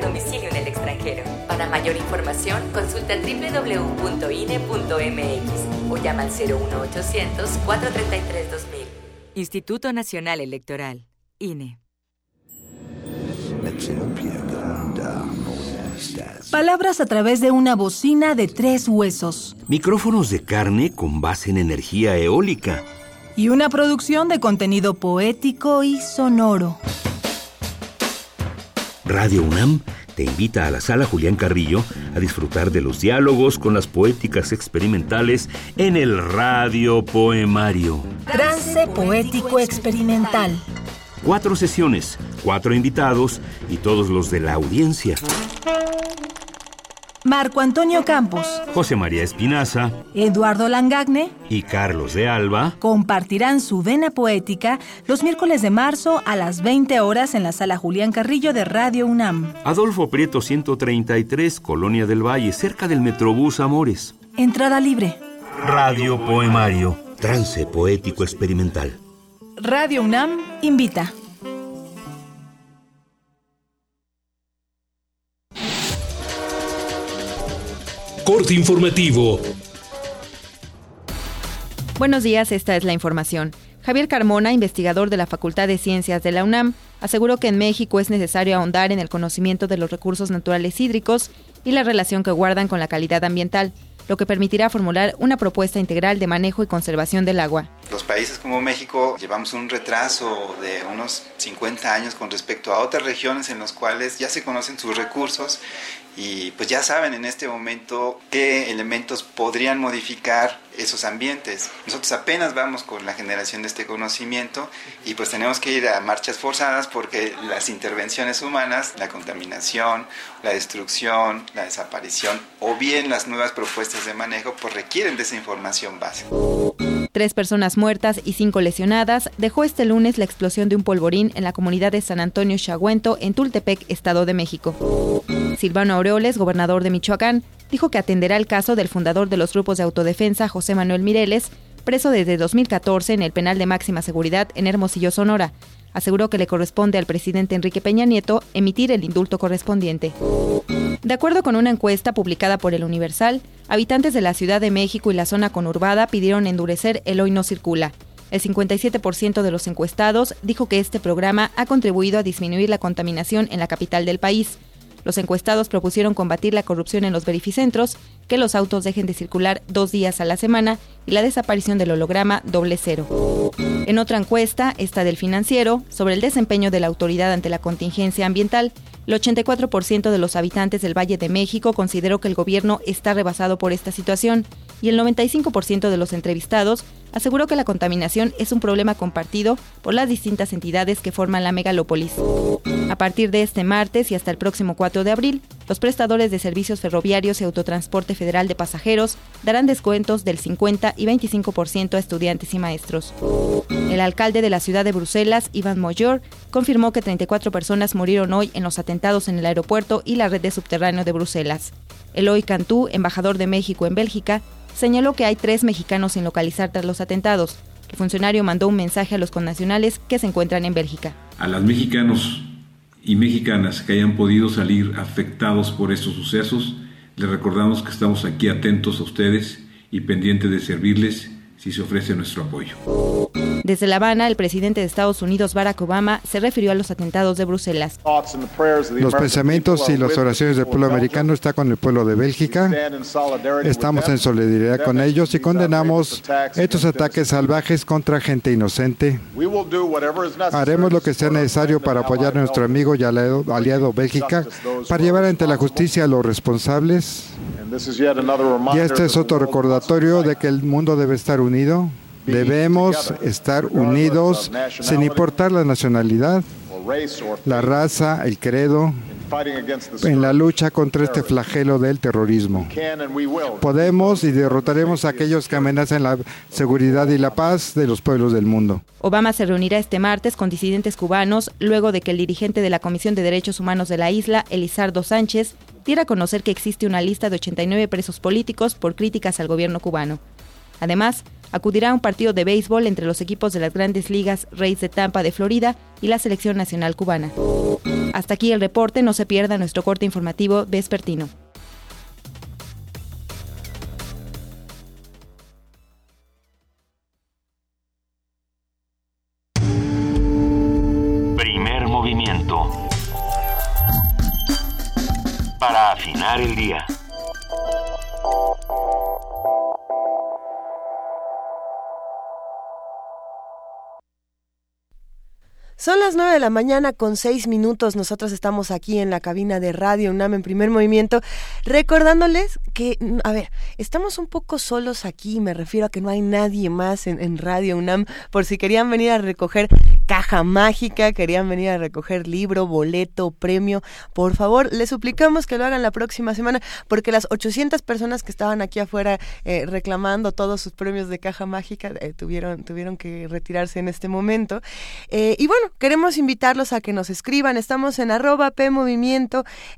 Domicilio en el extranjero. Para mayor información, consulta www.ine.mx o llama al 01800 433 2000. Instituto Nacional Electoral, INE. Palabras a través de una bocina de tres huesos. Micrófonos de carne con base en energía eólica y una producción de contenido poético y sonoro. Radio UNAM te invita a la sala Julián Carrillo a disfrutar de los diálogos con las poéticas experimentales en el Radio Poemario. Trance Poético Experimental. Cuatro sesiones, cuatro invitados y todos los de la audiencia. Marco Antonio Campos, José María Espinaza, Eduardo Langagne y Carlos de Alba compartirán su vena poética los miércoles de marzo a las 20 horas en la sala Julián Carrillo de Radio UNAM. Adolfo Prieto 133, Colonia del Valle, cerca del Metrobús Amores. Entrada libre. Radio Poemario, trance poético experimental. Radio UNAM invita. Corte informativo. Buenos días, esta es la información. Javier Carmona, investigador de la Facultad de Ciencias de la UNAM, Aseguró que en México es necesario ahondar en el conocimiento de los recursos naturales hídricos y la relación que guardan con la calidad ambiental, lo que permitirá formular una propuesta integral de manejo y conservación del agua. Los países como México llevamos un retraso de unos 50 años con respecto a otras regiones en las cuales ya se conocen sus recursos y pues ya saben en este momento qué elementos podrían modificar esos ambientes. Nosotros apenas vamos con la generación de este conocimiento y pues tenemos que ir a marchas forzadas porque las intervenciones humanas, la contaminación, la destrucción, la desaparición o bien las nuevas propuestas de manejo pues requieren de esa información básica. Tres personas muertas y cinco lesionadas dejó este lunes la explosión de un polvorín en la comunidad de San Antonio Chagüento, en Tultepec, Estado de México. Silvano Aureoles, gobernador de Michoacán, dijo que atenderá el caso del fundador de los grupos de autodefensa, José Manuel Mireles, preso desde 2014 en el penal de máxima seguridad en Hermosillo, Sonora. Aseguró que le corresponde al presidente Enrique Peña Nieto emitir el indulto correspondiente. De acuerdo con una encuesta publicada por el Universal, habitantes de la Ciudad de México y la zona conurbada pidieron endurecer el hoy no circula. El 57% de los encuestados dijo que este programa ha contribuido a disminuir la contaminación en la capital del país. Los encuestados propusieron combatir la corrupción en los verificentros, que los autos dejen de circular dos días a la semana y la desaparición del holograma doble cero. En otra encuesta, esta del financiero, sobre el desempeño de la autoridad ante la contingencia ambiental, el 84% de los habitantes del Valle de México consideró que el gobierno está rebasado por esta situación y el 95% de los entrevistados aseguró que la contaminación es un problema compartido por las distintas entidades que forman la megalópolis. A partir de este martes y hasta el próximo 4 de abril, los prestadores de servicios ferroviarios y autotransporte federal de pasajeros darán descuentos del 50 y 25% a estudiantes y maestros. El alcalde de la ciudad de Bruselas, Iván Moyor, confirmó que 34 personas murieron hoy en los atentados en el aeropuerto y la red de subterráneo de Bruselas. Eloy Cantú, embajador de México en Bélgica, señaló que hay tres mexicanos sin localizar tras los atentados. El funcionario mandó un mensaje a los connacionales que se encuentran en Bélgica. A los mexicanos y mexicanas que hayan podido salir afectados por estos sucesos, les recordamos que estamos aquí atentos a ustedes y pendientes de servirles si se ofrece nuestro apoyo. Desde La Habana, el presidente de Estados Unidos, Barack Obama, se refirió a los atentados de Bruselas. Los pensamientos y las oraciones del pueblo americano están con el pueblo de Bélgica. Estamos en solidaridad con ellos y condenamos estos ataques salvajes contra gente inocente. Haremos lo que sea necesario para apoyar a nuestro amigo y aliado, aliado Bélgica para llevar ante la justicia a los responsables. Y este es otro recordatorio de que el mundo debe estar unido. Debemos estar unidos sin importar la nacionalidad, la raza, el credo, en la lucha contra este flagelo del terrorismo. Podemos y derrotaremos a aquellos que amenazan la seguridad y la paz de los pueblos del mundo. Obama se reunirá este martes con disidentes cubanos luego de que el dirigente de la Comisión de Derechos Humanos de la isla, Elizardo Sánchez, diera a conocer que existe una lista de 89 presos políticos por críticas al gobierno cubano. Además, acudirá a un partido de béisbol entre los equipos de las grandes ligas Reyes de Tampa de Florida y la selección nacional cubana. Hasta aquí el reporte, no se pierda nuestro corte informativo vespertino. Primer movimiento. Para afinar el día. Las 9 de la mañana con 6 minutos. Nosotros estamos aquí en la cabina de Radio UNAM en primer movimiento, recordándoles que, mm, a ver, estamos un poco solos aquí. Me refiero a que no hay nadie más en, Radio UNAM. Por si querían venir a recoger caja mágica, querían venir a recoger libro, boleto, premio, por favor, les suplicamos que lo hagan la próxima semana, porque las 800 personas que estaban aquí afuera eh, reclamando todos sus premios de caja mágica eh, tuvieron, tuvieron que retirarse en este momento. Eh, y bueno, queremos invitarlos a que nos escriban. Estamos en arroba P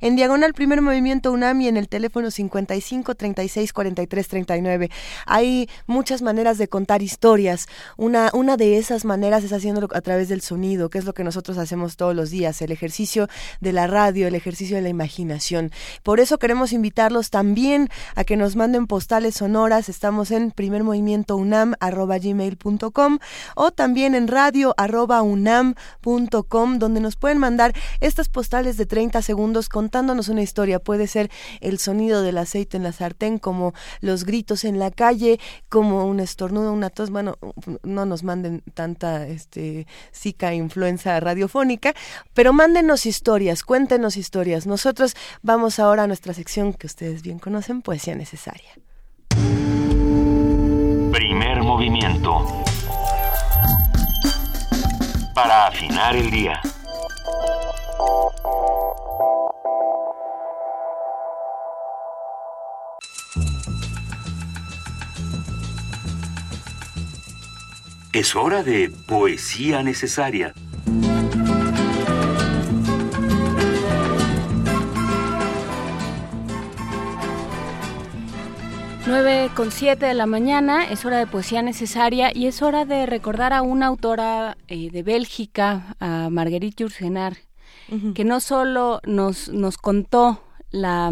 en diagonal Primer Movimiento UNAMI, en el teléfono 55 36 43 39. Hay muchas maneras de contar historias. Una, una de esas maneras es haciéndolo a través del sonido, que es lo que nosotros hacemos todos los días, el ejercicio de la radio, el ejercicio de la imaginación. Por eso queremos invitarlos también a que nos manden postales sonoras. Estamos en primermovimientounam.gmail.com o también en donde nos pueden mandar estas postales de 30 segundos contándonos una historia. Puede ser el sonido del aceite en la sartén, como los gritos en la calle, como un estornudo, una tos. Bueno, no nos manden tanta este, zika influenza radiofónica, pero mándenos historias, cuéntenos historias. Nosotros vamos ahora a nuestra sección que ustedes bien conocen, Poesía Necesaria. Primer movimiento. Para afinar el día. Es hora de poesía necesaria. 9 con 7 de la mañana, es hora de poesía necesaria y es hora de recordar a una autora eh, de Bélgica, a Marguerite Yourcenar, que no solo nos, nos contó la,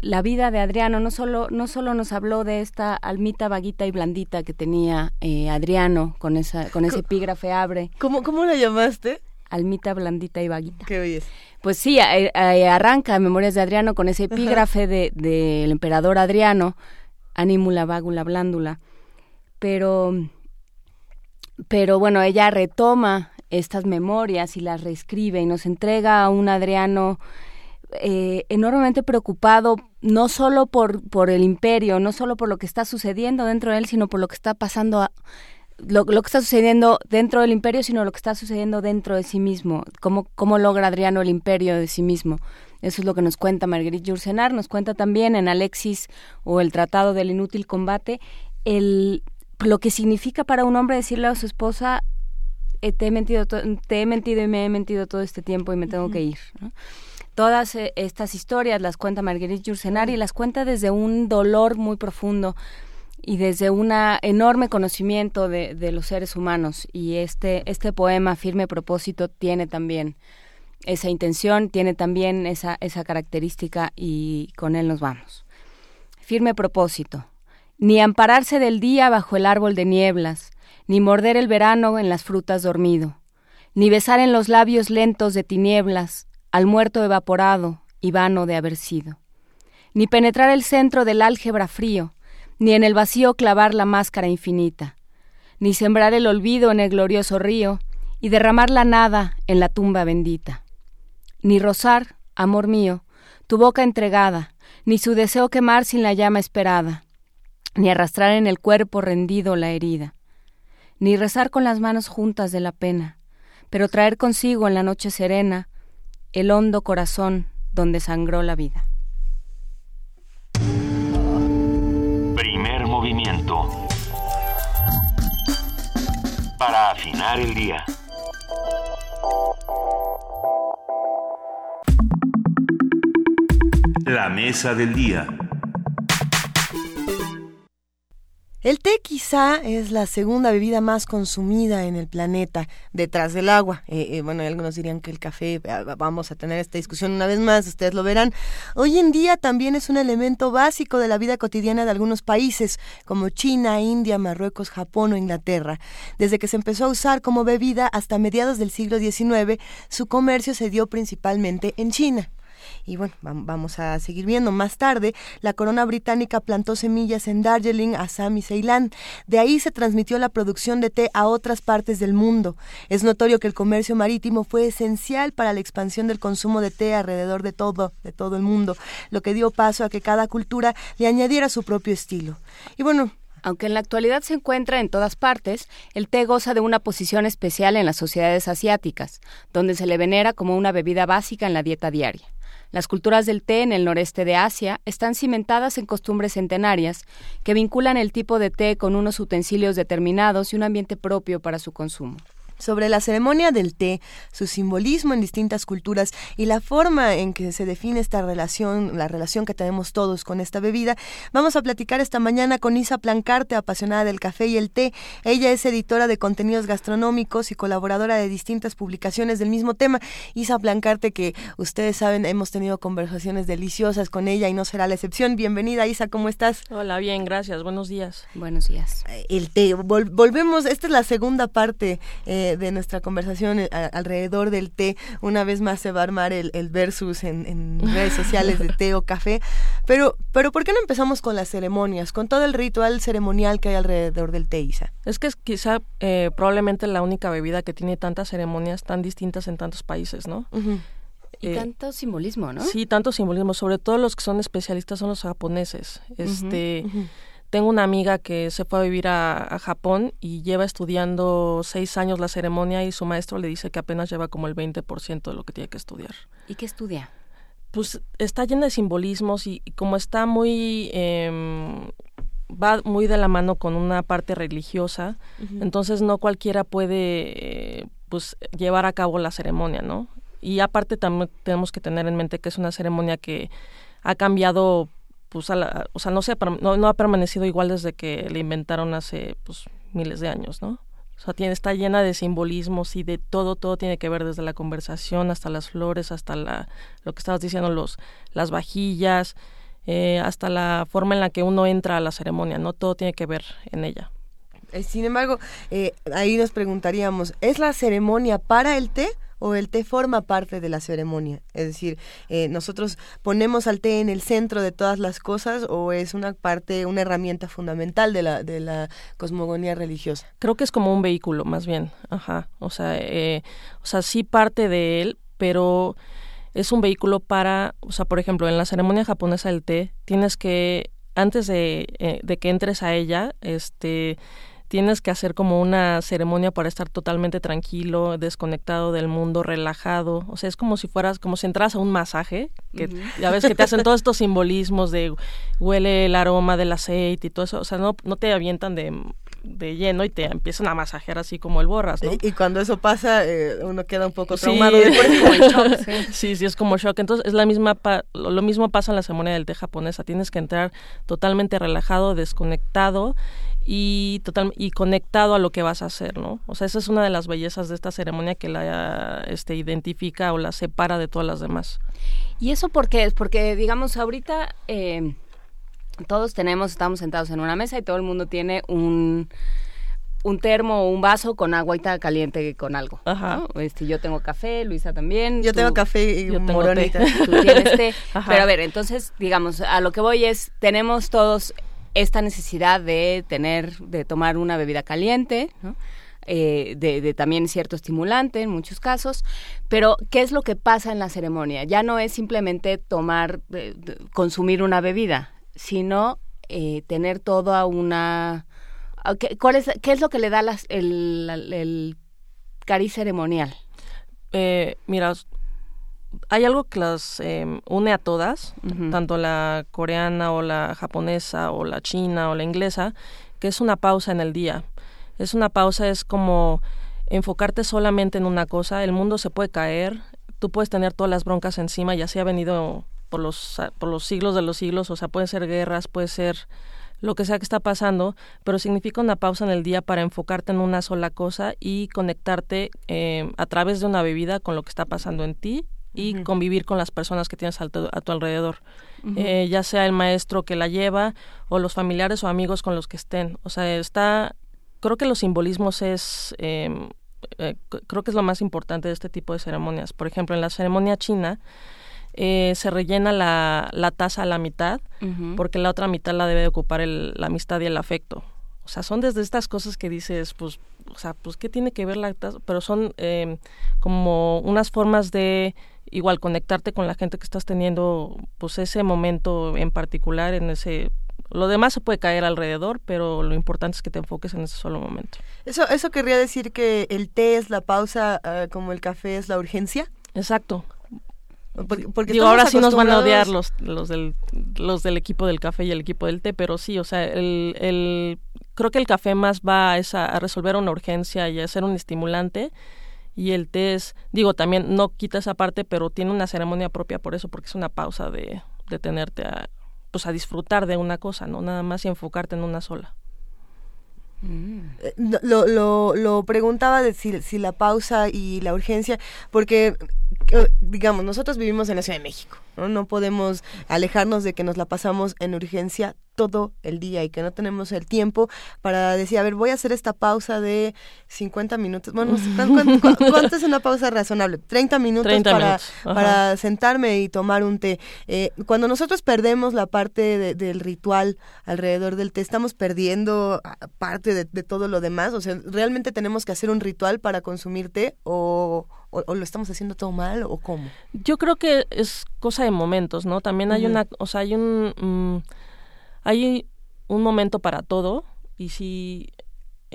la vida de Adriano, no solo, no solo nos habló de esta almita vaguita y blandita que tenía eh, Adriano con, esa, con ese epígrafe abre. ¿Cómo, ¿Cómo la llamaste? Almita blandita y vaguita. ¿Qué oyes? Pues sí, arranca Memorias de Adriano con ese epígrafe del de, emperador Adriano, anímula, vágula, blándula. Pero, pero bueno, ella retoma estas memorias y las reescribe y nos entrega a un Adriano eh, enormemente preocupado no solo por, por el imperio, no solo por lo que está sucediendo dentro de él, sino por lo que está pasando a, lo, que está sucediendo dentro del imperio, sino lo que está sucediendo dentro de sí mismo. Cómo, cómo logra Adriano el imperio de sí mismo. Eso es lo que nos cuenta Marguerite Yourcenar. Nos cuenta también en Alexis o el Tratado del Inútil Combate el, lo que significa para un hombre decirle a su esposa eh, te he mentido te he mentido y me he mentido todo este tiempo y me tengo que ir todas eh, estas historias las cuenta Marguerite Yourcenar y las cuenta desde un dolor muy profundo y desde un enorme conocimiento de, de, los seres humanos. Y este, este poema, Firme Propósito, tiene también esa intención, tiene también esa, esa característica y con él nos vamos. Firme Propósito. Ni ampararse del día bajo el árbol de nieblas, ni morder el verano en las frutas dormido, ni besar en los labios lentos de tinieblas al muerto evaporado y vano de haber sido, ni penetrar el centro del álgebra frío, ni en el vacío clavar la máscara infinita, ni sembrar el olvido en el glorioso río y derramar la nada en la tumba bendita, ni rozar, amor mío, tu boca entregada, ni su deseo quemar sin la llama esperada, ni arrastrar en el cuerpo rendido la herida, ni rezar con las manos juntas de la pena, pero traer consigo en la noche serena el hondo corazón donde sangró la vida. Para afinar el día. La mesa del día. El té quizá es la segunda bebida más consumida en el planeta detrás del agua. Eh, eh, bueno, algunos dirían que el café, eh, vamos a tener esta discusión una vez más, ustedes lo verán. Hoy en día también es un elemento básico de la vida cotidiana de algunos países como China, India, Marruecos, Japón o Inglaterra. Desde que se empezó a usar como bebida hasta mediados del siglo XIX, su comercio se dio principalmente en China. Y bueno, vamos a seguir viendo. Más tarde, la corona británica plantó semillas en Darjeeling, Assam y Ceilán. De ahí se transmitió la producción de té a otras partes del mundo. Es notorio que el comercio marítimo fue esencial para la expansión del consumo de té alrededor de todo, de todo el mundo, lo que dio paso a que cada cultura le añadiera su propio estilo. Y bueno, aunque en la actualidad se encuentra en todas partes, el té goza de una posición especial en las sociedades asiáticas, donde se le venera como una bebida básica en la dieta diaria. Las culturas del té en el noreste de Asia están cimentadas en costumbres centenarias que vinculan el tipo de té con unos utensilios determinados y un ambiente propio para su consumo. Sobre la ceremonia del té, su simbolismo en distintas culturas y la forma en que se define esta relación, la relación que tenemos todos con esta bebida. Vamos a platicar esta mañana con Isa Plancarte, apasionada del café y el té. Ella es editora de contenidos gastronómicos y colaboradora de distintas publicaciones del mismo tema. Isa Plancarte, que ustedes saben, hemos tenido conversaciones deliciosas con ella y no será la excepción. Bienvenida, Isa, ¿cómo estás? Hola, bien, gracias. Buenos días. Buenos días. El té, volvemos, esta es la segunda parte. Eh, de, nuestra conversación eh, alrededor del té. Una vez más se va a armar el, versus en, redes sociales de té o café. Pero, pero ¿por qué no empezamos con las ceremonias, con todo el ritual ceremonial que hay alrededor del té, Isa? Es que es quizá eh, probablemente la única bebida que tiene tantas ceremonias tan distintas en tantos países, ¿no? Y eh, tanto simbolismo, ¿no? Sí, tanto simbolismo. Sobre todo los que son especialistas son los japoneses. Este, tengo una amiga que se fue a vivir a, Japón y lleva estudiando seis años la ceremonia y su maestro le dice que apenas lleva como el 20% de lo que tiene que estudiar. ¿Y qué estudia? Pues está llena de simbolismos y, como está muy... Em, va muy de la mano con una parte religiosa, entonces no cualquiera puede pues llevar a cabo la ceremonia, ¿no? Y aparte también tenemos que tener en mente que es una ceremonia que ha cambiado pues, o sea, no, sé, no, ha permanecido igual desde que le inventaron hace pues, miles de años, ¿no? O sea, tiene, está llena de simbolismos y de todo, todo tiene que ver desde la conversación hasta las flores, hasta la, lo que estabas diciendo, los, las vajillas, eh, hasta la forma en la que uno entra a la ceremonia, ¿no? Todo tiene que ver en ella. Eh, sin embargo, eh, ahí nos preguntaríamos, ¿es la ceremonia para el té o el té forma parte de la ceremonia? Es decir, eh, nosotros ponemos al té en el centro de todas las cosas o es una parte, una herramienta fundamental de la, de la cosmogonía religiosa. Creo que es como un vehículo, más bien. Ajá. O sea, eh, o sea, sí parte de él, pero es un vehículo para, o sea, por ejemplo, en la ceremonia japonesa del té, tienes que, antes de, eh, de que entres a ella, este tienes que hacer como una ceremonia para estar totalmente tranquilo, desconectado del mundo, relajado. O sea, es como si fueras, como si entras a un masaje, que ya ves que te hacen todos estos simbolismos de huele el aroma del aceite y todo eso. O sea, no, no te avientan de, de lleno y te empiezan a masajear así como el borras, ¿no? Y, cuando eso pasa, eh, uno queda un poco traumado. Sí. sí, es como shock. Entonces, es la misma lo mismo pasa en la ceremonia del té japonesa. Tienes que entrar totalmente relajado, desconectado y total y conectado a lo que vas a hacer, ¿no? O sea, esa es una de las bellezas de esta ceremonia que la este identifica o la separa de todas las demás. ¿Y eso por qué es? Porque digamos ahorita eh, todos tenemos, estamos sentados en una mesa y todo el mundo tiene un un termo o un vaso con agüita caliente con algo. Ajá. Este, yo tengo café, Luisa también. Yo tengo café y yo moronita. Tú tienes té. Pero a ver, entonces, digamos, a lo que voy es, tenemos todos esta necesidad de tener, de tomar una bebida caliente, eh, de, también cierto estimulante en muchos casos, pero ¿qué es lo que pasa en la ceremonia? Ya no es simplemente tomar, eh, consumir una bebida, sino eh, tener toda una... ¿qué, cuál es, ¿Qué es lo que le da el, el, cariz ceremonial? mira, hay algo que las em, une a todas, tanto la coreana o la japonesa o la china o la inglesa, que es una pausa en el día. Es una pausa, es como enfocarte solamente en una cosa, el mundo se puede caer, tú puedes tener todas las broncas encima y así ha venido por los, por los siglos de los siglos, o sea, pueden ser guerras, puede ser lo que sea que está pasando, pero significa una pausa en el día para enfocarte en una sola cosa y conectarte em, a través de una bebida con lo que está pasando en ti y convivir con las personas que tienes a tu, alrededor, eh, ya sea el maestro que la lleva o los familiares o amigos con los que estén. O sea, está, creo que los simbolismos es, em, eh, creo que es lo más importante de este tipo de ceremonias. Por ejemplo, en la ceremonia china, eh, se rellena la, la, taza a la mitad porque la otra mitad la debe ocupar el, la amistad y el afecto. O sea, son desde estas cosas que dices, pues, o sea, pues, ¿qué tiene que ver la taza? Pero son em, como unas formas de igual conectarte con la gente que estás teniendo pues ese momento en particular en ese lo demás se puede caer alrededor, pero lo importante es que te enfoques en ese solo momento. Eso eso querría decir que el té es la pausa ah, como el café es la urgencia. Exacto. Porque, ahora sí nos van a odiar los, los, del, los del equipo del café y el equipo del té, pero sí, o sea, el, el creo que el café más va a, esa, a resolver una urgencia y a ser un estimulante y el té es, digo, también no quita esa parte, pero tiene una ceremonia propia por eso, porque es una pausa de, tenerte a, pues a disfrutar de una cosa, no nada más y enfocarte en una sola. Eh, Lo, lo, lo preguntaba de si, si la pausa y la urgencia, porque, digamos, nosotros vivimos en la Ciudad de México, ¿no? No podemos alejarnos de que nos la pasamos en urgencia todo el día y que no tenemos el tiempo para decir, a ver, voy a hacer esta pausa de 50 minutos. Bueno, no sé, ¿cuán- cuán- cuán- ¿cuánto es una pausa razonable? 30 minutos 30 para, minutos, para sentarme y tomar un té. Eh, cuando nosotros perdemos la parte de- del ritual alrededor del té, estamos perdiendo ah, parte de, de todo lo demás. O sea, ¿realmente tenemos que hacer un ritual para consumir té o, o- o lo estamos haciendo todo mal o cómo? Yo creo que es cosa de momentos, ¿no? También hay una, o sea, hay un, mm, hay un momento para todo y si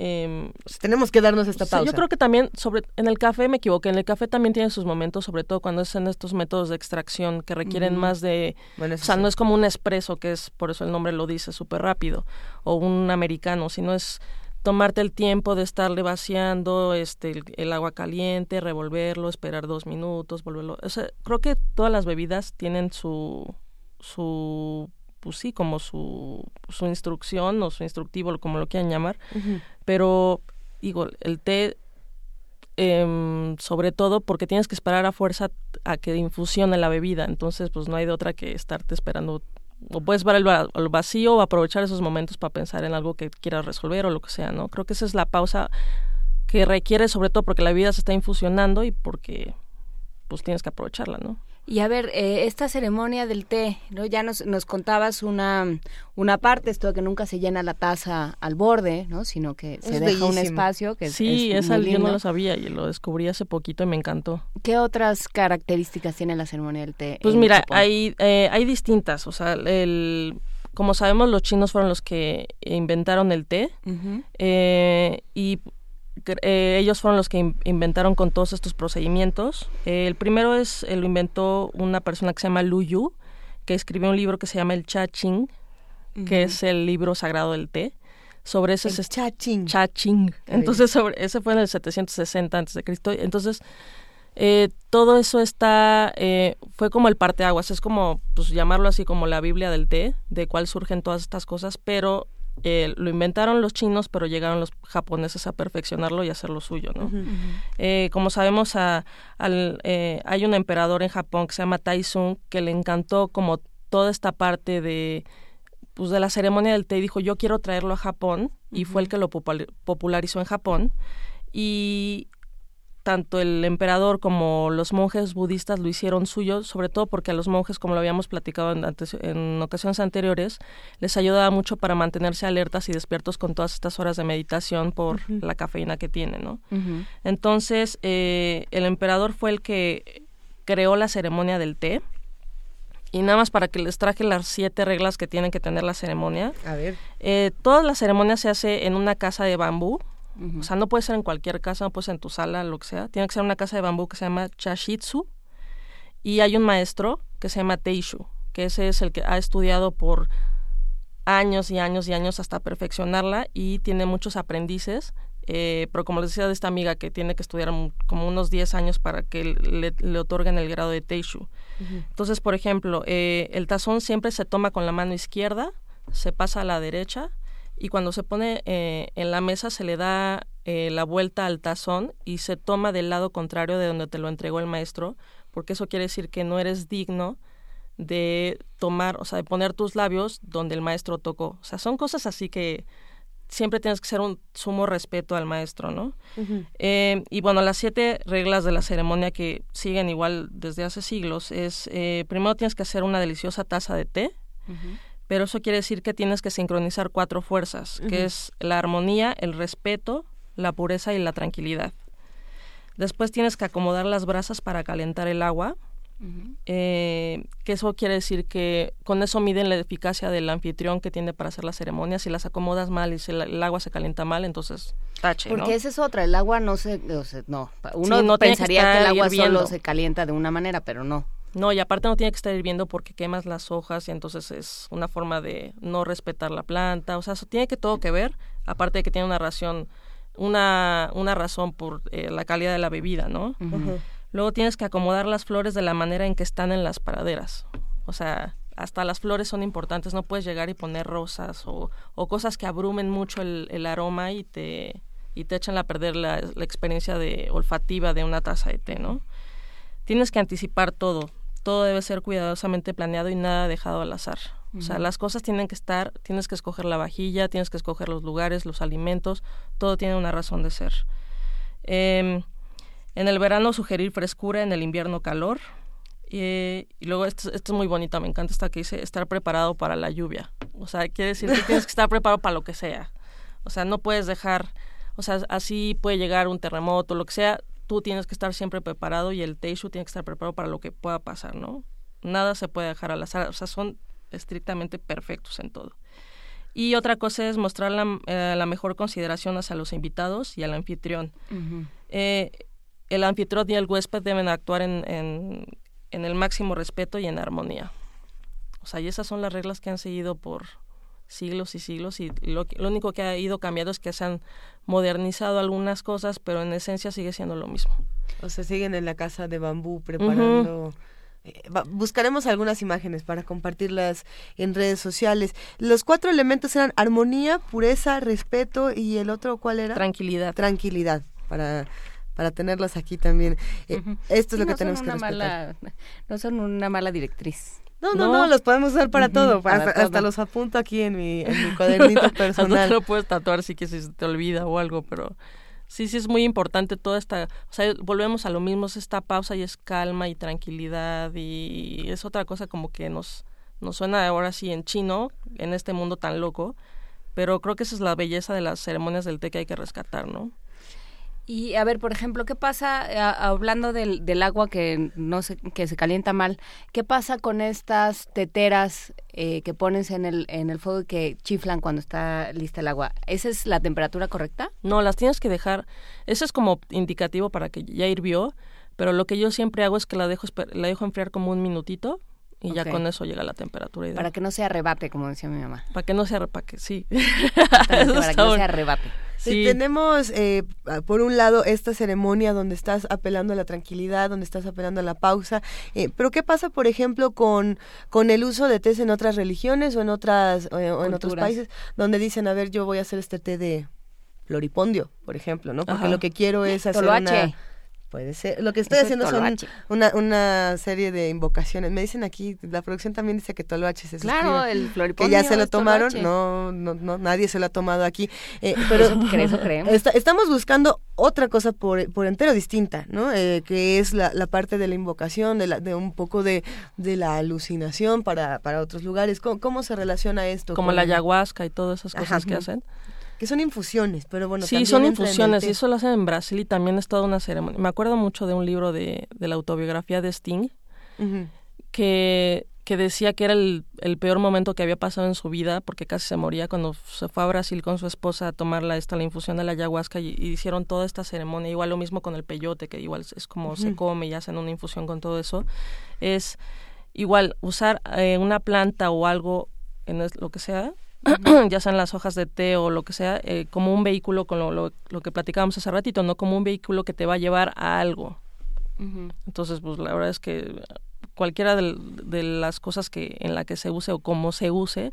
em, tenemos que darnos esta sí, pausa. Yo creo que también sobre en el café me equivoqué, en el café también tiene sus momentos, sobre todo cuando es en estos métodos de extracción que requieren más de, Bueno, o sea, sí. no es como un espresso que es por eso el nombre lo dice súper rápido o un americano, sino es tomarte el tiempo de estarle vaciando este el, el agua caliente, revolverlo, esperar dos minutos, volverlo. O sea, creo que todas las bebidas tienen su su pues sí, como su, su instrucción o su instructivo, como lo quieran llamar, pero digo, el té, em, sobre todo porque tienes que esperar a fuerza a que infusione la bebida, entonces pues no hay de otra que estarte esperando, o puedes ver el, va- el vacío o aprovechar esos momentos para pensar en algo que quieras resolver o lo que sea, ¿no? Creo que esa es la pausa que requiere sobre todo porque la bebida se está infusionando y porque pues tienes que aprovecharla, ¿no? Y a ver, eh, esta ceremonia del té, ¿no? Ya nos, nos contabas una, una parte, esto de que nunca se llena la taza al borde, ¿no? Sino que se Es deja un espacio que es- Sí, es esa muy yo no lo sabía y lo descubrí hace poquito y me encantó. ¿Qué otras características tiene la ceremonia del té? Pues mira, Japón? hay, eh, hay distintas. O sea, el, como sabemos, los chinos fueron los que inventaron el té eh, y eh, ellos fueron los que in- inventaron con todos estos procedimientos. Eh, el primero es eh, lo inventó una persona que se llama Lu Yu, que escribió un libro que se llama el Cha Ching, que es el libro sagrado del té. Sobre ese El es- Cha Ching. Cha Ching. Entonces, sobre, ese fue en el 760 antes de Cristo. Entonces, eh, todo eso está, fue como el parteaguas, es como, pues llamarlo así como la Biblia del té, de cuál surgen todas estas cosas, pero eh, lo inventaron los chinos, pero llegaron los japoneses a perfeccionarlo y hacerlo suyo, ¿no? Eh, como sabemos, a- al, eh, hay un emperador en Japón que se llama Taizong que le encantó como toda esta parte de pues de la ceremonia del té y dijo yo quiero traerlo a Japón y fue el que lo popul- popularizó en Japón. Y tanto el emperador como los monjes budistas lo hicieron suyo, sobre todo porque a los monjes, como lo habíamos platicado en, antes- en ocasiones anteriores, les ayudaba mucho para mantenerse alertas y despiertos con todas estas horas de meditación por la cafeína que tienen, ¿no? Entonces, eh, el emperador fue el que creó la ceremonia del té. Y nada más para que les traje las siete reglas que tienen que tener la ceremonia. A ver. Eh, toda la ceremonia se hace en una casa de bambú. O sea, no puede ser en cualquier casa, no puede ser en tu sala, lo que sea. Tiene que ser una casa de bambú que se llama Chashitsu. Y hay un maestro que se llama Teishu, que ese es el que ha estudiado por años y años y años hasta perfeccionarla y tiene muchos aprendices. eh, pero como les decía de esta amiga que tiene que estudiar como unos 10 años para que le, le otorguen el grado de Teishu. Entonces, por ejemplo, eh, el tazón siempre se toma con la mano izquierda, se pasa a la derecha y cuando se pone eh, en la mesa se le da eh, la vuelta al tazón y se toma del lado contrario de donde te lo entregó el maestro, porque eso quiere decir que no eres digno de tomar, o sea, de poner tus labios donde el maestro tocó. O sea, son cosas así que siempre tienes que ser un sumo respeto al maestro, ¿no? Eh, y bueno, las siete reglas de la ceremonia que siguen igual desde hace siglos es, eh, primero tienes que hacer una deliciosa taza de té, pero eso quiere decir que tienes que sincronizar cuatro fuerzas, que es la armonía, el respeto, la pureza y la tranquilidad. Después tienes que acomodar las brasas para calentar el agua, eh, que eso quiere decir que con eso miden la eficacia del anfitrión que tiene para hacer la ceremonia. Si las acomodas mal y si la- el agua se calienta mal, entonces tache, Porque ¿no? esa es otra, el agua no se... o sea, no, uno Sí, no que pensaría que, el agua hirviendo. solo se calienta de una manera, pero no. No, y aparte no tiene que estar hirviendo porque quemas las hojas y entonces es una forma de no respetar la planta. O sea, eso tiene que todo que ver, aparte de que tiene una ración, una, una razón por eh, la calidad de la bebida, ¿no? Luego tienes que acomodar las flores de la manera en que están en las praderas. O sea, hasta las flores son importantes, no puedes llegar y poner rosas o, o cosas que abrumen mucho el, el, aroma y te, y te echan a perder la, la experiencia de olfativa de una taza de té, ¿no? Tienes que anticipar todo, todo debe ser cuidadosamente planeado y nada dejado al azar. O sea, las cosas tienen que estar, tienes que escoger la vajilla, tienes que escoger los lugares, los alimentos, todo tiene una razón de ser. Eh, en el verano sugerir frescura, en el invierno calor. y luego esto, esto, es muy bonito, me encanta esta que dice estar preparado para la lluvia. O sea, quiere decir que tienes que estar preparado para lo que sea. O sea, no puedes dejar, o sea, así puede llegar un terremoto, lo que sea, tú tienes que estar siempre preparado y el Teishu tiene que estar preparado para lo que pueda pasar, ¿no? Nada se puede dejar al azar, o sea, son estrictamente perfectos en todo. Y otra cosa es mostrar la, eh, la mejor consideración hacia los invitados y al anfitrión. Uh -huh. eh, el anfitrión y el huésped deben actuar en, en, en, el máximo respeto y en armonía. O sea, y esas son las reglas que han seguido por siglos y siglos y lo, lo único que ha ido cambiando es que se han modernizado algunas cosas, pero en esencia sigue siendo lo mismo. O sea, siguen en la casa de bambú preparando... Uh -huh. Buscaremos algunas imágenes para compartirlas en redes sociales. Los cuatro elementos eran armonía, pureza, respeto y el otro, ¿cuál era? Tranquilidad. Tranquilidad, para para tenerlas aquí también. Uh -huh. Esto es lo no que tenemos que respetar. Mala, no son una mala directriz. No, no, no, no, los podemos usar para uh -huh, todo. Para hasta, todo. hasta, los apunto aquí en mi, en mi cuadernito personal. no lo puedes tatuar si que se te olvida o algo, pero sí, sí es muy importante toda esta, o sea, volvemos a lo mismo, es esta pausa y es calma y tranquilidad y es otra cosa como que nos, nos suena ahora sí en chino, en este mundo tan loco, pero creo que esa es la belleza de las ceremonias del té que hay que rescatar, ¿no? Y a ver, por ejemplo, ¿qué pasa, a, hablando del, del, agua que no se, que se calienta mal, qué pasa con estas teteras eh, que pones en el, en el fuego y que chiflan cuando está lista el agua? ¿Esa es la temperatura correcta? No, las tienes que dejar, eso es como indicativo para que ya hirvió, pero lo que yo siempre hago es que la dejo, la dejo enfriar como un minutito y okay. ya con eso llega la temperatura ideal. Para que no se arrebate, como decía mi mamá. Para que no se arrebate, sí. para que no se arrebate. Sí. Tenemos, eh, por un lado, esta ceremonia donde estás apelando a la tranquilidad, donde estás apelando a la pausa. Eh, pero ¿qué pasa, por ejemplo, con, con el uso de tés en otras religiones o en, otras, o en otros países donde dicen, a ver, yo voy a hacer este té de floripondio, por ejemplo, ¿no? Porque Ajá. lo que quiero es hacer Toloache. una... Puede ser. Lo que estoy haciendo son una, una serie de invocaciones. Me dicen aquí, la producción también dice que Toloache se Claro, el Que ya se lo tomaron. No, no, no, nadie se lo ha tomado aquí. Eh, pero eso creemos. Está, estamos buscando otra cosa por, por entero distinta, ¿no? Eh, que es la, la, parte de la invocación, de, la, de un poco de, de la alucinación para, para otros lugares. ¿Cómo, ¿Cómo, se relaciona esto? Como con... la ayahuasca y todas esas cosas Ajá. que hacen que son infusiones, pero bueno. Sí, son infusiones y eso lo hacen en Brasil y también es toda una ceremonia. Me acuerdo mucho de un libro de, de la autobiografía de Sting uh -huh. que, que decía que era el, el, peor momento que había pasado en su vida porque casi se moría cuando se fue a Brasil con su esposa a tomar la, esta, la infusión de la ayahuasca y, y hicieron toda esta ceremonia. Igual lo mismo con el peyote, que igual es como uh -huh. se come y hacen una infusión con todo eso. Es igual usar eh, una planta o algo en lo que sea ya sean las hojas de té o lo que sea, eh, como un vehículo con lo, lo, lo, que platicábamos hace ratito, no como un vehículo que te va a llevar a algo. Uh -huh. Entonces, pues la verdad es que cualquiera de, de, las cosas que en la que se use o cómo se use,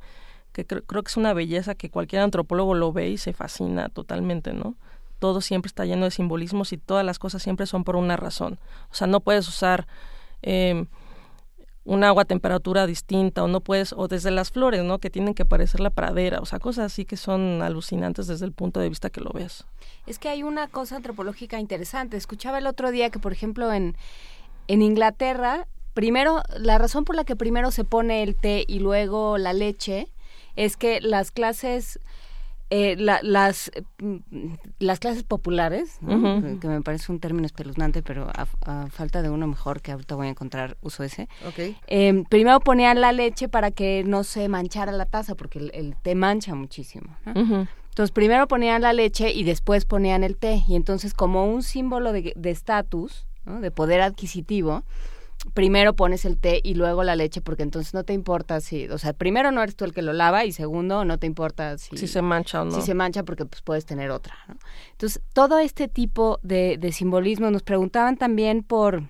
que cre creo que es una belleza que cualquier antropólogo lo ve y se fascina totalmente, ¿no? Todo siempre está lleno de simbolismos y todas las cosas siempre son por una razón. O sea, no puedes usar... Eh, un agua a temperatura distinta o no puedes o desde las flores no que tienen que parecer la pradera o sea cosas así que son alucinantes desde el punto de vista que lo ves es que hay una cosa antropológica interesante. Escuchaba el otro día que por ejemplo en en Inglaterra primero la razón por la que primero se pone el té y luego la leche es que las clases eh, la, las, las clases populares, ¿no? uh -huh. que me parece un término espeluznante, pero a, a, falta de uno mejor, que ahorita voy a encontrar uso ese, okay. eh, primero ponían la leche para que no se manchara la taza, porque el, el té mancha muchísimo. ¿no? Uh -huh. Entonces, primero ponían la leche y después ponían el té. Y entonces, como un símbolo de estatus, ¿no? de poder adquisitivo, primero pones el té y luego la leche porque entonces no te importa si, o sea, primero no eres tú el que lo lava y segundo no te importa si, si se mancha o no. Si se mancha porque pues puedes tener otra. ¿no? Entonces, todo este tipo de, de simbolismo nos preguntaban también por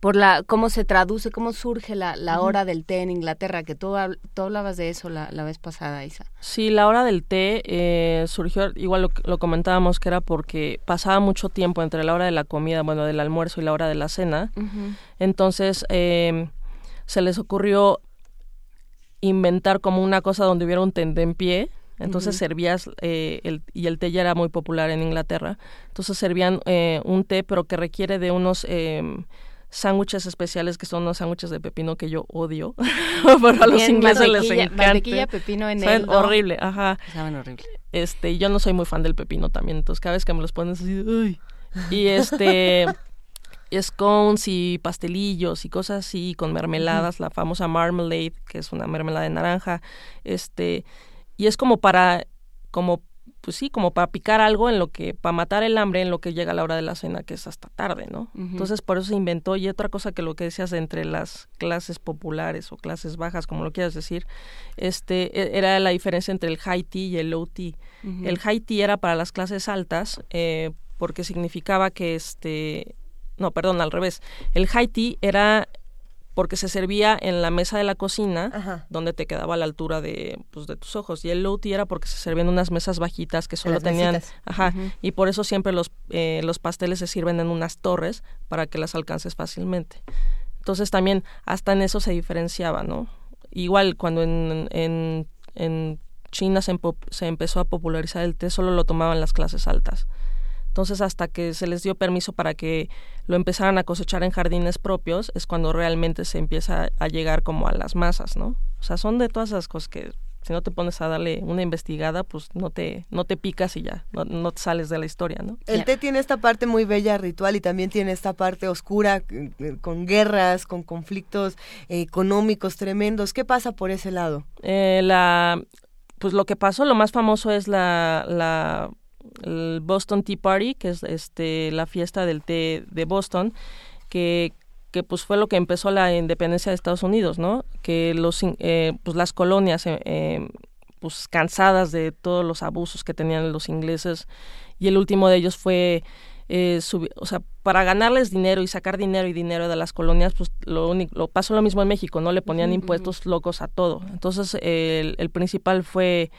por la cómo se traduce, cómo surge la, la hora del té en Inglaterra, que tú, tú hablabas de eso la, la, vez pasada, Isa. Sí, la hora del té eh, surgió, igual lo, lo, comentábamos, que era porque pasaba mucho tiempo entre la hora de la comida, bueno, del almuerzo y la hora de la cena. Uh -huh. Entonces, eh, se les ocurrió inventar como una cosa donde hubiera un pie, entonces uh -huh. servías, eh, el, y el té ya era muy popular en Inglaterra, entonces servían eh, un té, pero que requiere de unos eh, sándwiches especiales que son unos sándwiches de pepino que yo odio, pero a los Bien, ingleses les encanta. Mantequilla, pepino en Saben el horrible, ajá. Saben horrible. Este, yo no soy muy fan del pepino también, entonces cada vez que me los pones así, uy. Y este scones y pastelillos y cosas así con mermeladas, uh -huh. la famosa marmalade, que es una mermelada de naranja, este y es como para como pues sí, como para picar algo en lo que, para matar el hambre en lo que llega la hora de la cena, que es hasta tarde, ¿no? Uh -huh. Entonces, por eso se inventó. Y otra cosa que lo que decías entre las clases populares o clases bajas, como lo quieras decir, este, e, era la diferencia entre el high tea y el low tea. Uh -huh. El high tea era para las clases altas, eh, porque significaba que este, no, perdón, al revés. El high tea era porque se servía en la mesa de la cocina, Ajá. donde te quedaba a la altura de, pues, de tus ojos. Y el low tea era porque se servían en unas mesas bajitas que solo tenían... mesitas. Ajá, y por eso siempre los, eh, los pasteles se sirven en unas torres para que las alcances fácilmente. Entonces también hasta en eso se diferenciaba, ¿no? Igual cuando en, en, en China se, se empezó a popularizar el té, solo lo tomaban las clases altas. Entonces, hasta que se les dio permiso para que lo empezaran a cosechar en jardines propios, es cuando realmente se empieza a llegar como a las masas, ¿no? O sea, son de todas esas cosas que si no te pones a darle una investigada, pues no te, no te picas y ya, no, no te sales de la historia, ¿no? El té tiene esta parte muy bella ritual y también tiene esta parte oscura eh, con guerras, con conflictos eh, económicos tremendos. ¿Qué pasa por ese lado? Eh, la, pues lo que pasó, lo más famoso es la, la el Boston Tea Party, que es este la fiesta del té de Boston, que que pues fue lo que empezó la independencia de Estados Unidos, ¿no? Que los eh, pues las colonias eh, eh, pues cansadas de todos los abusos que tenían los ingleses y el último de ellos fue eh, o sea, para ganarles dinero y sacar dinero y dinero de las colonias, pues lo único, lo pasó lo mismo en México, ¿no? Le ponían impuestos locos a todo. Entonces, el, el principal fue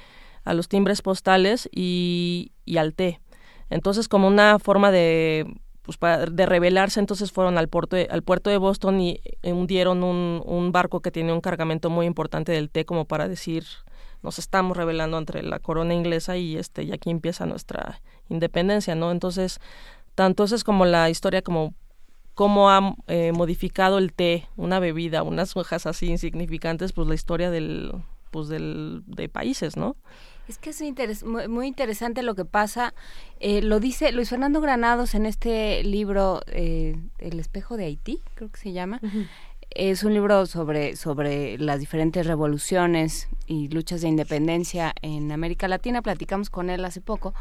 a los timbres postales y, y al té. Entonces, como una forma de pues de rebelarse, entonces fueron al puerto de, al puerto de Boston y hundieron un, un barco que tenía un cargamento muy importante del té como para decir nos estamos rebelando entre la corona inglesa y este y aquí empieza nuestra independencia, ¿no? Entonces, tanto esa es como la historia como cómo ha eh, modificado el té, una bebida, unas hojas así insignificantes, pues la historia del pues del de países, ¿no? Es que es interes muy, muy interesante lo que pasa. Eh, lo dice Luis Fernando Granados en este libro, eh, El espejo de Haití, creo que se llama. Es un libro sobre, sobre las diferentes revoluciones y luchas de independencia en América Latina. Platicamos con él hace poco.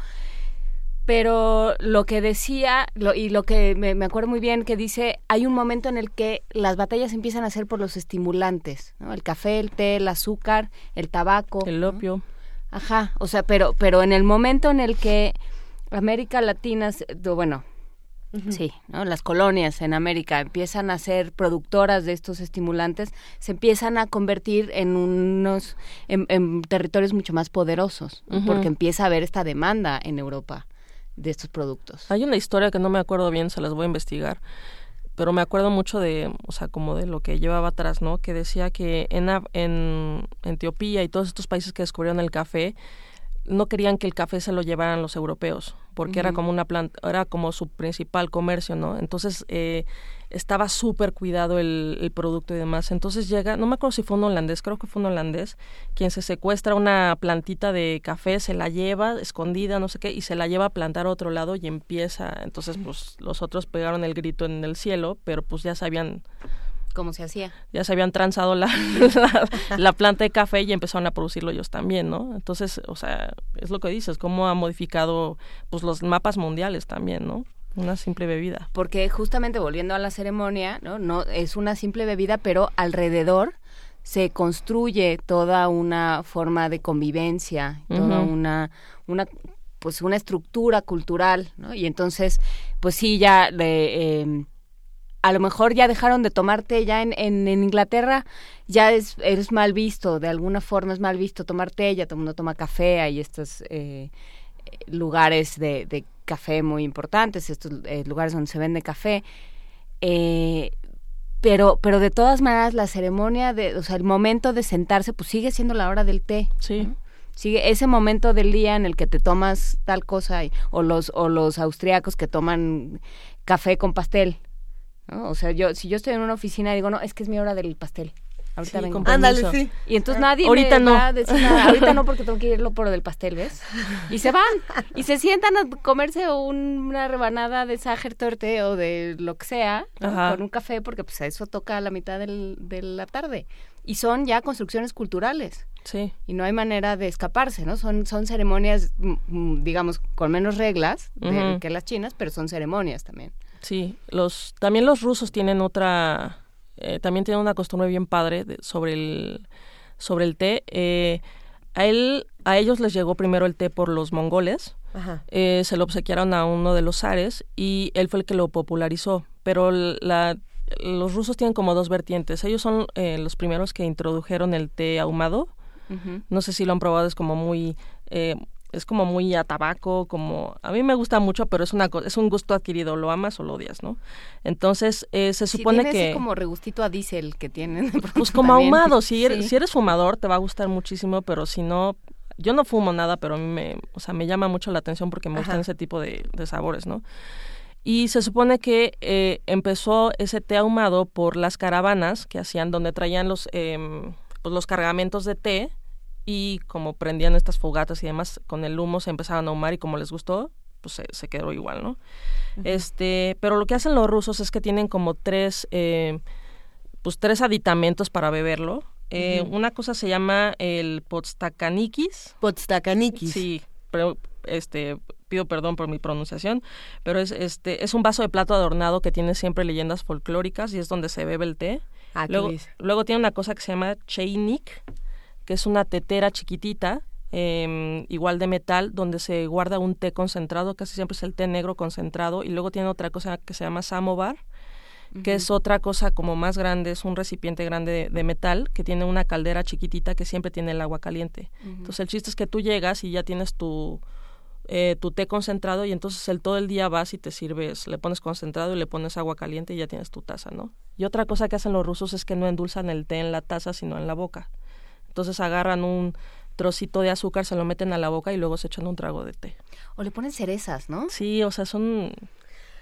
Pero lo que decía, lo, y lo que me, me, acuerdo muy bien, que dice, hay un momento en el que las batallas empiezan a ser por los estimulantes, ¿no? El café, el té, el azúcar, el tabaco. El opio. ¿no? Ajá, o sea, pero, pero en el momento en el que América Latina, bueno, uh -huh. sí, ¿no? las colonias en América empiezan a ser productoras de estos estimulantes, se empiezan a convertir en unos, en, en territorios mucho más poderosos, uh -huh. porque empieza a haber esta demanda en Europa de estos productos. Hay una historia que no me acuerdo bien, se las voy a investigar, pero me acuerdo mucho de, o sea, como de lo que llevaba atrás, ¿no? Que decía que en, en, en Etiopía y todos estos países que descubrieron el café, no querían que el café se lo llevaran los europeos, porque uh -huh. era como una planta, era como su principal comercio, ¿no? Entonces eh, estaba súper cuidado el, el, producto y demás. Entonces llega, no me acuerdo si fue un holandés, creo que fue un holandés, quien se secuestra una plantita de café, se la lleva escondida, no sé qué, y se la lleva a plantar a otro lado y empieza. Entonces, pues los otros pegaron el grito en el cielo, pero pues ya sabían cómo se hacía. Ya se habían transado la, la, la, planta de café y empezaron a producirlo ellos también, ¿no? Entonces, o sea, es lo que dices, cómo ha modificado pues los mapas mundiales también, ¿no? Una simple bebida. Porque justamente volviendo a la ceremonia, ¿no? no es una simple bebida, pero alrededor se construye toda una forma de convivencia, toda una, una pues una estructura cultural, ¿no? Y entonces, pues sí, ya de, eh, a lo mejor ya dejaron de tomar té, ya en, en, en Inglaterra ya es, eres mal visto, de alguna forma es mal visto tomar té, ya todo el mundo toma café, hay estos eh, lugares de, de café muy importantes, estos eh, lugares donde se vende café. Eh, pero pero de todas maneras la ceremonia de o sea el momento de sentarse pues sigue siendo la hora del té sí sigue ese momento del día en el que te tomas tal cosa y- o los o los austriacos que toman café con pastel ¿no? o sea yo si yo estoy en una oficina digo no es que es mi hora del pastel ahorita Sí, vengo. Ándale, sí. y entonces nadie ahorita me no. va a decir nada. ahorita no porque tengo que irlo por el pastel ves y se van y se sientan a comerse un- una rebanada de Sachertorte o de lo que sea con un café porque pues eso toca a la mitad del- de la tarde y son ya construcciones culturales Sí. y no hay manera de escaparse, ¿no? Son, son ceremonias, mm, mm, digamos, con menos reglas de- que las chinas, pero son ceremonias también. Sí, los también los rusos tienen otra, eh, también tienen una costumbre bien padre de- sobre el sobre el té. Eh, a él, a ellos les llegó primero el té por los mongoles. Ajá. Eh, se lo obsequiaron a uno de los zares y él fue el que lo popularizó. Pero la, los rusos tienen como dos vertientes. Ellos son los primeros que introdujeron el té ahumado. No sé si lo han probado, es como muy, es como muy a tabaco, como a mí me gusta mucho, pero es una es un gusto adquirido, lo amas o lo odias, ¿no? Entonces eh, se supone que como regustito a diésel que tienen. pues como también. ahumado, si eres, Sí. si eres fumador te va a gustar muchísimo, pero si no, yo no fumo nada, pero a mí me, o sea, me llama mucho la atención porque me Ajá. gustan ese tipo de, de sabores, ¿no? Y se supone que eh, empezó ese té ahumado por las caravanas que hacían donde traían los, em, pues los cargamentos de té y como prendían estas fogatas y demás, con el humo se empezaban a ahumar y como les gustó, pues se, se quedó igual, ¿no? Este, pero lo que hacen los rusos es que tienen como tres, eh, pues tres aditamentos para beberlo. Eh. Una cosa se llama el podstakanikis. Podstakanikis. Sí, pero este pido perdón por mi pronunciación, pero es este es un vaso de plato adornado que tiene siempre leyendas folclóricas y es donde se bebe el té. Ah, luego, luego tiene una cosa que se llama cheinik, que es una tetera chiquitita, em, igual de metal, donde se guarda un té concentrado, casi siempre es el té negro concentrado, y luego tiene otra cosa que se llama samovar, que es otra cosa como más grande, es un recipiente grande de, de metal que tiene una caldera chiquitita que siempre tiene el agua caliente. Entonces el chiste es que tú llegas y ya tienes tu, eh, tu té concentrado y entonces el todo el día vas y te sirves, le pones concentrado y le pones agua caliente y ya tienes tu taza, ¿no? Y otra cosa que hacen los rusos es que no endulzan el té en la taza, sino en la boca. Entonces agarran un trocito de azúcar, se lo meten a la boca y luego se echan un trago de té. O le ponen cerezas, ¿no? Sí, o sea, son...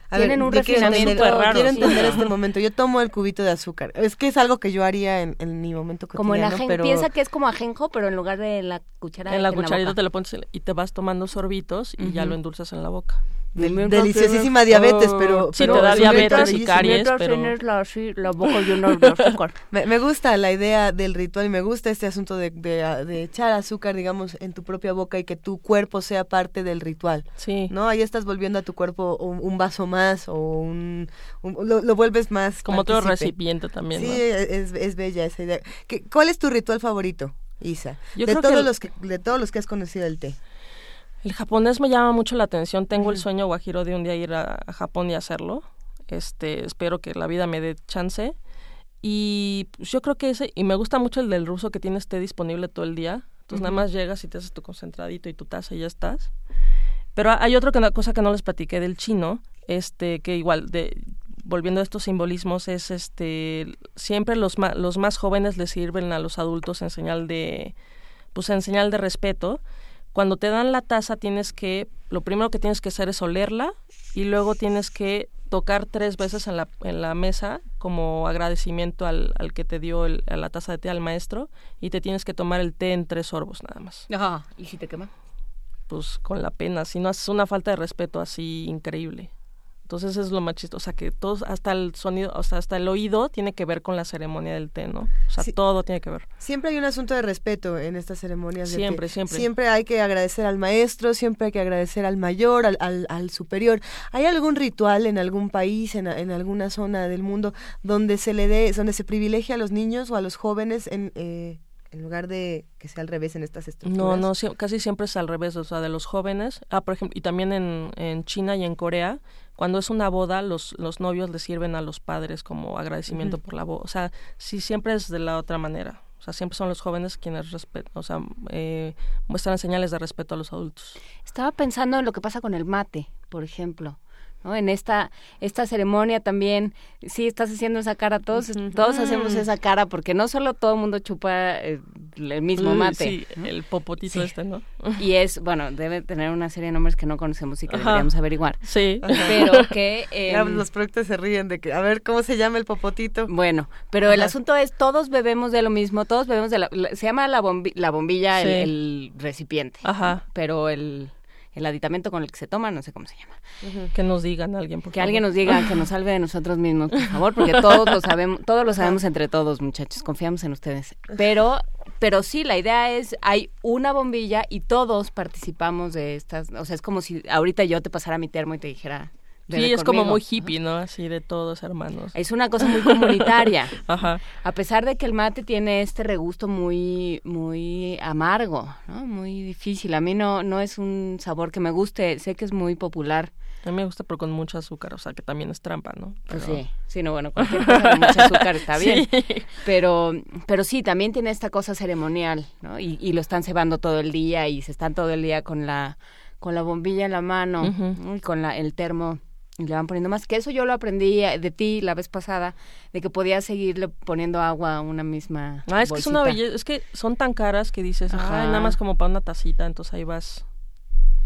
A Tienen un refinamiento raro, Quiero sí. entender este momento. Yo tomo el cubito de azúcar. Es que es algo que yo haría en, en mi momento cotidiano. Como el ajenjo, pero... piensa que es como ajenjo, pero en lugar de la cuchara en la boca. cucharita te lo pones y te vas tomando sorbitos y ya lo endulzas en la boca. Del- deliciosísima diabetes, pero... Sí, pero te da es diabetes y caries, pero... tienes la, sí, la boca llena de azúcar. Me, me gusta la idea del ritual y me gusta este asunto de, de, de echar azúcar, digamos, en tu propia boca y que tu cuerpo sea parte del ritual. Sí. ¿No? Ahí estás volviendo a tu cuerpo un, un vaso más o un... un- lo, lo vuelves más Como otro partícipe. recipiente también, Sí, ¿no? es, es bella esa idea. ¿Qué- ¿Cuál es tu ritual favorito, Isa? Yo de, creo todos los que, de todos los que has conocido el té. El japonés me llama mucho la atención. Tengo el sueño guajiro de un día ir a, a Japón y hacerlo. Este, espero que la vida me dé chance. Y pues, yo creo que ese, y me gusta mucho el del ruso que tienes té disponible todo el día. Entonces nada más llegas y te haces tu concentradito y tu taza y ya estás. Pero hay otra cosa que no les platiqué del chino, este, que igual, de, volviendo a estos simbolismos, es este, siempre los, ma- los más jóvenes les sirven a los adultos en señal de, pues en señal de respeto. Cuando te dan la taza tienes que, lo primero que tienes que hacer es olerla y luego tienes que tocar tres veces en la, en la mesa como agradecimiento al, al que te dio el- a la taza de té al maestro y te tienes que tomar el té en tres sorbos nada más. Ajá. ¿Y si te quema? Pues con la pena, si no es una falta de respeto así increíble. Entonces es lo más chistoso, o sea que todos, hasta el sonido, o sea, hasta el oído tiene que ver con la ceremonia del té, ¿no? O sea, todo tiene que ver. Siempre hay un asunto de respeto en estas ceremonias. Siempre, siempre. Siempre hay que agradecer al maestro, siempre hay que agradecer al mayor, al, al, superior. ¿Hay algún ritual en algún país, en, en, alguna zona del mundo, donde se le dé, donde se privilegia a los niños o a los jóvenes en... Eh, en lugar de que sea al revés en estas estructuras. No, no, casi siempre es al revés, o sea, de los jóvenes. Ah, por ejemplo, y también en, en China y en Corea, cuando es una boda, los, los novios le sirven a los padres como agradecimiento por la boda. O sea, sí, siempre es de la otra manera. O sea, siempre son los jóvenes quienes o sea, eh, muestran señales de respeto a los adultos. Estaba pensando en lo que pasa con el mate, por ejemplo. En esta, esta ceremonia también, sí, estás haciendo esa cara, todos, todos hacemos esa cara, porque no solo todo el mundo chupa eh, el mismo mate. Sí, el popotito este, ¿no? Y es, bueno, debe tener una serie de nombres que no conocemos y que deberíamos averiguar. Sí. Pero que... Em, los proyectos se ríen de que, a ver, ¿cómo se llama el popotito? Bueno, pero el asunto es, todos bebemos de lo mismo, todos bebemos de la... se llama la, la bombilla el, el, recipiente. Ajá. Pero el el aditamento con el que se toma, no sé cómo se llama. Que nos digan alguien, por Que alguien nos diga, que nos salve de nosotros mismos, por favor, porque todos lo sabemos, todos lo sabemos entre todos, muchachos, confiamos en ustedes. Pero pero sí, la idea es, hay una bombilla y todos participamos de estas, o sea, es como si ahorita yo te pasara mi termo y te dijera, Sí, es como muy hippie, ¿no? Así de todos hermanos. Es una cosa muy comunitaria. Ajá. A pesar de que el mate tiene este regusto muy muy amargo, ¿no? Muy difícil. A mí no no es un sabor que me guste. Sé que es muy popular. A mí me gusta, pero con mucho azúcar, o sea, que también es trampa, ¿no? Pues sí, sí, no, bueno, cualquier cosa con mucho azúcar está bien. Pero, pero sí, también tiene esta cosa ceremonial, ¿no? Y, y lo están cebando todo el día y se están todo el día con la con la bombilla en la mano y con la, el termo y le van poniendo más. Que eso yo lo aprendí eh, de ti la vez pasada, de que podías seguirle poniendo agua a una misma. Ah, es que es una belleza, es que son tan caras que dices, nada más como para una tacita, entonces ahí vas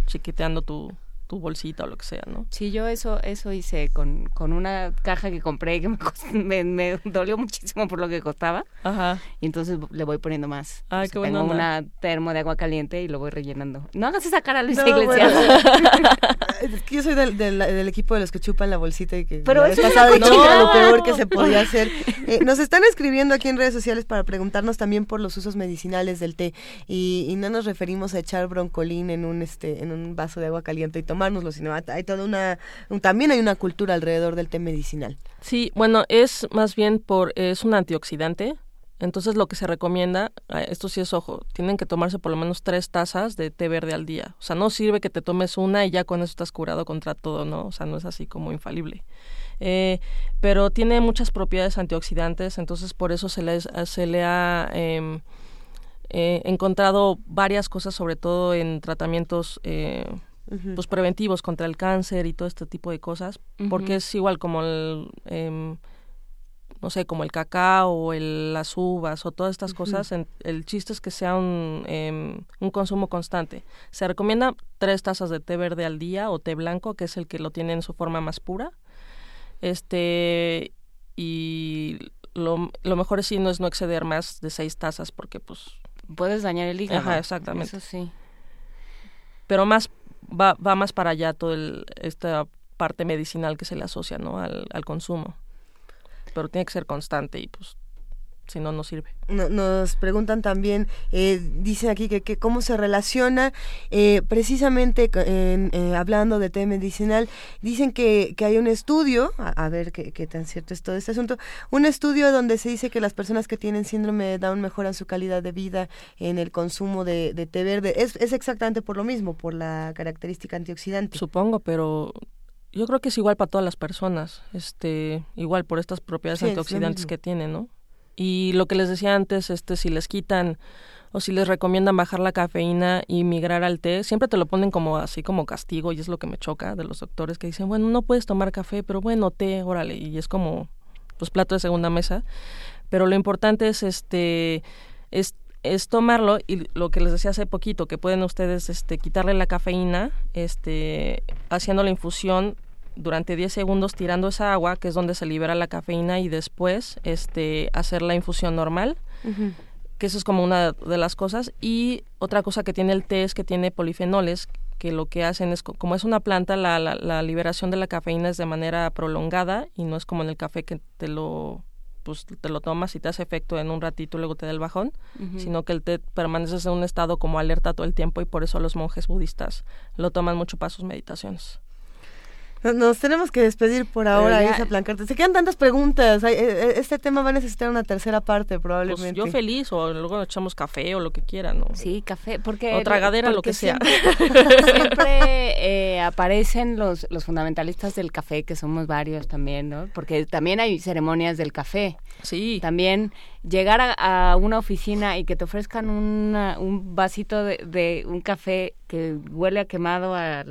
chiquiteando tu, tu bolsita o lo que sea, ¿no? Sí, yo eso eso hice con, con una caja que compré que me, me, dolió muchísimo por lo que costaba. Ajá. Y entonces le voy poniendo más. Ay, qué Tengo una termo de agua caliente y lo voy rellenando. No hagas esa cara, Luis Iglesias. yo soy del, del, equipo de los que chupan la bolsita y que Pero eso es lo peor que se podía hacer. Eh, nos están escribiendo aquí en redes sociales para preguntarnos también por los usos medicinales del té y, y no nos referimos a echar broncolín en un este en un vaso de agua caliente y tomar sino hay toda una, también hay una cultura alrededor del té medicinal. Sí, bueno, es más bien por, es un antioxidante, entonces lo que se recomienda, esto sí es ojo, tienen que tomarse por lo menos tres tazas de té verde al día. O sea, no sirve que te tomes una y ya con eso estás curado contra todo, ¿no? O sea, no es así como infalible. Eh, pero tiene muchas propiedades antioxidantes, entonces por eso se le, se le ha em, eh, encontrado varias cosas, sobre todo en tratamientos eh, pues preventivos contra el cáncer y todo este tipo de cosas, porque es igual como el, em, no sé, como el cacao o el, las uvas o todas estas cosas, el chiste es que sea un, em, un consumo constante. Se recomienda tres tazas de té verde al día o té blanco, que es el que lo tiene en su forma más pura. Este, y lo, lo mejor es si no es no exceder más de seis tazas, porque pues... Puedes dañar el hígado. Ajá, exactamente. Eso sí. Pero más va, va más para allá toda esta parte medicinal que se le asocia ¿no? al, al consumo. Pero tiene que ser constante y pues si no, no sirve. nos preguntan también, eh, dicen aquí que, que, cómo se relaciona, eh, precisamente eh, hablando de té medicinal, dicen que, que hay un estudio, a, ver qué, qué, tan cierto es todo este asunto, un estudio donde se dice que las personas que tienen síndrome de Down mejoran su calidad de vida en el consumo de, de té verde. Es, es exactamente por lo mismo, por la característica antioxidante. Supongo, pero yo creo que es igual para todas las personas, este, igual por estas propiedades antioxidantes que tiene, ¿no? Y lo que les decía antes, este, si les quitan o si les recomiendan bajar la cafeína y migrar al té, siempre te lo ponen como así como castigo y es lo que me choca de los doctores que dicen, bueno, no puedes tomar café, pero bueno, té, órale, y es como pues plato de segunda mesa, pero lo importante es este es, es tomarlo y lo que les decía hace poquito, que pueden ustedes este quitarle la cafeína, este haciendo la infusión durante 10 segundos tirando esa agua, que es donde se libera la cafeína, y después este, hacer la infusión normal, que eso es como una de las cosas. Y otra cosa que tiene el té es que tiene polifenoles, que lo que hacen es, como es una planta, la, la, la liberación de la cafeína es de manera prolongada y no es como en el café que te lo pues te lo tomas y te hace efecto en un ratito y luego te da el bajón, sino que el té permaneces en un estado como alerta todo el tiempo y por eso los monjes budistas lo toman mucho para sus meditaciones. Nos- tenemos que despedir por ahora, ya- Isa Plancarte. Se quedan tantas preguntas. Eh, eh, Este tema va a necesitar una tercera parte, Pues probablemente. yo feliz o luego echamos café o lo que quieran, ¿no? Sí, café, porque... O tragadera, lo que sea. Siempre, siempre, eh, aparecen los, los fundamentalistas del café, que somos varios también, ¿no? Porque también hay ceremonias del café. Sí. También llegar a, a una oficina y que te ofrezcan una- un vasito de, de un café que huele a quemado a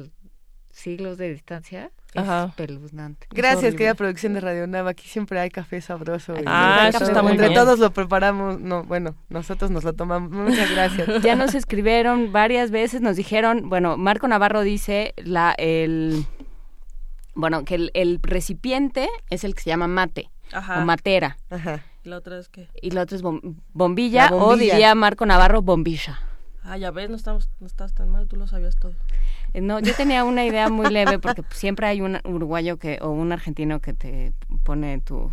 siglos de distancia. Ajá. Es espeluznante. Gracias, querida producción de Radio Nava. Aquí siempre hay café sabroso. y- Ah, eso está muy Entre bien. todos lo preparamos. No, bueno, nosotros nos lo tomamos. Muchas gracias. Ya nos escribieron varias veces, nos dijeron, bueno, Marco Navarro dice la el bueno, que el, el recipiente es el que se llama mate Ajá. o matera Ajá. ¿Y la otra es que y la otra es bom- bombilla, La o bombilla. diría Marco Navarro bombilla. Ah, ya ves, no, estamos, no estás tan mal, tú lo sabías todo. Eh, No, yo tenía una idea muy leve porque siempre hay un uruguayo que o un argentino que te pone tu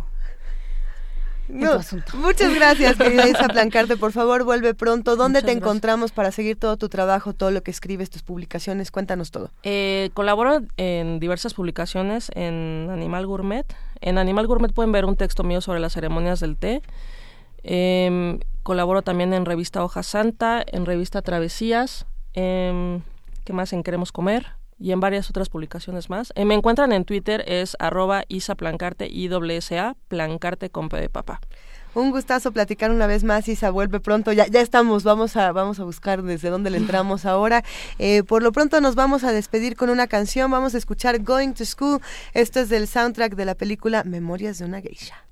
en tu No, asunto. muchas gracias, querida Isa Plancarte. Por favor, vuelve pronto. ¿Dónde Muchas te gracias. encontramos para seguir todo tu trabajo, todo lo que escribes, tus publicaciones? Cuéntanos todo. Eh, colaboro en diversas publicaciones en Animal Gourmet. En Animal Gourmet pueden ver un texto mío sobre las ceremonias del té. Em, colaboro también en revista Hoja Santa, en revista Travesías, em, ¿qué más? En Queremos Comer y en varias otras publicaciones más. Eh, me encuentran en Twitter, es arroba Isa Plancarte, I-S-A, Plancarte con P de papá. Un gustazo platicar una vez más, Isa, vuelve pronto. Ya, ya estamos, vamos a, vamos a buscar desde dónde le entramos ahora. Eh, por lo pronto nos vamos a despedir con una canción. Vamos a escuchar Going to School. Esto es del soundtrack de la película Memorias de una Geisha.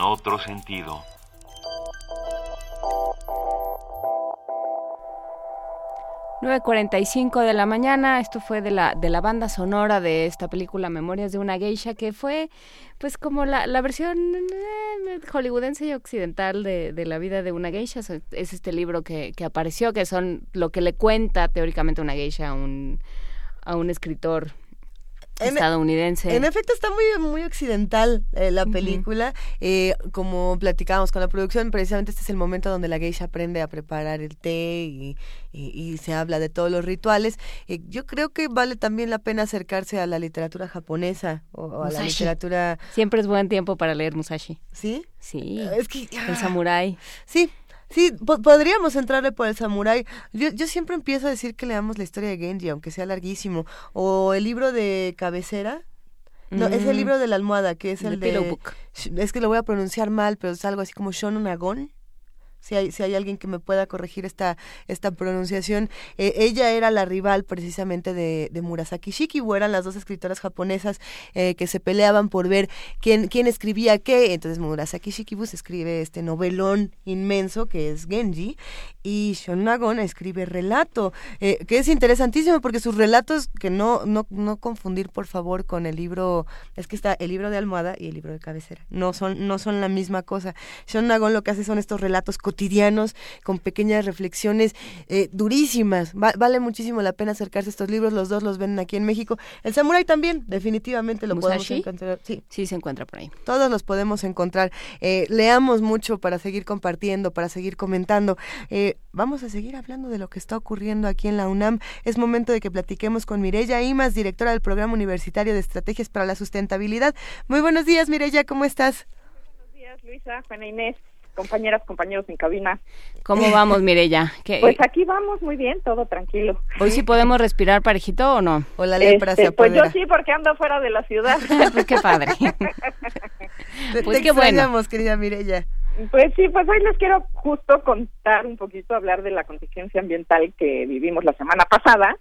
Otro sentido. 9.45 de la mañana, esto fue de la, de la banda sonora de esta película Memorias de una geisha, que fue pues como la, la versión eh, hollywoodense y occidental de, de, la vida de una geisha. Es este libro que, que apareció, que son lo que le cuenta teóricamente una geisha a un, a un escritor estadounidense. En, efecto está muy muy occidental eh, la película. eh, como platicábamos con la producción, precisamente este es el momento donde la geisha aprende a preparar el té y, y, y se habla de todos los rituales. Eh, yo creo que vale también la pena acercarse a la literatura japonesa o, o a la literatura... Siempre es buen tiempo para leer Musashi. ¿Sí? Sí. Es que... El samurái. Sí, Sí, po podríamos entrarle por el samurái. Yo, yo siempre empiezo a decir que leamos la historia de Genji, aunque sea larguísimo. O el libro de cabecera. No, mm. es el libro de la almohada, que es el, el de... Book. Es que lo voy a pronunciar mal, pero es algo así como Shonen Agon si hay, si hay alguien que me pueda corregir esta, esta pronunciación. Eh, ella era la rival precisamente de, de Murasaki Shikibu, eran las dos escritoras japonesas eh, que se peleaban por ver quién, quién escribía qué. Entonces Murasaki Shikibu escribe este novelón inmenso que es Genji y Shonagon escribe relato, eh, que es interesantísimo porque sus relatos, que no, no, no confundir por favor con el libro, es que está el libro de almohada y el libro de cabecera, no son, no son la misma cosa. Shonagon lo que hace son estos relatos cotidianos con pequeñas reflexiones eh, durísimas. Va, vale muchísimo la pena acercarse a estos libros, los dos los ven aquí en México. El Samurai también, definitivamente lo ¿Musashi? podemos encontrar. Sí. sí, se encuentra por ahí. Todos los podemos encontrar. Eh, leamos mucho para seguir compartiendo, para seguir comentando. Eh, vamos a seguir hablando de lo que está ocurriendo aquí en la UNAM. Es momento de que platiquemos con Mireya Imas, directora del Programa Universitario de Estrategias para la Sustentabilidad. Muy buenos días, Mireya, ¿cómo estás? Buenos días, Luisa, Juana Inés compañeras, compañeros en cabina. ¿Cómo vamos, Mireya? ¿Qué? Pues aquí vamos muy bien, todo tranquilo. ¿Hoy sí podemos respirar parejito o no? O la lepra este, se Pues yo sí, porque ando fuera de la ciudad. pues qué padre. te, pues te qué bueno. querida Mireya. Pues sí, pues hoy les quiero justo contar un poquito, hablar de la contingencia ambiental que vivimos la semana pasada,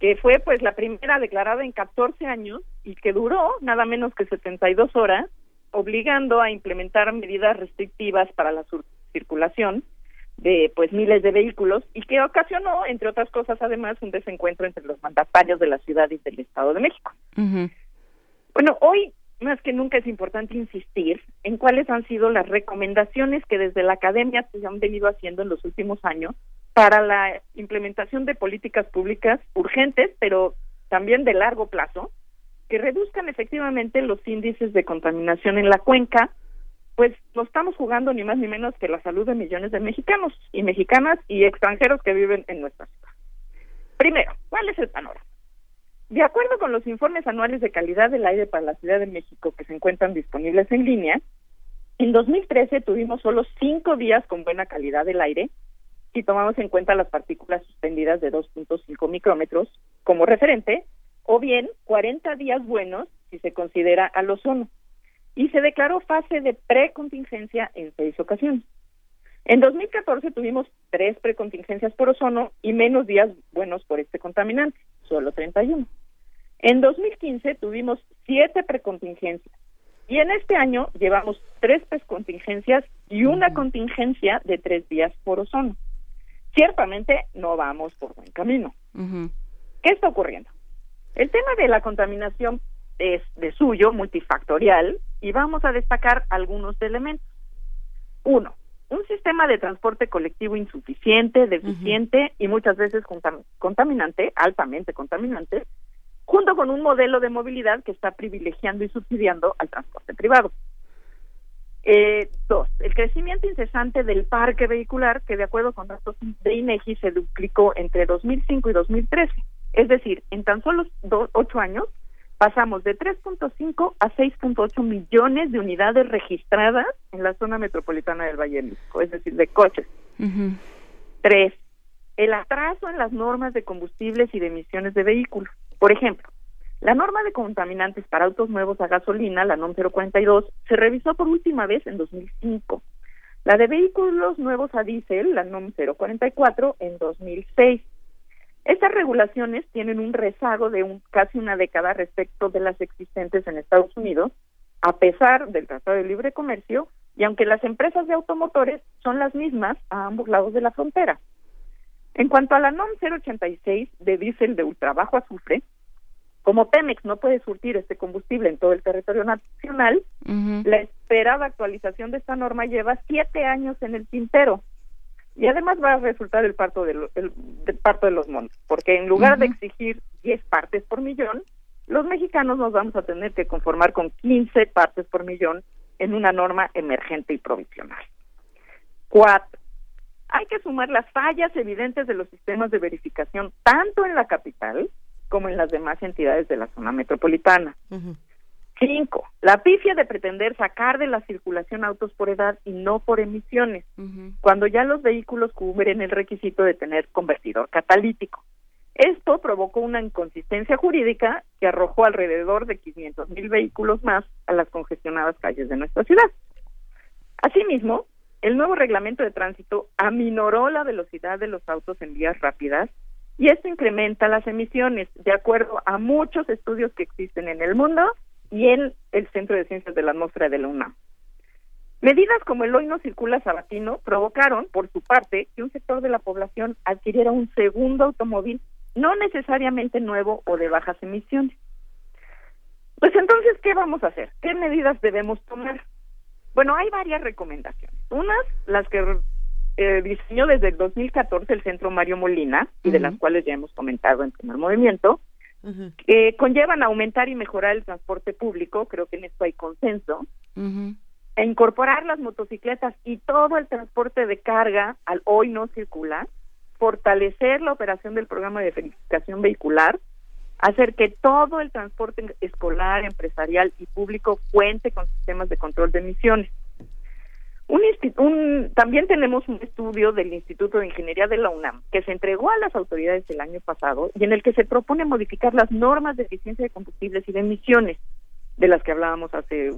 que fue pues la primera declarada en 14 años y que duró nada menos que 72 horas obligando a implementar medidas restrictivas para la circulación de pues miles de vehículos y que ocasionó entre otras cosas además un desencuentro entre los mandatarios de la ciudad y del Estado de México. Uh -huh. Bueno, hoy más que nunca es importante insistir en cuáles han sido las recomendaciones que desde la academia se han venido haciendo en los últimos años para la implementación de políticas públicas urgentes, pero también de largo plazo, que reduzcan efectivamente los índices de contaminación en la cuenca, pues nos estamos jugando ni más ni menos que la salud de millones de mexicanos y mexicanas y extranjeros que viven en nuestra ciudad. Primero, ¿cuál es el panorama? De acuerdo con los informes anuales de calidad del aire para la Ciudad de México que se encuentran disponibles en línea, en 2013 tuvimos solo cinco días con buena calidad del aire si tomamos en cuenta las partículas suspendidas de 2.5 micrómetros como referente, o bien 40 días buenos si se considera al ozono. Y se declaró fase de precontingencia en seis ocasiones. En 2014 tuvimos tres precontingencias por ozono y menos días buenos por este contaminante, solo 31. En 2015 tuvimos siete precontingencias y en este año llevamos tres precontingencias y una contingencia de tres días por ozono. Ciertamente no vamos por buen camino. Uh -huh. ¿Qué está ocurriendo? El tema de la contaminación es de suyo multifactorial y vamos a destacar algunos elementos. Uno, un sistema de transporte colectivo insuficiente, deficiente uh -huh. y muchas veces contam contaminante, altamente contaminante, junto con un modelo de movilidad que está privilegiando y subsidiando al transporte privado. Eh, dos, el crecimiento incesante del parque vehicular que de acuerdo con datos de INEGI se duplicó entre 2005 y 2013. Es decir, en tan solo do, ocho años pasamos de 3.5 a 6.8 millones de unidades registradas en la zona metropolitana del Valle de México, es decir, de coches. Uh -huh. Tres, el atraso en las normas de combustibles y de emisiones de vehículos. Por ejemplo, la norma de contaminantes para autos nuevos a gasolina, la NOM 042, se revisó por última vez en 2005. La de vehículos nuevos a diésel, la NOM 044, en 2006. Estas regulaciones tienen un rezago de un, casi una década respecto de las existentes en Estados Unidos, a pesar del Tratado de Libre Comercio, y aunque las empresas de automotores son las mismas a ambos lados de la frontera. En cuanto a la NOM 086 de diésel de ultrabajo azufre, como Pemex no puede surtir este combustible en todo el territorio nacional, la esperada actualización de esta norma lleva siete años en el tintero. Y además va a resultar el parto de, el, parto de los montes, porque en lugar de exigir 10 partes por millón, los mexicanos nos vamos a tener que conformar con 15 partes por millón en una norma emergente y provisional. Cuatro, hay que sumar las fallas evidentes de los sistemas de verificación tanto en la capital como en las demás entidades de la zona metropolitana. Cinco, la pifia de pretender sacar de la circulación autos por edad y no por emisiones, cuando ya los vehículos cubren el requisito de tener convertidor catalítico. Esto provocó una inconsistencia jurídica que arrojó alrededor de 500 mil vehículos más a las congestionadas calles de nuestra ciudad. Asimismo, el nuevo reglamento de tránsito aminoró la velocidad de los autos en vías rápidas y esto incrementa las emisiones, de acuerdo a muchos estudios que existen en el mundo y en el Centro de Ciencias de la Atmósfera de la UNAM. Medidas como el hoy no circula sabatino provocaron, por su parte, que un sector de la población adquiriera un segundo automóvil, no necesariamente nuevo o de bajas emisiones. Pues entonces, ¿qué vamos a hacer? ¿Qué medidas debemos tomar? Bueno, hay varias recomendaciones. Unas, las que eh, diseñó desde el 2014 el Centro Mario Molina, y de las cuales ya hemos comentado en primer movimiento, que conllevan aumentar y mejorar el transporte público, creo que en esto hay consenso, e incorporar las motocicletas y todo el transporte de carga al hoy no circular, fortalecer la operación del programa de verificación vehicular, hacer que todo el transporte escolar, empresarial y público cuente con sistemas de control de emisiones. Un, un, también tenemos un estudio del Instituto de Ingeniería de la UNAM que se entregó a las autoridades el año pasado y en el que se propone modificar las normas de eficiencia de combustibles y de emisiones de las que hablábamos hace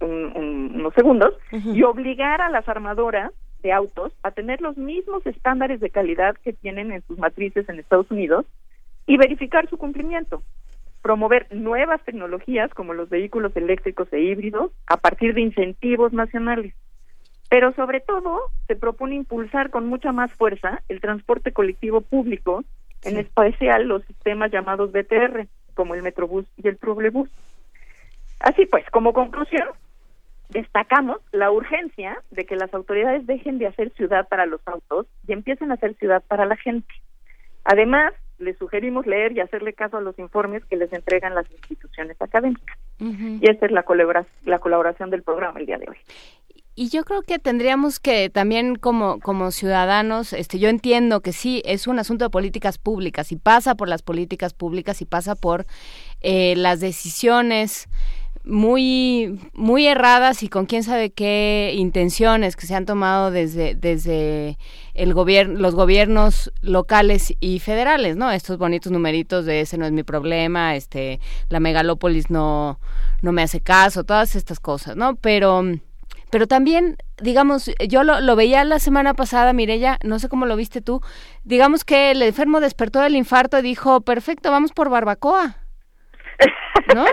unos segundos y obligar a las armadoras de autos a tener los mismos estándares de calidad que tienen en sus matrices en Estados Unidos y verificar su cumplimiento. Promover nuevas tecnologías como los vehículos eléctricos e híbridos a partir de incentivos nacionales. Pero sobre todo se propone impulsar con mucha más fuerza el transporte colectivo público, en especial los sistemas llamados BTR, como el Metrobús y el Trolebús. Así pues, como conclusión, destacamos la urgencia de que las autoridades dejen de hacer ciudad para los autos y empiecen a hacer ciudad para la gente. Además, les sugerimos leer y hacerle caso a los informes que les entregan las instituciones académicas. Y esta es la, la colaboración del programa el día de hoy. Y yo creo que tendríamos que también como, como ciudadanos, este, yo entiendo que sí, es un asunto de políticas públicas y pasa por las políticas públicas y pasa por eh, las decisiones muy muy erradas y con quién sabe qué intenciones que se han tomado desde desde el gobierno los gobiernos locales y federales no estos bonitos numeritos de ese no es mi problema este la megalópolis no no me hace caso todas estas cosas no pero pero también digamos yo lo, lo veía la semana pasada Mirella no sé cómo lo viste tú digamos que el enfermo despertó del infarto y dijo perfecto vamos por barbacoa ¿No?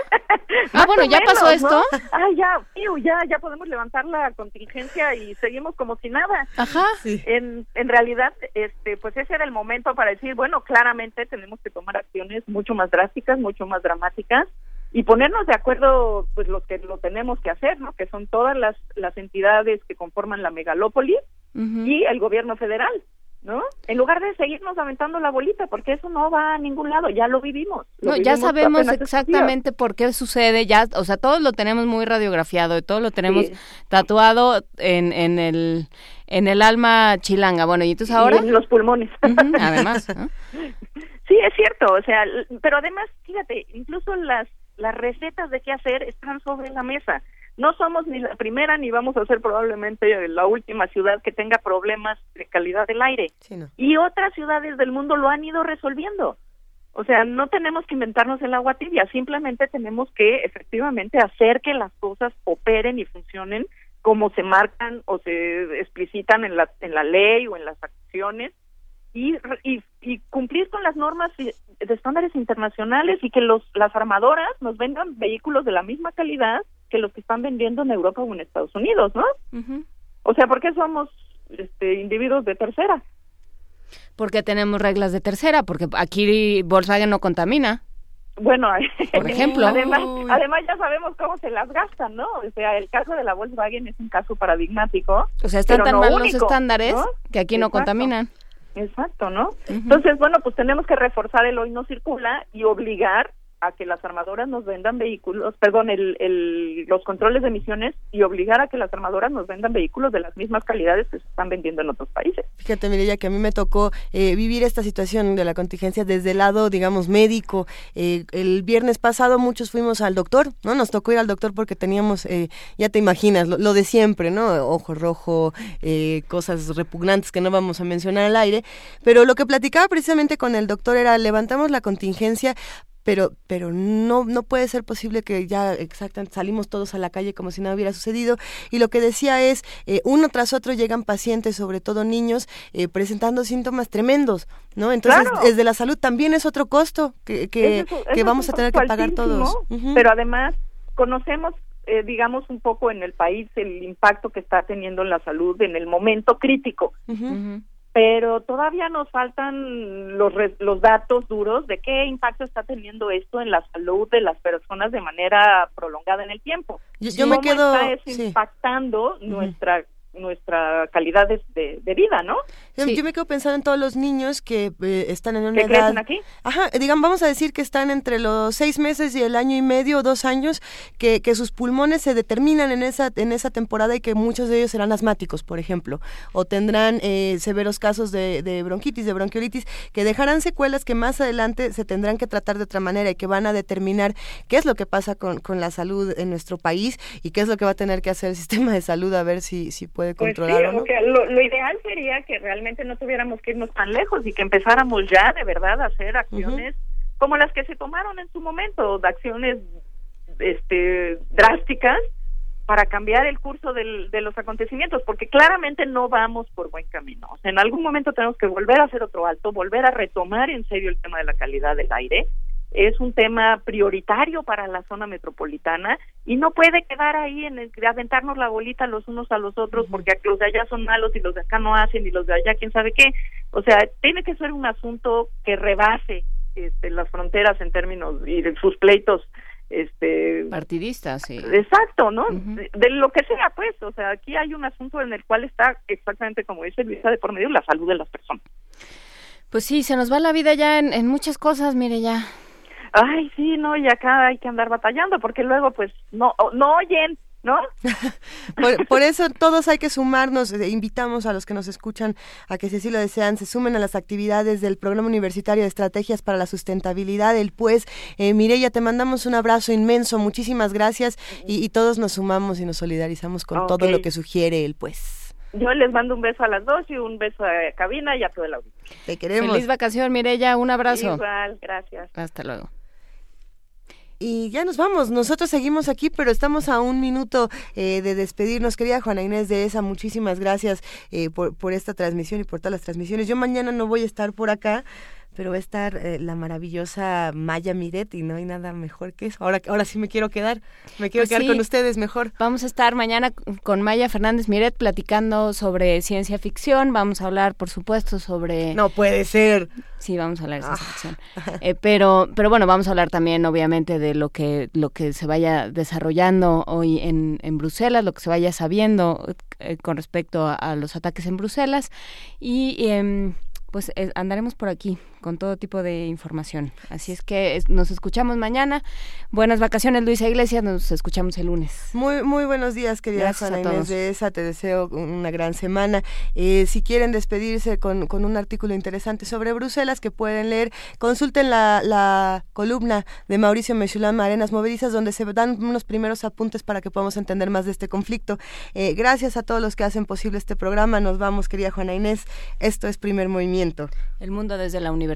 ah, bueno, ¿ya pasó esto? Ah, ya, ya, ya podemos levantar la contingencia y seguimos como si nada. Ajá. En, en realidad, este, pues ese era el momento para decir, bueno, claramente tenemos que tomar acciones mucho más drásticas, mucho más dramáticas y ponernos de acuerdo, pues los que lo tenemos que hacer, ¿no? Que son todas las, las entidades que conforman la megalópolis y el gobierno federal. ¿no? En lugar de seguirnos aventando la bolita, porque eso no va a ningún lado, ya lo vivimos. no, ya sabemos exactamente por qué sucede, ya, o sea, todos lo tenemos muy radiografiado y todos lo tenemos tatuado en, en el en el alma chilanga. Bueno, y entonces ahora en los pulmones. además, Sí, es cierto, o sea, pero además, fíjate, incluso las las recetas de qué hacer están sobre la mesa no somos ni la primera ni vamos a ser probablemente la última ciudad que tenga problemas de calidad del aire. Y otras ciudades del mundo lo han ido resolviendo. O sea, no tenemos que inventarnos el agua tibia, simplemente tenemos que efectivamente hacer que las cosas operen y funcionen como se marcan o se explicitan en la, en la ley o en las acciones y, y, y cumplir con las normas de estándares internacionales y que los, las armadoras nos vendan vehículos de la misma calidad que los que están vendiendo en Europa o en Estados Unidos, ¿no? O sea, ¿por qué somos este, individuos de tercera? Porque tenemos reglas de tercera, porque aquí Volkswagen no contamina. Bueno, por ejemplo. Además, además ya sabemos cómo se las gastan, ¿no? O sea, el caso de la Volkswagen es un caso paradigmático. O sea, están tan mal los estándares que aquí no contaminan. Exacto, ¿no? Entonces, bueno, pues tenemos que reforzar el hoy no circula y obligar a que las armadoras nos vendan vehículos, perdón, el, el, los controles de emisiones y obligar a que las armadoras nos vendan vehículos de las mismas calidades que se están vendiendo en otros países. Fíjate, Mireya, que a mí me tocó eh, vivir esta situación de la contingencia desde el lado, digamos, médico. Eh, el viernes pasado muchos fuimos al doctor, ¿no? Nos tocó ir al doctor porque teníamos, eh, ya te imaginas, lo, lo, de siempre, ¿no? Ojo rojo, cosas repugnantes que no vamos a mencionar al aire. Pero lo que platicaba precisamente con el doctor era, levantamos la contingencia pero pero no no puede ser posible que ya exactamente salimos todos a la calle como si nada hubiera sucedido. Y lo que decía es eh, uno tras otro llegan pacientes sobre todo niños eh, presentando síntomas tremendos no entonces desde la salud también es otro costo que que, que vamos a tener que pagar todos. pero además conocemos eh, digamos un poco en el país el impacto que está teniendo en la salud en el momento crítico pero todavía nos faltan los, los datos duros de qué impacto está teniendo esto en la salud de las personas de manera prolongada en el tiempo. Yo, me quedo está impactando nuestra nuestra calidad de, de, vida, ¿no? Yo me quedo pensando en todos los niños que eh, están en una ¿Que edad... aquí? Ajá, digamos, vamos a decir que están entre los seis meses y el año y medio o dos años, que, que sus pulmones se determinan en esa, en esa temporada y que muchos de ellos serán asmáticos, por ejemplo, o tendrán eh, severos casos de, de bronquitis, de bronquiolitis, que dejarán secuelas que más adelante se tendrán que tratar de otra manera y que van a determinar qué es lo que pasa con, con la salud en nuestro país y qué es lo que va a tener que hacer el sistema de salud a ver si, si puede pues controlar. sí, lo, ideal sería que realmente no tuviéramos que irnos tan lejos y que empezáramos ya de verdad a hacer acciones como las que se tomaron en su momento, de acciones este, drásticas para cambiar el curso del, de los acontecimientos, porque claramente no vamos por buen camino. O sea, en algún momento tenemos que volver a hacer otro alto, volver a retomar en serio el tema de la calidad del aire es un tema prioritario para la zona metropolitana y no puede quedar ahí en el, de aventarnos la bolita los unos a los otros porque los de allá son malos y los de acá no hacen y los de allá quién sabe qué. O sea, tiene que ser un asunto que rebase este, las fronteras en términos y de sus pleitos este partidistas sí. exacto no de, lo que sea pues o sea aquí hay un asunto en el cual está exactamente como dice Luisa de por medio la salud de las personas. Pues sí se nos va la vida ya en, en muchas cosas mire ya ay, sí, no, y acá hay que andar batallando porque luego pues no, no oyen, ¿no? por, eso todos hay que sumarnos, eh, invitamos a los que nos escuchan a que si así lo desean, se sumen a las actividades del Programa Universitario de Estrategias para la Sustentabilidad, el PUES. Eh, Mireya, te mandamos un abrazo inmenso, muchísimas gracias y, todos nos sumamos y nos solidarizamos con todo lo que sugiere el PUES. Yo les mando un beso a las dos y un beso a Cabina y a todo el auditorio. Te queremos. Feliz vacación, Mireya, un abrazo. Igual, gracias. Hasta luego. Y ya nos vamos, nosotros seguimos aquí, pero estamos a un minuto eh, de despedirnos. Querida Juana Inés de esa, muchísimas gracias eh, por, por esta transmisión y por todas las transmisiones. Yo mañana no voy a estar por acá, pero va a estar eh, la maravillosa Maya Miret y no hay nada mejor que eso. Ahora, ahora sí me quiero quedar, me quiero pues quedar con ustedes mejor. Vamos a estar mañana con Maya Fernández Miret platicando sobre ciencia ficción. Vamos a hablar, por supuesto, sobre... No puede ser. Sí, vamos a hablar de ciencia ficción. Eh, pero, pero bueno, vamos a hablar también, obviamente, de lo que, lo que se vaya desarrollando hoy en, en Bruselas, lo que se vaya sabiendo eh, con respecto a, los ataques en Bruselas. Y em, pues andaremos por aquí con todo tipo de información. Así es que nos escuchamos mañana. Buenas vacaciones, Luisa Iglesias. Nos escuchamos el lunes. Muy muy buenos días, querida Juana Inés de esa. Te deseo una gran semana. Eh, si quieren despedirse con, con, un artículo interesante sobre Bruselas que pueden leer, consulten la, la columna de Mauricio Mechulam, Arenas Movedizas, donde se dan unos primeros apuntes para que podamos entender más de este conflicto. Eh, gracias a todos los que hacen posible este programa. Nos vamos, querida Juana Inés. Esto es Primer Movimiento. El mundo desde la universidad